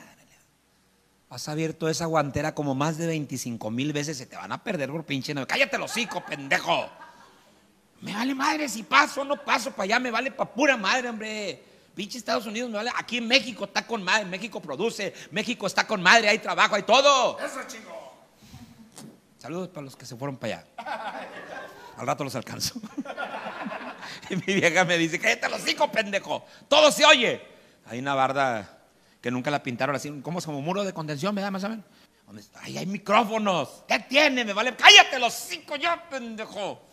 Has abierto esa guantera como más de 25 mil veces, se te van a perder por pinche no. Cállate los hocico, pendejo. Me vale madre si paso o no paso para allá, me vale pa' pura madre, hombre. Pinche Estados Unidos me vale. Aquí en México está con madre, México produce, México está con madre, hay trabajo, hay todo. Eso chingo. Saludos para los que se fueron para allá. Al rato los alcanzo. <laughs> y mi vieja me dice, cállate los cinco, pendejo. Todo se oye. Hay una barda que nunca la pintaron así, como es como muro de contención, ¿verdad? Más o menos. Ahí hay micrófonos. ¿Qué tiene? Me vale. Cállate los cinco ya, pendejo.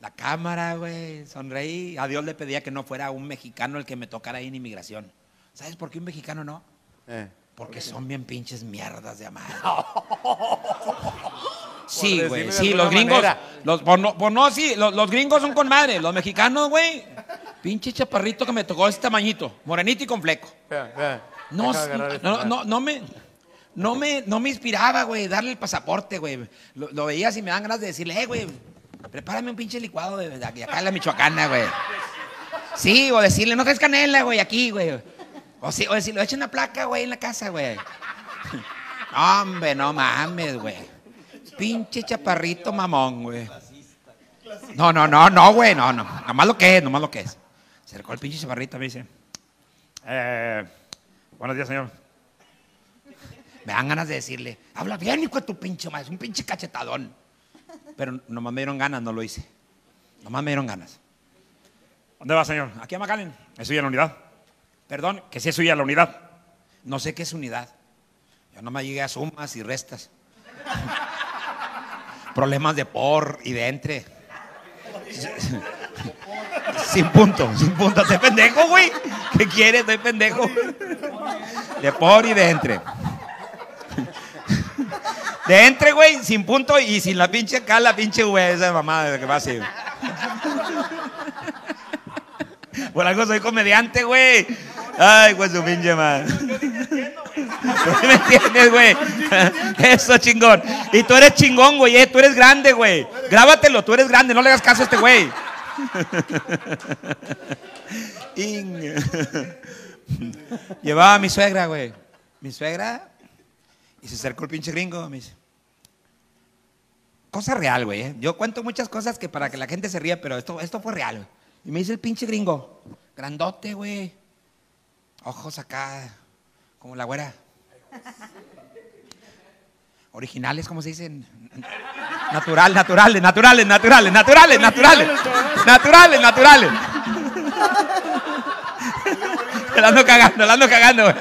La cámara, güey, sonreí. A Dios le pedía que no fuera un mexicano el que me tocara ahí en inmigración. ¿Sabes por qué un mexicano no? Eh. Porque son bien pinches mierdas de amar. <laughs> Sí, güey, sí, los gringos. manera. Los, pues no, pues no, sí, los, los gringos son con madre. Los mexicanos, güey. Pinche chaparrito que me tocó este tamañito. Morenito y con fleco. No, sí, no, no, no me. No me, no me inspiraba, güey, darle el pasaporte, güey. Lo, lo veías y me dan ganas de decirle, eh, güey, prepárame un pinche licuado de, acá en la Michoacana, güey. Sí, o decirle, no traes canela, güey, aquí, güey. O, sí, o decirle, echa una placa, güey, en la casa, güey. <laughs> Hombre, no mames, güey. Pinche chaparrito mamón, güey. No, no, no, no, güey, no, no. Nomás lo que es, nomás lo que es. Se acercó el pinche chaparrito me dice, eh, buenos días, señor. Me dan ganas de decirle, habla bien, hijo de tu pinche madre, es un pinche cachetadón. Pero nomás me dieron ganas, no lo hice. Nomás me dieron ganas. ¿Dónde va, señor? Aquí a McAllen. ¿Es suya la unidad? Perdón, que sí es suya la unidad. No sé qué es unidad. Yo nomás llegué a sumas y restas. <laughs> Problemas de por y de entre. <laughs> Sin punto, sin punto. Estoy pendejo, güey. ¿Qué quieres? Estoy pendejo. De por y de entre. De entre, güey, sin punto y sin la pinche acá, la pinche güey, esa mamada que va así. Por algo soy comediante, güey. Ay, güey, su pinche madre. ¿Tú me entiendes, güey? Eso, chingón. Y tú eres chingón, güey. eh, Tú eres grande, güey. Grábatelo, tú eres grande. No le hagas caso a este güey. Llevaba a mi suegra, güey. Mi suegra. Y se acercó el pinche gringo. Me dice. Cosa real, güey. eh. Yo cuento muchas cosas que para que la gente se ría, pero esto, esto fue real. Y me dice el pinche gringo. Grandote, güey. Ojos acá. Como la güera. Originales, ¿cómo se dicen? Natural, naturales, naturales, naturales, naturales, naturales. Naturales, naturales. <laughs> Me la ando cagando, la ando cagando, güey.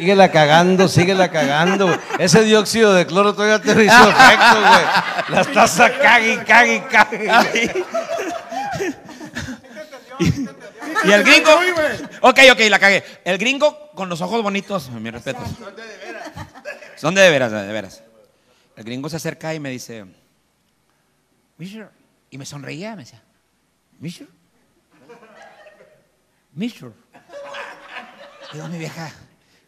Síguela cagando, síguela cagando. Ese dióxido de cloro todavía te hizo efecto, güey. La estás a cague, y cague, y cague. Y el gringo. Ok, ok, la cagué. El gringo con los ojos bonitos, mi respeto. Son de veras, de veras. El gringo se acerca y me dice, Mister. Y me sonreía, me decía, Mister. Mister. Digo, mi vieja,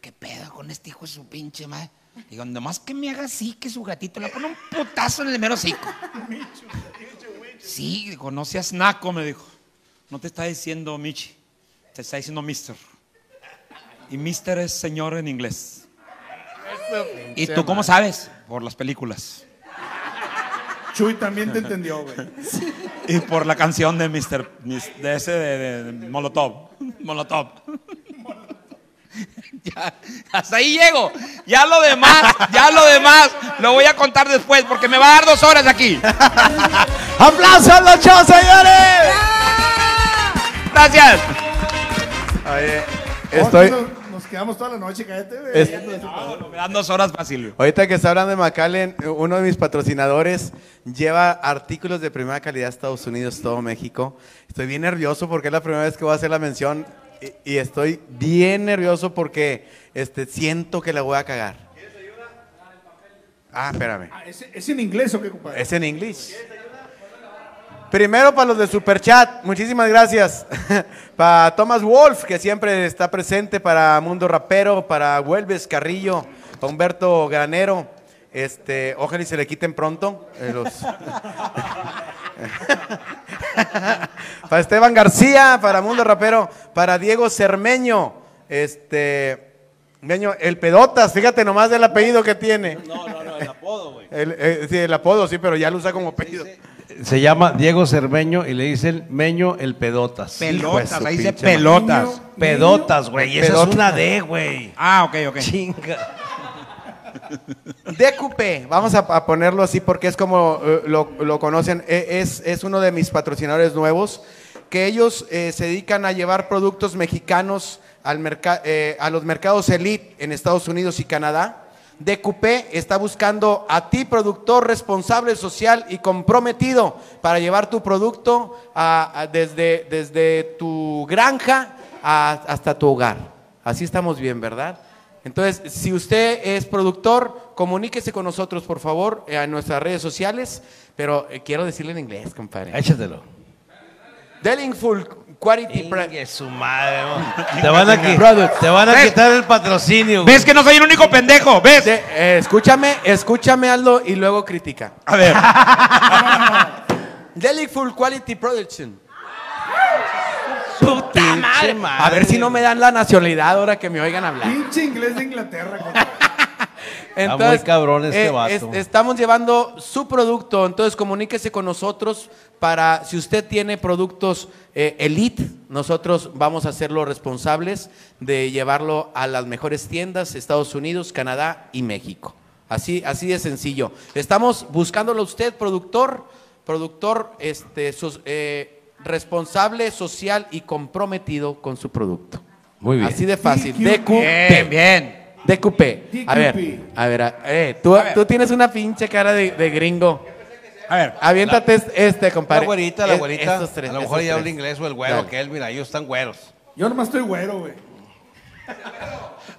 ¿qué pedo con este hijo de su pinche madre? Digo, nomás que me haga así, que su gatito le pone un putazo en el mero hocico. Sí, digo, no seas naco, me dijo. No te está diciendo Michi, te está diciendo Mister. Y Mister es señor en inglés. ¿Y tú cómo sabes? Por las películas. Chuy también te entendió, güey. Y por la canción de Mr. Mis- de ese de, de Molotov. Molotov. <laughs> Ya, hasta ahí llego. Ya lo demás, ya lo demás lo voy a contar después porque me va a dar dos horas aquí. <laughs> ¡Aplausos a los shows, señores! Gracias. Oye, Estoy... Nos quedamos toda la noche, cállate. Es- Me dan dos horas fácil. Ahorita que está hablando de McAllen, uno de mis patrocinadores lleva artículos de primera calidad a Estados Unidos, todo México. Estoy bien nervioso porque es la primera vez que voy a hacer la mención y, y estoy bien nervioso porque este, siento que la voy a cagar. Ah, espérame. Ah, ¿es, es en inglés o qué, compadre? Es en inglés. Primero para los de Superchat, muchísimas gracias. <laughs> para Thomas Wolf, que siempre está presente, para Mundo Rapero, para Huelves Carrillo, para Humberto Granero. Este, ojalá y se le quiten pronto. eh, los- <laughs> para Esteban García, para Mundo Rapero, para Diego Cermeño, este, Meño, el pedotas, fíjate nomás del apellido que tiene. No, no, no, el apodo, güey. El, eh, sí, el apodo, sí, pero ya lo usa como apellido. Se llama Diego Cermeño y le dicen Meño el Pedotas. Pelotas, ahí dice pelotas. Pedotas, güey. Esa es una D, güey. Ah, ok, ok. Chinga. DQP, vamos a, ponerlo así porque es como eh, lo, conocen, E- es, es uno de mis patrocinadores nuevos, que ellos eh, se dedican a llevar productos mexicanos al eh, a los mercados elite en Estados Unidos y Canadá. DQP está buscando a ti, productor responsable, social y comprometido para llevar tu producto desde, desde tu granja hasta tu hogar. Así estamos bien, ¿verdad? Entonces, si usted es productor, comuníquese con nosotros, por favor, eh, en nuestras redes sociales. Pero eh, quiero decirle en inglés, compadre. Échatelo. Delingful Quality Ingue su madre. Te van a, qui- te van a ¿Ves? quitar el patrocinio. güey. ¿Ves que no soy el único pendejo? ¿Ves? De- eh, escúchame, escúchame, Aldo, y luego critica. A ver. <laughs> Delingful Quality Production. Madre. A ver si no me dan la nacionalidad ahora que me oigan hablar. Pinche inglés de Inglaterra. compadre. <laughs> muy cabrón este eh, vato. estamos llevando su producto, entonces comuníquese con nosotros para, si usted tiene productos eh, Elite, nosotros vamos a ser los responsables de llevarlo a las mejores tiendas, Estados Unidos, Canadá y México. Así, así de sencillo. Estamos buscándolo a usted, productor, productor este, sos- eh, responsable, social y comprometido con su producto. Muy bien. Así de fácil. DQP. Bien, bien. DQP. A ver, a ver, a- eh, tú, A ver. tú tienes una pinche cara de, de gringo. A ver. Aviéntate es- este, compadre. La güerita, la Es- güerita. estos tres, a lo mejor estos ella habla tres. inglés o el güero, Dale. que él, mira, ellos están güeros. Yo nomás estoy güero, güey.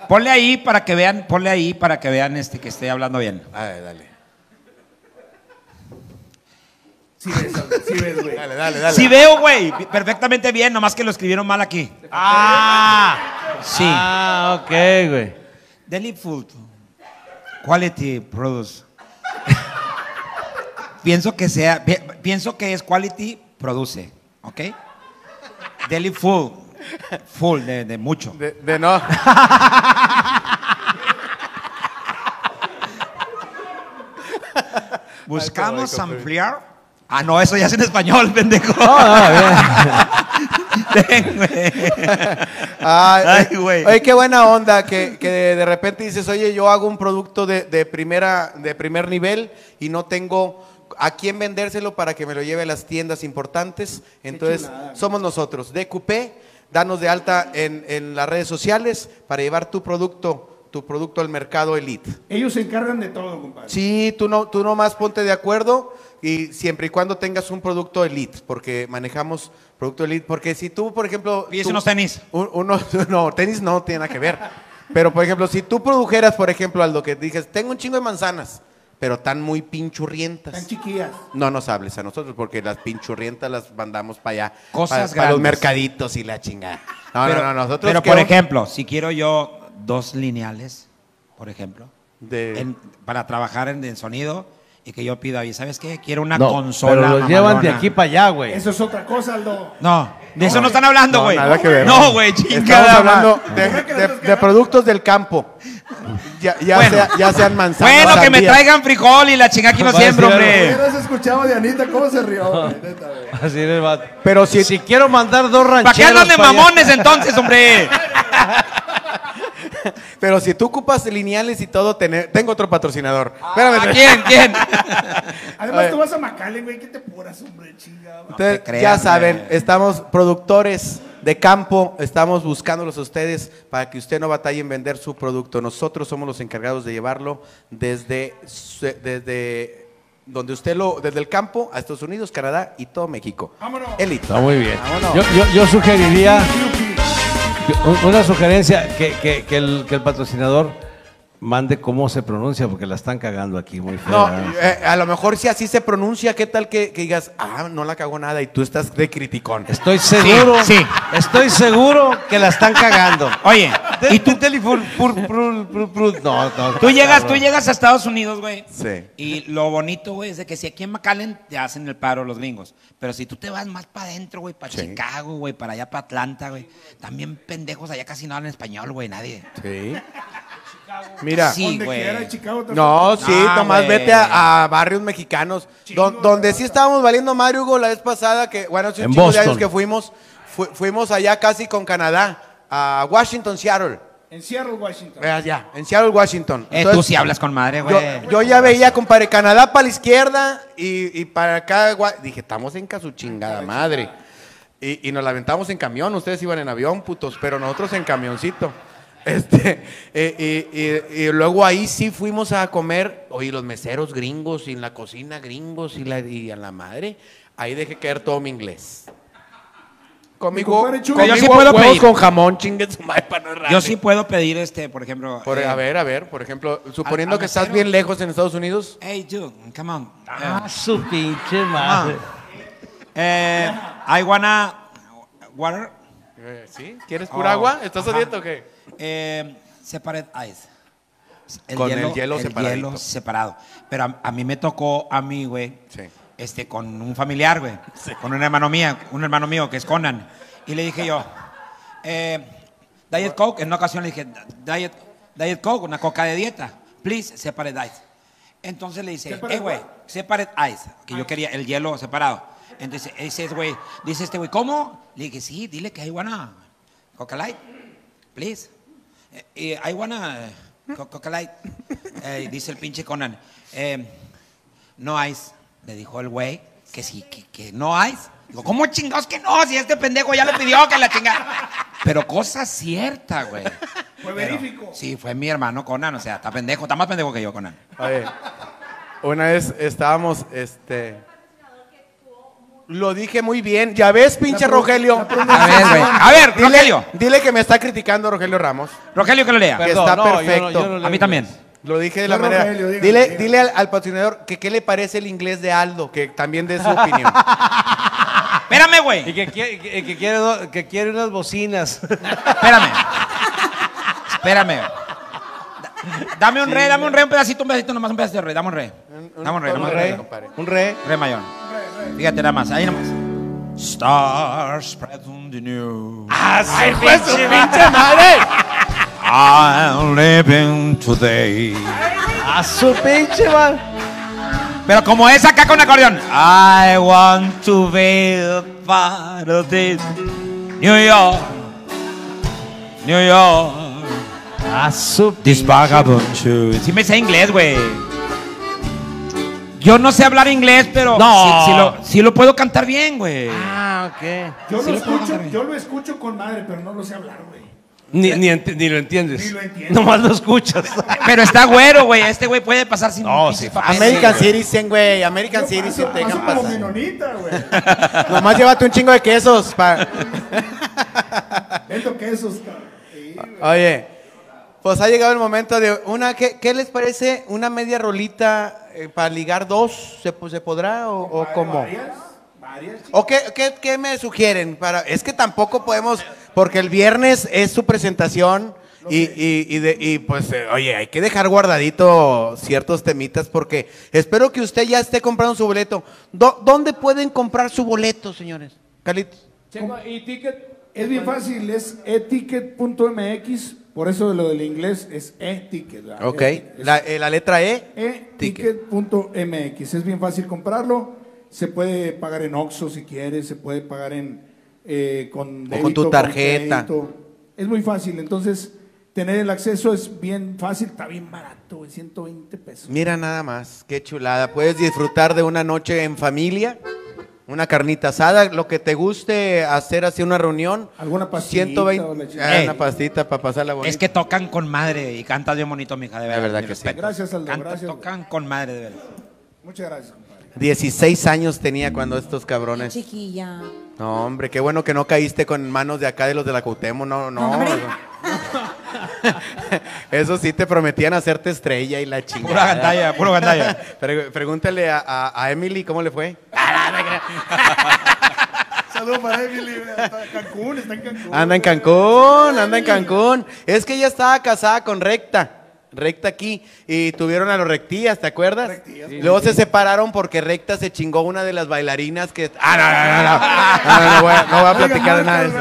Ponle ahí para que vean, ponle ahí para que vean este que esté hablando bien. A ver, dale. Sí ves, sí ves, güey. Dale, dale, dale. Sí veo, güey, perfectamente bien, nomás que lo escribieron mal aquí. Ah, Sí. Ah, ok, güey. Deli Food. Quality Produce. pienso que sea, pi- pienso que es Quality Produce, ¿ok? Deli Food. Full, de, de mucho. De, de no. <laughs> Buscamos ampliar. Ah, no, eso ya es en español, <laughs> pendejo. <laughs> Ay, Ay, güey. Oye, qué buena onda que, que de, de repente dices, oye, yo hago un producto de, de primera, de primer nivel y no tengo a quién vendérselo para que me lo lleve a las tiendas importantes. Entonces, chulada. somos nosotros, DQP, danos de alta en, en las redes sociales para llevar tu producto, tu producto al mercado elite. Ellos se encargan de todo, compadre. Sí, tú no, tú nomás ponte de acuerdo y siempre y cuando tengas un producto elite, porque manejamos producto elite, porque si tú, por ejemplo... Tú- unos tenis. un- uno- <laughs> no, tenis no tiene nada que ver. Pero, por ejemplo, si tú produjeras, por ejemplo, algo que dices, tengo un chingo de manzanas, pero están muy pinchurrientas. Están chiquillas. No nos hables a nosotros porque las pinchurrientas las mandamos para allá. Cosas para, para los mercaditos y la chingada. No, pero, no, no, nosotros pero ¿qué por ejemplo, si quiero yo dos lineales, por ejemplo, de- en- para trabajar en, en sonido y que yo pida, ¿y sabes qué? Quiero una No, consola. pero los llevan de mamalona". aquí para allá, güey. Eso es otra cosa, Aldo. No, de eso no están hablando, No, güey. nada que ver. No, güey, Estamos chingada. hablando de, de- de productos del campo. Ya, ya, Bueno. sea- ya sean manzanas. Bueno, que me traigan frijol y la chingada aquí no siembro, hombre. Hubieras escuchado a Dianita cómo se rió, güey, neta, güey. Así es vato. Pero si, Si quiero mandar dos rancheros. ¿Para qué andan de allá- mamones entonces, hombre? <laughs> <laughs> pero si tú ocupas lineales y todo, tener- tengo otro patrocinador. ¿A Espérame. quién? ¿Quién? <laughs> Además, tú vas a McAllen, güey. ¿Qué te puras, hombre, chingada? Ya saben, estamos productores de campo, estamos buscándolos a ustedes para que usted no batalle en vender su producto. Nosotros somos los encargados de llevarlo desde, desde donde usted lo, desde el campo a Estados Unidos, Canadá y todo México. Vámonos. Elite. Está muy bien. Vámonos. Yo, yo, yo sugeriría, una sugerencia, que, que- que el, que el patrocinador mande cómo se pronuncia, porque la están cagando aquí muy feo. Eh, a lo mejor si así se pronuncia, ¿qué tal que, que digas, ah, no la cagó nada y tú estás de criticón? Estoy seguro, Sí, sí. estoy seguro que la están cagando. Oye, ¿Y tú? No, no. tú llegas, tú llegas a Estados Unidos, güey. Sí. Y lo bonito, güey, es de que si aquí en McAllen te hacen el paro los gringos. Pero si tú te vas más para adentro, güey, para Sí. Chicago, güey, para allá para Atlanta, güey. También pendejos allá casi no hablan español, güey, nadie. Sí. Mira. Sí, Donde güey. Chicago No, falta. sí, Ah, nomás vete a, a barrios mexicanos. Don- donde sí estábamos valiendo Mario Hugo la vez pasada, que bueno, hace un de años que fuimos, fu- fuimos allá casi con Canadá, a Washington, Seattle. En Seattle, Washington. Eh, allá, en Seattle, Washington. Eh, Entonces, tú sí hablas con madre, güey. yo ya veía, compadre, Canadá para la izquierda y, y para acá, Gua- dije, estamos en su chingada madre. Y, y nos la aventamos en camión, ustedes iban en avión, putos, pero nosotros en camioncito. <laughs> Este, eh, y, y- y luego ahí sí fuimos a comer, oye, los meseros gringos y en la cocina gringos y, la, y a la madre, ahí dejé caer todo mi inglés. Conmigo, compadre Chuy. Yo sí puedo huevos pedir. con jamón, chingue su madre para no errarle. Yo sí puedo pedir, este, por ejemplo. Por- eh, a ver, a ver, por ejemplo, suponiendo al que estás mesero. bien lejos en Estados Unidos. Hey, dude, come on. Ah, su pinche madre. Eh, I wanna water. Eh, ¿Sí? ¿Quieres pura Oh, agua? ¿Estás ajá. a dieta o qué? Eh, separate ice. Con el hielo separadito. hielo separado. Pero a, a mí me tocó, a mí, güey, Sí. Este, con un familiar, güey, con un hermano mío, un hermano mío que es Conan. Y le dije yo, eh, Diet Coke, en una ocasión le dije, Diet, Diet Coke, una coca de dieta, please, separate ice. Entonces le dice, ¿Separate eh, güey, separate ice, que yo quería el hielo separado. Entonces, ese güey, dice este güey, ¿cómo? Le dije, sí, dile que I wanna Coca Light, please. Eh, eh, I wanna eh, co- Coca Light. Dice el pinche Conan, no ice. Le dijo el güey que sí, que, que no ice. Digo, ¿cómo chingados que no? Si este pendejo ya le pidió que la chinga. Pero cosa cierta, güey. Fue verífico. Sí, fue mi hermano Conan, o sea, está pendejo, está más pendejo que yo, Conan. Oye, una vez estábamos, este... Lo dije muy bien. Ya ves, pinche Rogelio. A ver, güey. A ver, Dile, Rogelio. dile que me está criticando Rogelio Ramos. Rogelio, que lo lea. Que Perdón, está no, yo no- perfecto. yo no leo A mí también. Lo dije de la No, manera. Rogelio, dile dile al, al patrocinador que qué le parece el inglés de Aldo, que también dé su opinión. <laughs> Espérame, Y güey. que, quiere- que, que quiere, que quiere unas bocinas. Espérame. Espérame. Da- Dame un re, dame un re, un pedacito, un pedacito, nomás un pedacito de re. Dame un re. Dame un re, dame un un re, re. compadre. Un re. Re mayor. Fíjate nada más, ahí nomás. Stars spread on the news. ¡Ay, pues su pinche madre! I'm living today. A su pinche madre. Pero como es acá con acordeón. I want to be a part of this. New York. New York. A su This vagabond shoes. Sí me sé inglés, güey. Yo no sé hablar inglés, pero No. sí, sí lo, sí lo puedo cantar bien, güey. Ah, ok. Yo Sí lo lo puedo escucho, cantar. yo lo escucho con madre, pero no lo sé hablar, güey. Ni, ni, enti- ni lo entiendes. Ni lo entiendo. Nomás lo escuchas. <laughs> Pero está güero, güey. Este güey puede pasar sin No, pinches sí, papeles, American. Citizen, güey. American Citizen, te dejan como pasar. menonita, güey. <laughs> Nomás llévate un chingo de quesos. pa- <laughs> Vendo quesos. cabrón. Sí, güey. Oye, pues ha llegado el momento de una. ¿Qué, qué les parece? ¿Una media rolita eh, para ligar dos? ¿Se, po- se podrá o, o cómo? Varias, varias. ¿O qué, qué- qué me sugieren? Para, es que tampoco podemos, porque el viernes es su presentación y, y- y de- y, pues, eh, oye, hay que dejar guardadito ciertos temitas porque espero que usted ya esté comprando su boleto. Do- ¿Dónde pueden comprar su boleto, señores? Carlitos. Checo, y ticket. Es bien fácil, es eticket.mx, por eso lo del inglés es e-ticket. Ok, la, eh, la letra E. eticket.mx, es bien fácil comprarlo, se puede pagar en Oxxo si quieres, se puede pagar en eh, con O con tu tarjeta. Es muy fácil, entonces tener el acceso es bien fácil, está bien barato, güey, 120 pesos. Mira nada más, qué chulada. Puedes disfrutar de una noche en familia, una carnita asada, lo que te guste hacer así una reunión. Alguna pastillita 120, o la chingada. ah, Eh, una pastita para pasarla bonita. Es que tocan con madre y cantas bien bonito, mija, de verdad. que sí. Gracias, Aldo, Canta- gracias. Tocan con madre, de verdad. Muchas gracias, compadre. 16 años tenía cuando estos cabrones. Chiquilla. No, hombre, qué bueno que no caíste con manos de acá de los de la Cuauhtémoc, no, no. Hombre. <laughs> Eso sí te prometían hacerte estrella y la chingada. Pura gandalla, puro gandalla. <laughs> Pre- pregúntale a, a- a Emily cómo le fue. <laughs> Saludos para Emily, está en Cancún, está en Cancún. Anda en Cancún, anda en Cancún. Es que ella estaba casada con Recta. Recta aquí. Y tuvieron a los Rectías, ¿te acuerdas? Y Luego se separaron porque Recta se chingó una de las bailarinas que. Ah, no, no, no. <laughs> No, no, no, voy, a, no voy a platicar de nada de eso.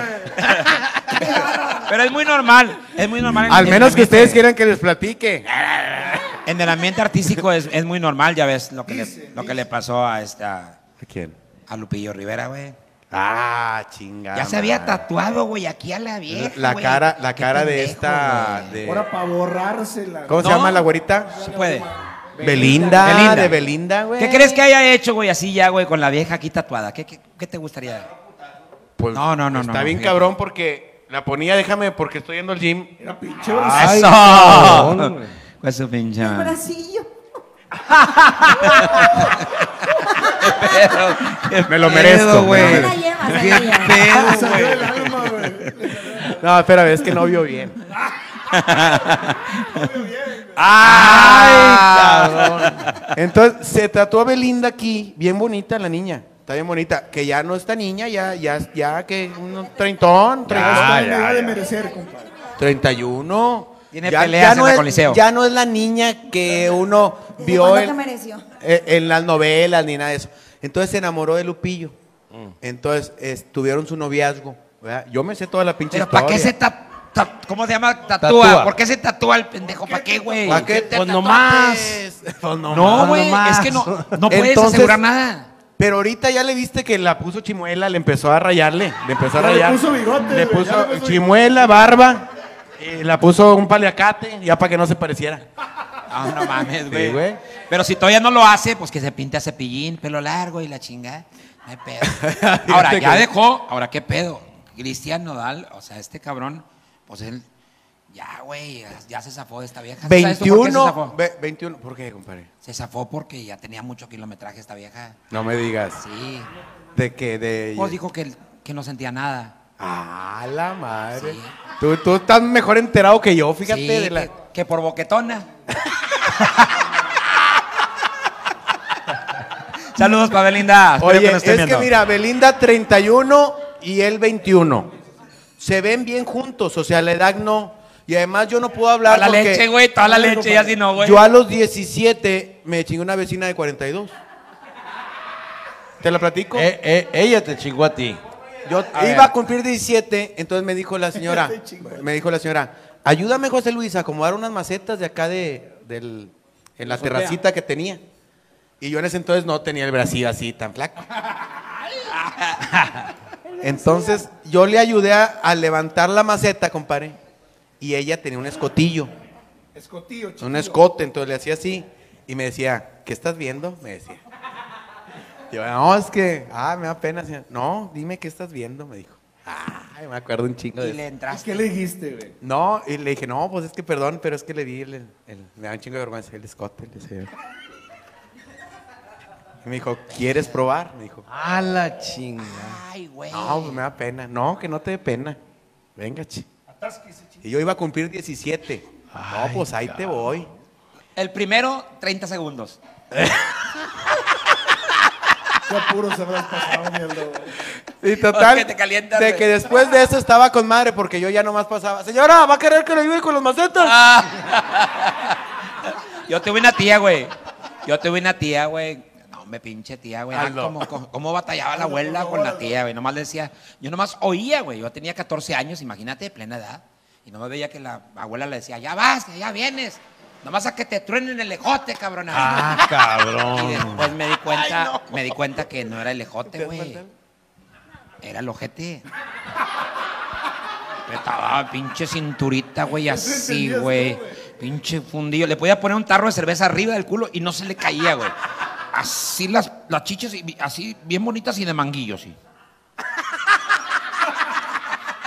Pero es muy normal, es muy normal. Al en menos que ustedes quieran que les platique. En el ambiente artístico es, es muy normal, ya ves lo que, le, lo que le pasó a esta... ¿A quién? A Lupillo Rivera, güey. Ah, chingada. Ya se había tatuado, güey, aquí a la vieja, La güey. cara, la cara de esta. de- Ahora para borrársela. ¿Cómo se llama la güerita? Sí puede. Belinda. Belinda. De Belinda, güey. ¿Qué crees que haya hecho, güey, así ya, güey, con la vieja aquí tatuada? ¿Qué, qué, qué te gustaría? Pues, No, no, no, Está no, bien cabrón porque la ponía, déjame, porque estoy yendo al gym. Era pinche Ay, ¡Eso! cabrón. Pues su pinche. Me lo merezco, güey? No, espera, es que no vio bien. <laughs> ¡Ay, cabrón! Entonces, se tatuó a Belinda aquí, bien bonita la niña. Está bien bonita. Que ya no está niña, ya, ya, ya que un treintón, Ya treintón. está en edad de merecer, compadre. 31. Tiene peleas en no la es, Coliseo. Ya no es la niña que uno ¿Y vio en, eh, en las novelas ni nada de eso. Entonces se enamoró de Lupillo. Entonces es- tuvieron su noviazgo. ¿verdad? Yo me sé toda la pinche Pero ¿para qué se historia. ta- ta- ¿Cómo se llama? Tatúa. Tatúa. ¿Por qué se tatúa el pendejo? ¿Para qué, güey? ¿Para qué Pues nomás. <laughs> Pues No, nomás. güey, nomás. es que no, no puedes Entonces- asegurar nada. Pero ahorita ya le viste que la puso chimuela, le empezó a rayarle, le empezó a Ya le rayar. puso bigote, Le güey, ya puso le puso chimuela, barba, y la puso un paliacate, ya para que no se pareciera. Ah, no mames, güey. Sí, güey. Pero si todavía no lo hace, pues que se pinte a cepillín, pelo largo y la chinga. No hay pedo. <laughs> Ahora, ya dejó. Ahora, ¿qué pedo? Cristian Nodal, o sea, este cabrón, pues él, ya, güey, ya, ya se zafó de esta vieja. ¿Sabes tú por qué se 21, zafó? ve- 21, ¿por qué, compadre? Se zafó porque ya tenía mucho kilometraje esta vieja. No me digas. Sí. ¿De qué? De... Pues dijo que, que no sentía nada. Ah, la madre. Sí. Tú, tú estás mejor enterado que yo, fíjate. Sí, de la... que, que por boquetona. <laughs> Saludos para Belinda. Oye, que es que mira, Belinda 31 y él 21. Se ven bien juntos, o sea, la edad no. Y además yo no puedo hablar Toda la porque leche, güey, toda la leche, y así no, güey. yo a los 17 me chingué una vecina de 42. ¿Te la platico? Eh, eh, ella te chingó a ti. Yo A iba ver. a cumplir 17, entonces me dijo la <laughs> señora, me dijo la señora, ayúdame José Luis a acomodar unas macetas de acá de, del, en la terracita que tenía. Y yo en ese entonces no tenía el bracillo así tan flaco. <laughs> Entonces yo le ayudé a, a levantar la maceta, compadre, y ella tenía un escotillo, Escotillo, chiquillo. un escote, entonces le hacía así y me decía, ¿qué estás viendo? Me decía. Yo, no, es que, ah, me da pena. señora". No, dime qué estás viendo, me dijo. Ay, me acuerdo un chingo de Y le ¿Y entraste. ¿Qué le dijiste, güey? No, y le dije, no, pues es que perdón, pero es que le vi el, el- el- me da un chingo de vergüenza el escote. Y me dijo, ¿quieres probar? Me dijo, A la chinga. Ay, güey. no, pues me da pena. No, que no te dé pena. Venga, chi. Y yo iba a cumplir 17. no, pues ahí te voy. El primero, 30 segundos. <laughs> Qué apuros habrás pasado, mierda. Y total, que te calientas, de güey. que después de eso estaba con madre porque yo ya nomás pasaba. Señora, ¿va a querer que le ayude con los macetas? Yo tuve una tía, güey. Yo tuve una tía, güey. No, me pinche tía, güey. Ah, Hazlo. ¿Cómo, batallaba la abuela con la tía, güey? Nomás le decía, yo nomás oía, güey. Yo tenía 14 años, imagínate, de plena edad. Y nomás veía que la abuela le decía, ya vas, ya vienes. Nomás a que te truenen el ejote, cabrona. Ah, <laughs> Y cabrón. después me di cuenta, me di cuenta que no era el ejote, güey. Era el ojete. Estaba pinche cinturita, güey, así, güey. Pinche fundillo. Le podía poner un tarro de cerveza arriba del culo y no se le caía, güey. Así las, las chichas, y- así bien bonitas y de manguillo, sí.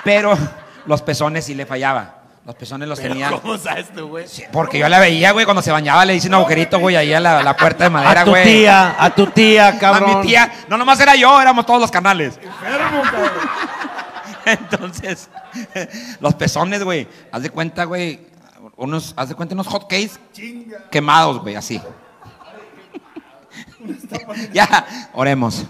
Pero los pezones sí le fallaba. Los pezones los tenía. ¿Cómo sabes tú, güey? Porque yo la veía, güey, cuando se bañaba le hice un agujerito, güey, ahí a la, la puerta de madera, A tu güey. tía, a tu tía, cabrón. <laughs> A mi tía. No nomás era yo, éramos todos los canales. Enfermo, cabrón. <laughs> Entonces, <laughs> los pezones, güey. Haz de cuenta, güey. Unos, haz de cuenta unos hot cakes Chinga. quemados, güey, así. ya, oremos.